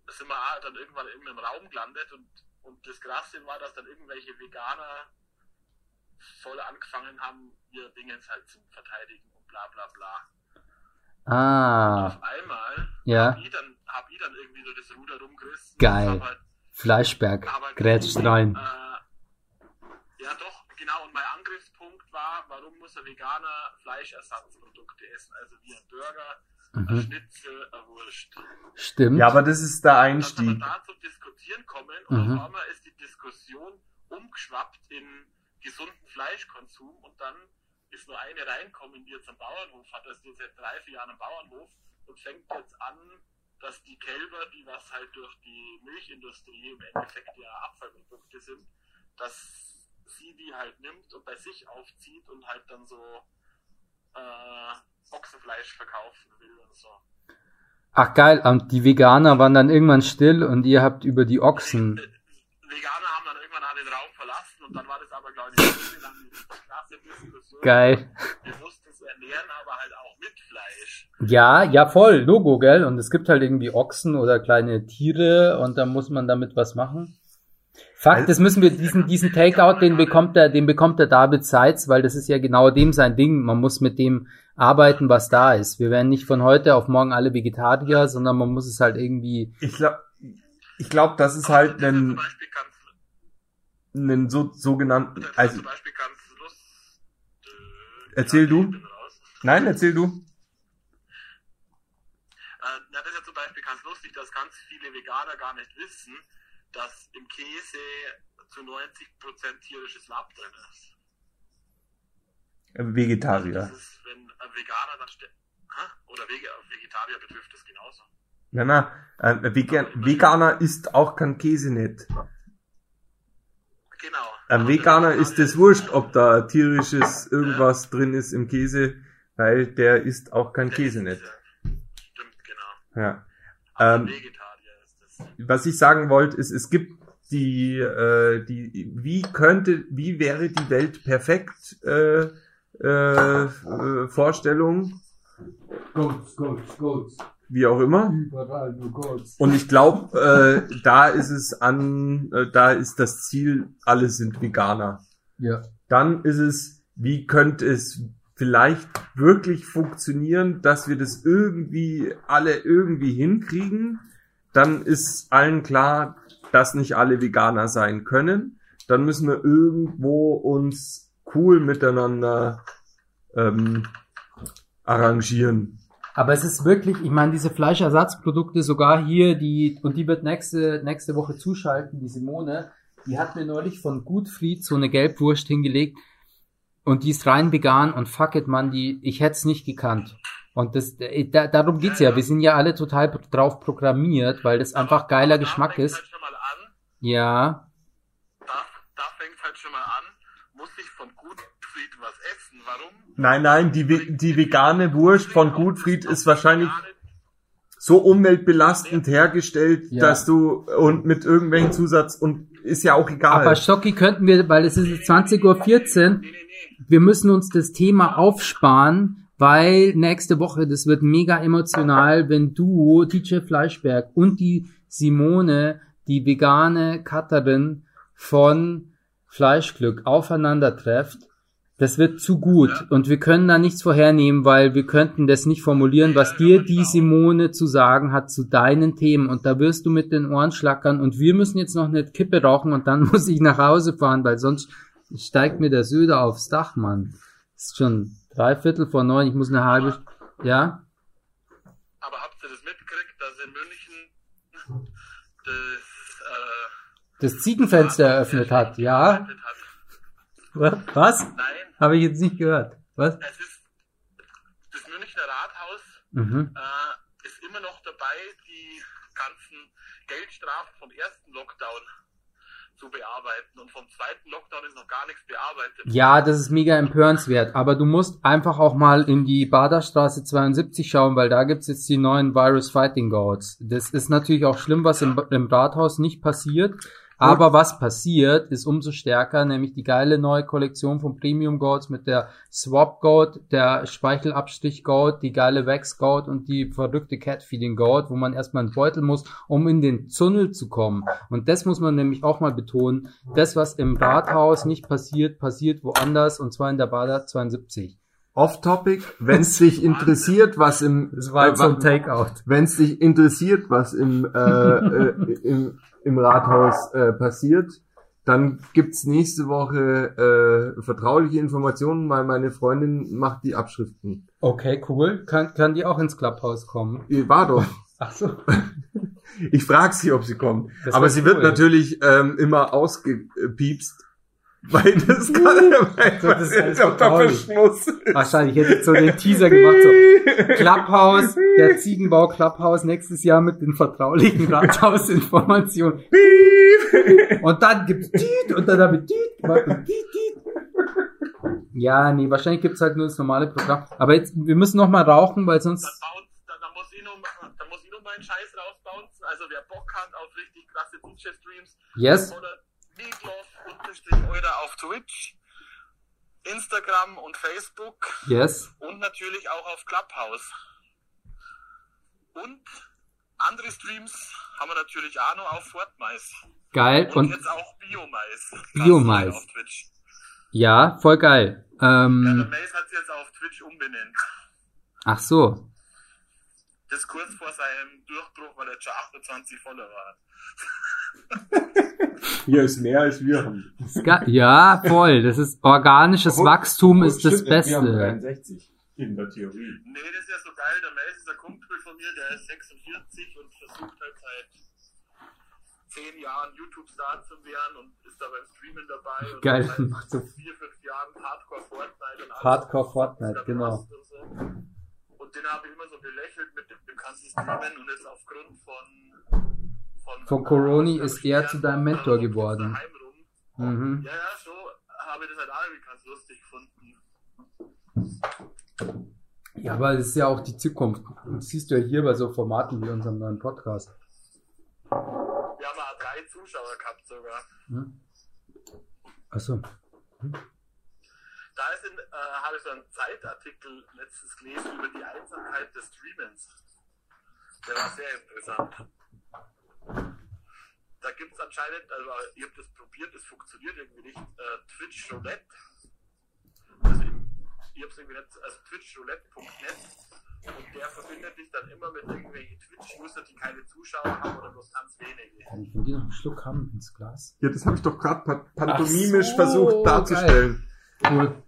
da sind wir auch dann irgendwann in irgendeinem Raum gelandet und, und das Krasse war, dass dann irgendwelche Veganer voll angefangen haben, ihr Dingens halt zu verteidigen und bla bla bla. ah, Auf einmal ja, hab ich dann, hab ich dann irgendwie so das Ruder rumgerissen. Geil. Hab halt Fleischberg, aber grätscht rein. Äh, ja, doch, genau. Und mein Angriffspunkt war, warum muss ein Veganer Fleischersatzprodukte essen? Also wie ein Burger, ein Mhm. Schnitzel, eine Wurst. Stimmt. Ja, aber das ist der Dass wir Einstieg. da zum Diskutieren kommen und Mhm. auf einmal ist die Diskussion umgeschwappt in gesunden Fleischkonsum und dann ist nur eine reinkommen, die jetzt am Bauernhof hat, also die ist seit drei, vier Jahren am Bauernhof und fängt jetzt an, dass die Kälber, die was halt durch die Milchindustrie im Endeffekt ja Abfallprodukte sind, dass sie die halt nimmt und bei sich aufzieht und halt dann so äh, Ochsenfleisch verkaufen will und so. Ach geil, und die Veganer waren dann irgendwann still und ihr habt über die Ochsen. Veganer haben dann irgendwann den Raum verlassen und dann war das aber, glaube ich, eine klasse Diskussion. Geil. Wir mussten es ernähren, aber halt auch mit Fleisch. Ja, ja, voll, Logo, gell? Und es gibt halt irgendwie Ochsen oder kleine Tiere und da muss man damit was machen. Fakt, das müssen wir, diesen, diesen Takeout, den bekommt der, den bekommt der David Seitz, weil das ist ja genau dem sein Ding. Man muss mit dem arbeiten, was da ist. Wir werden nicht von heute auf morgen alle Vegetarier, sondern man muss es halt irgendwie, Ich glaube, ich glaub, das ist halt zum ein, so, sogenannten, also, lustig. Erzähl du. Nein, erzähl du. Äh, na, das ist ja zum Beispiel ganz lustig, dass ganz viele Veganer gar nicht wissen, dass im Käse zu 90% tierisches Lab drin ist. Vegetarier. Das ist, wenn ein Veganer dann? Oder Vege Vegetarier betrifft das genauso. Na, na, ein Vegan, Veganer isst auch kein Käse nicht. Genau. Ein Aber Veganer ist es wurscht, ob da tierisches irgendwas drin ist im Käse, weil der isst auch kein der Käse nicht. ja. Stimmt, genau. Ja. Ähm, was ich sagen wollte, ist, es gibt die, äh, die, wie könnte, wie wäre die Welt perfekt, äh, äh, äh, Vorstellung, Goats, Goats, Goats. wie auch immer. Überall nur Goats. Und ich glaube, äh, da ist es an, äh, da ist das Ziel, alle sind Veganer. Ja. Dann ist es, wie könnte es vielleicht wirklich funktionieren, dass wir das irgendwie alle irgendwie hinkriegen. Dann ist allen klar, dass nicht alle Veganer sein können. Dann müssen wir irgendwo uns cool miteinander ähm, arrangieren. Aber es ist wirklich, ich meine, diese Fleischersatzprodukte, sogar hier, die, und die wird nächste, nächste Woche zuschalten, die Simone, die hat mir neulich von Gutfried so eine Gelbwurst hingelegt und die ist rein vegan und fuck it, man, die, ich hätte es nicht gekannt. Und das, äh, da, darum geht's ja. Wir sind ja alle total drauf programmiert, weil das einfach geiler Da Geschmack ist. Halt schon mal an, Ja, da, da fängt halt schon mal an, muss ich von Gutfried was essen. Warum? Nein, nein, die, die vegane Wurst von Gutfried ist wahrscheinlich so umweltbelastend hergestellt, Ja. dass du und mit irgendwelchen Zusatz und ist ja auch egal. aber Stocki könnten wir, weil es ist jetzt 20.14 Uhr, Nee, nee, nee. Wir müssen uns das Thema aufsparen, weil nächste Woche, das wird mega emotional, wenn du, DJ Fleischberg und die Simone, die vegane Cutterin von Fleischglück, aufeinander trefft. Das wird zu gut und wir können da nichts vorhernehmen, weil wir könnten das nicht formulieren, was dir die genau. Simone zu sagen hat zu deinen Themen und da wirst du mit den Ohren schlackern und wir müssen jetzt noch eine Kippe rauchen und dann muss ich nach Hause fahren, weil sonst steigt mir der Söder aufs Dach, Mann. Ist schon drei Viertel vor neun, ich muss eine halbe, ja? Aber habt ihr das mitgekriegt, dass in München das, äh, Das Ziegenfenster eröffnet hat, ja? hat? Was? Nein, Habe ich jetzt nicht gehört. Was? es ist das Münchner Rathaus Mhm. äh, ist immer noch dabei, die ganzen Geldstrafen vom ersten Lockdown zu bearbeiten. Und vom zweiten Lockdown ist noch gar nichts bearbeitet. Ja, das ist mega empörenswert, aber du musst einfach auch mal in die Baderstraße 72 schauen, weil da gibt's jetzt die neuen Virus Fighting Goats. Das ist natürlich auch schlimm, was im, im Rathaus nicht passiert, aber was passiert, ist umso stärker, nämlich die geile neue Kollektion von Premium Goats mit der Swap Goat, der Speichelabstrich Goat, die geile Wax Goat und die verrückte Catfeeding Goat, wo man erstmal einen Beutel muss, um in den Tunnel zu kommen. Und das muss man nämlich auch mal betonen. Das, was im Rathaus nicht passiert, passiert woanders und zwar in der Bader 72. Off-Topic, wenn es dich interessiert, was im äh, Takeout. wenn es dich interessiert, was im, äh, äh, im, im Rathaus äh, passiert, dann gibt's nächste Woche äh, vertrauliche Informationen, weil meine Freundin macht die Abschriften. Okay, cool. Kann, kann die auch ins Clubhaus kommen? Die War doch. Ach so. Ich frage sie, ob sie kommt. Das Aber sie wird cool. natürlich ähm, immer ausgepiepst, weil das gerade weil Das ist alles unter vertraulich. Verschluss ist. Wahrscheinlich hätte ich so den Teaser gemacht, so Clubhaus, der Ziegenbau Clubhaus nächstes Jahr mit den vertraulichen Rathausinformationen. Und dann gibt's Tiet und dann habe ich Tiet gemacht und Tiet, Tiet. Ja, nee, wahrscheinlich gibt's halt nur das normale Programm. Aber jetzt, wir müssen noch mal rauchen, weil sonst, dann, dann, muss ich noch, dann muss ich noch meinen Scheiß rausbouncen. Also wer Bock hat auf richtig krasse DJ-Streams, yes, oder Meatloaf unterstrich Euler auf Twitch, Instagram und Facebook yes. und natürlich auch auf Clubhouse. Und andere Streams haben wir natürlich auch noch auf Fortmais. Geil. Und, Und jetzt auch Biomais. Biomais. Auf Twitch. ja, voll geil. Ja, der Ähm, Mais hat jetzt auf Twitch umbenannt. ach so. Das kurz vor seinem Durchbruch, weil er schon 28 Follower hat. Hier ist mehr als wir haben. Ja, voll. Das ist organisches Wachstum ist das Wir haben Beste. 63 in der Theorie. Nee, das ist ja so geil. Der Mais ist ein Kumpel von mir, der ist 46 und versucht halt seit 10 Jahren YouTube-Star zu werden und ist da beim Streamen dabei. Und Geil, seit macht so 4, 5 Jahren Hardcore Fortnite und alles. Hardcore Fortnite, genau. Und, so. Und den habe ich immer so belächelt mit dem, dem kannst du streamen und jetzt aufgrund von von, Von Coroni ist er zu deinem Mentor geworden. Mhm. Ja, ja, so habe ich das halt auch ganz lustig gefunden. Ja, aber das ist ja auch die Zukunft. Das siehst du ja hier bei so Formaten wie unserem neuen Podcast. Wir haben auch drei Zuschauer gehabt sogar. Hm? Achso. Da ist in, äh, habe ich so einen Zeitartikel letztens gelesen über die Einsamkeit des Streamens. Der war sehr interessant. Da gibt es anscheinend, also ihr habt das probiert, das funktioniert irgendwie nicht, äh, Twitch Roulette. Also ich, ich hab's irgendwie nicht, also twitchroulette.net und der verbindet dich dann immer mit irgendwelchen Twitch-User, die keine Zuschauer haben oder bloß ganz wenige. Kann ich von dir noch einen Schluck haben ins Glas? Ja, das habe ich doch gerade pa pantomimisch so, versucht darzustellen. Cool.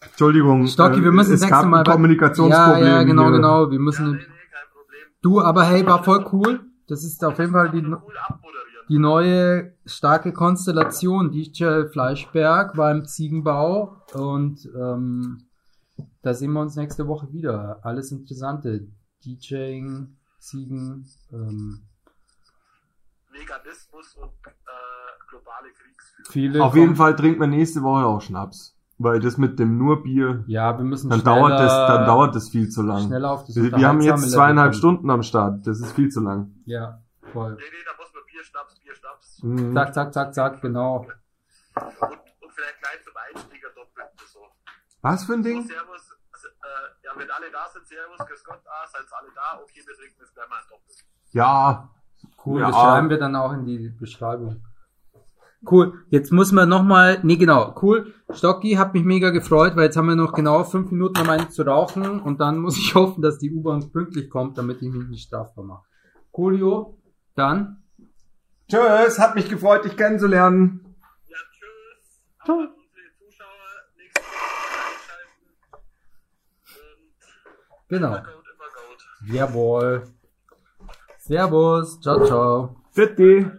Entschuldigung. Stocki, wir müssen es das gab nächste Mal. ein Kommunikationsproblem. Ja, ja, genau, hier. genau. Wir Ja, nee, müssen. nee, kein Problem. Du, aber hey, war voll cool. Das ist auf jeden Fall die, die neue starke Konstellation. DJ Fleischberg war im Ziegenbau und ähm, da sehen wir uns nächste Woche wieder. Alles Interessante. DJing, Ziegen, ähm, Veganismus und äh, globale Kriegsführung. viele. Auf jeden Fall trinkt man nächste Woche auch Schnaps. Weil das mit dem nur Bier, Ja, wir müssen dann schneller, dauert das, dann dauert das viel zu lang. schneller auf das Wir, wir haben jetzt zweieinhalb Level Stunden am Start. Das ist viel zu lang. Ja, voll. Nee, nee, da muss man Bier, Schnaps, Bier, Schnaps. Mhm. Zack, zack, zack, zack, genau. Und, und vielleicht gleich zum Einstieg ein doppelt so. Was für ein So, Ding? Servus, äh, Äh, ja, wenn alle da sind, Servus, grüß Gott, ah, seid alle da, okay, wir trinken jetzt gleich mal ein Doppel. Ja. Cool, Ja. das schreiben wir dann auch in die Beschreibung. Cool, jetzt muss man nochmal, nee genau, cool. Stocki, hat mich mega gefreut, weil jetzt haben wir noch genau fünf Minuten, um einen zu rauchen und dann muss ich hoffen, dass die U-Bahn pünktlich kommt, damit ich mich nicht strafbar mache. Coolio, dann, Tschüss, hat mich gefreut, dich kennenzulernen. Ja, tschüss. Einschalten. Und genau, immer gut, immer gut. jawohl. Servus, ciao, ciao. Fitti.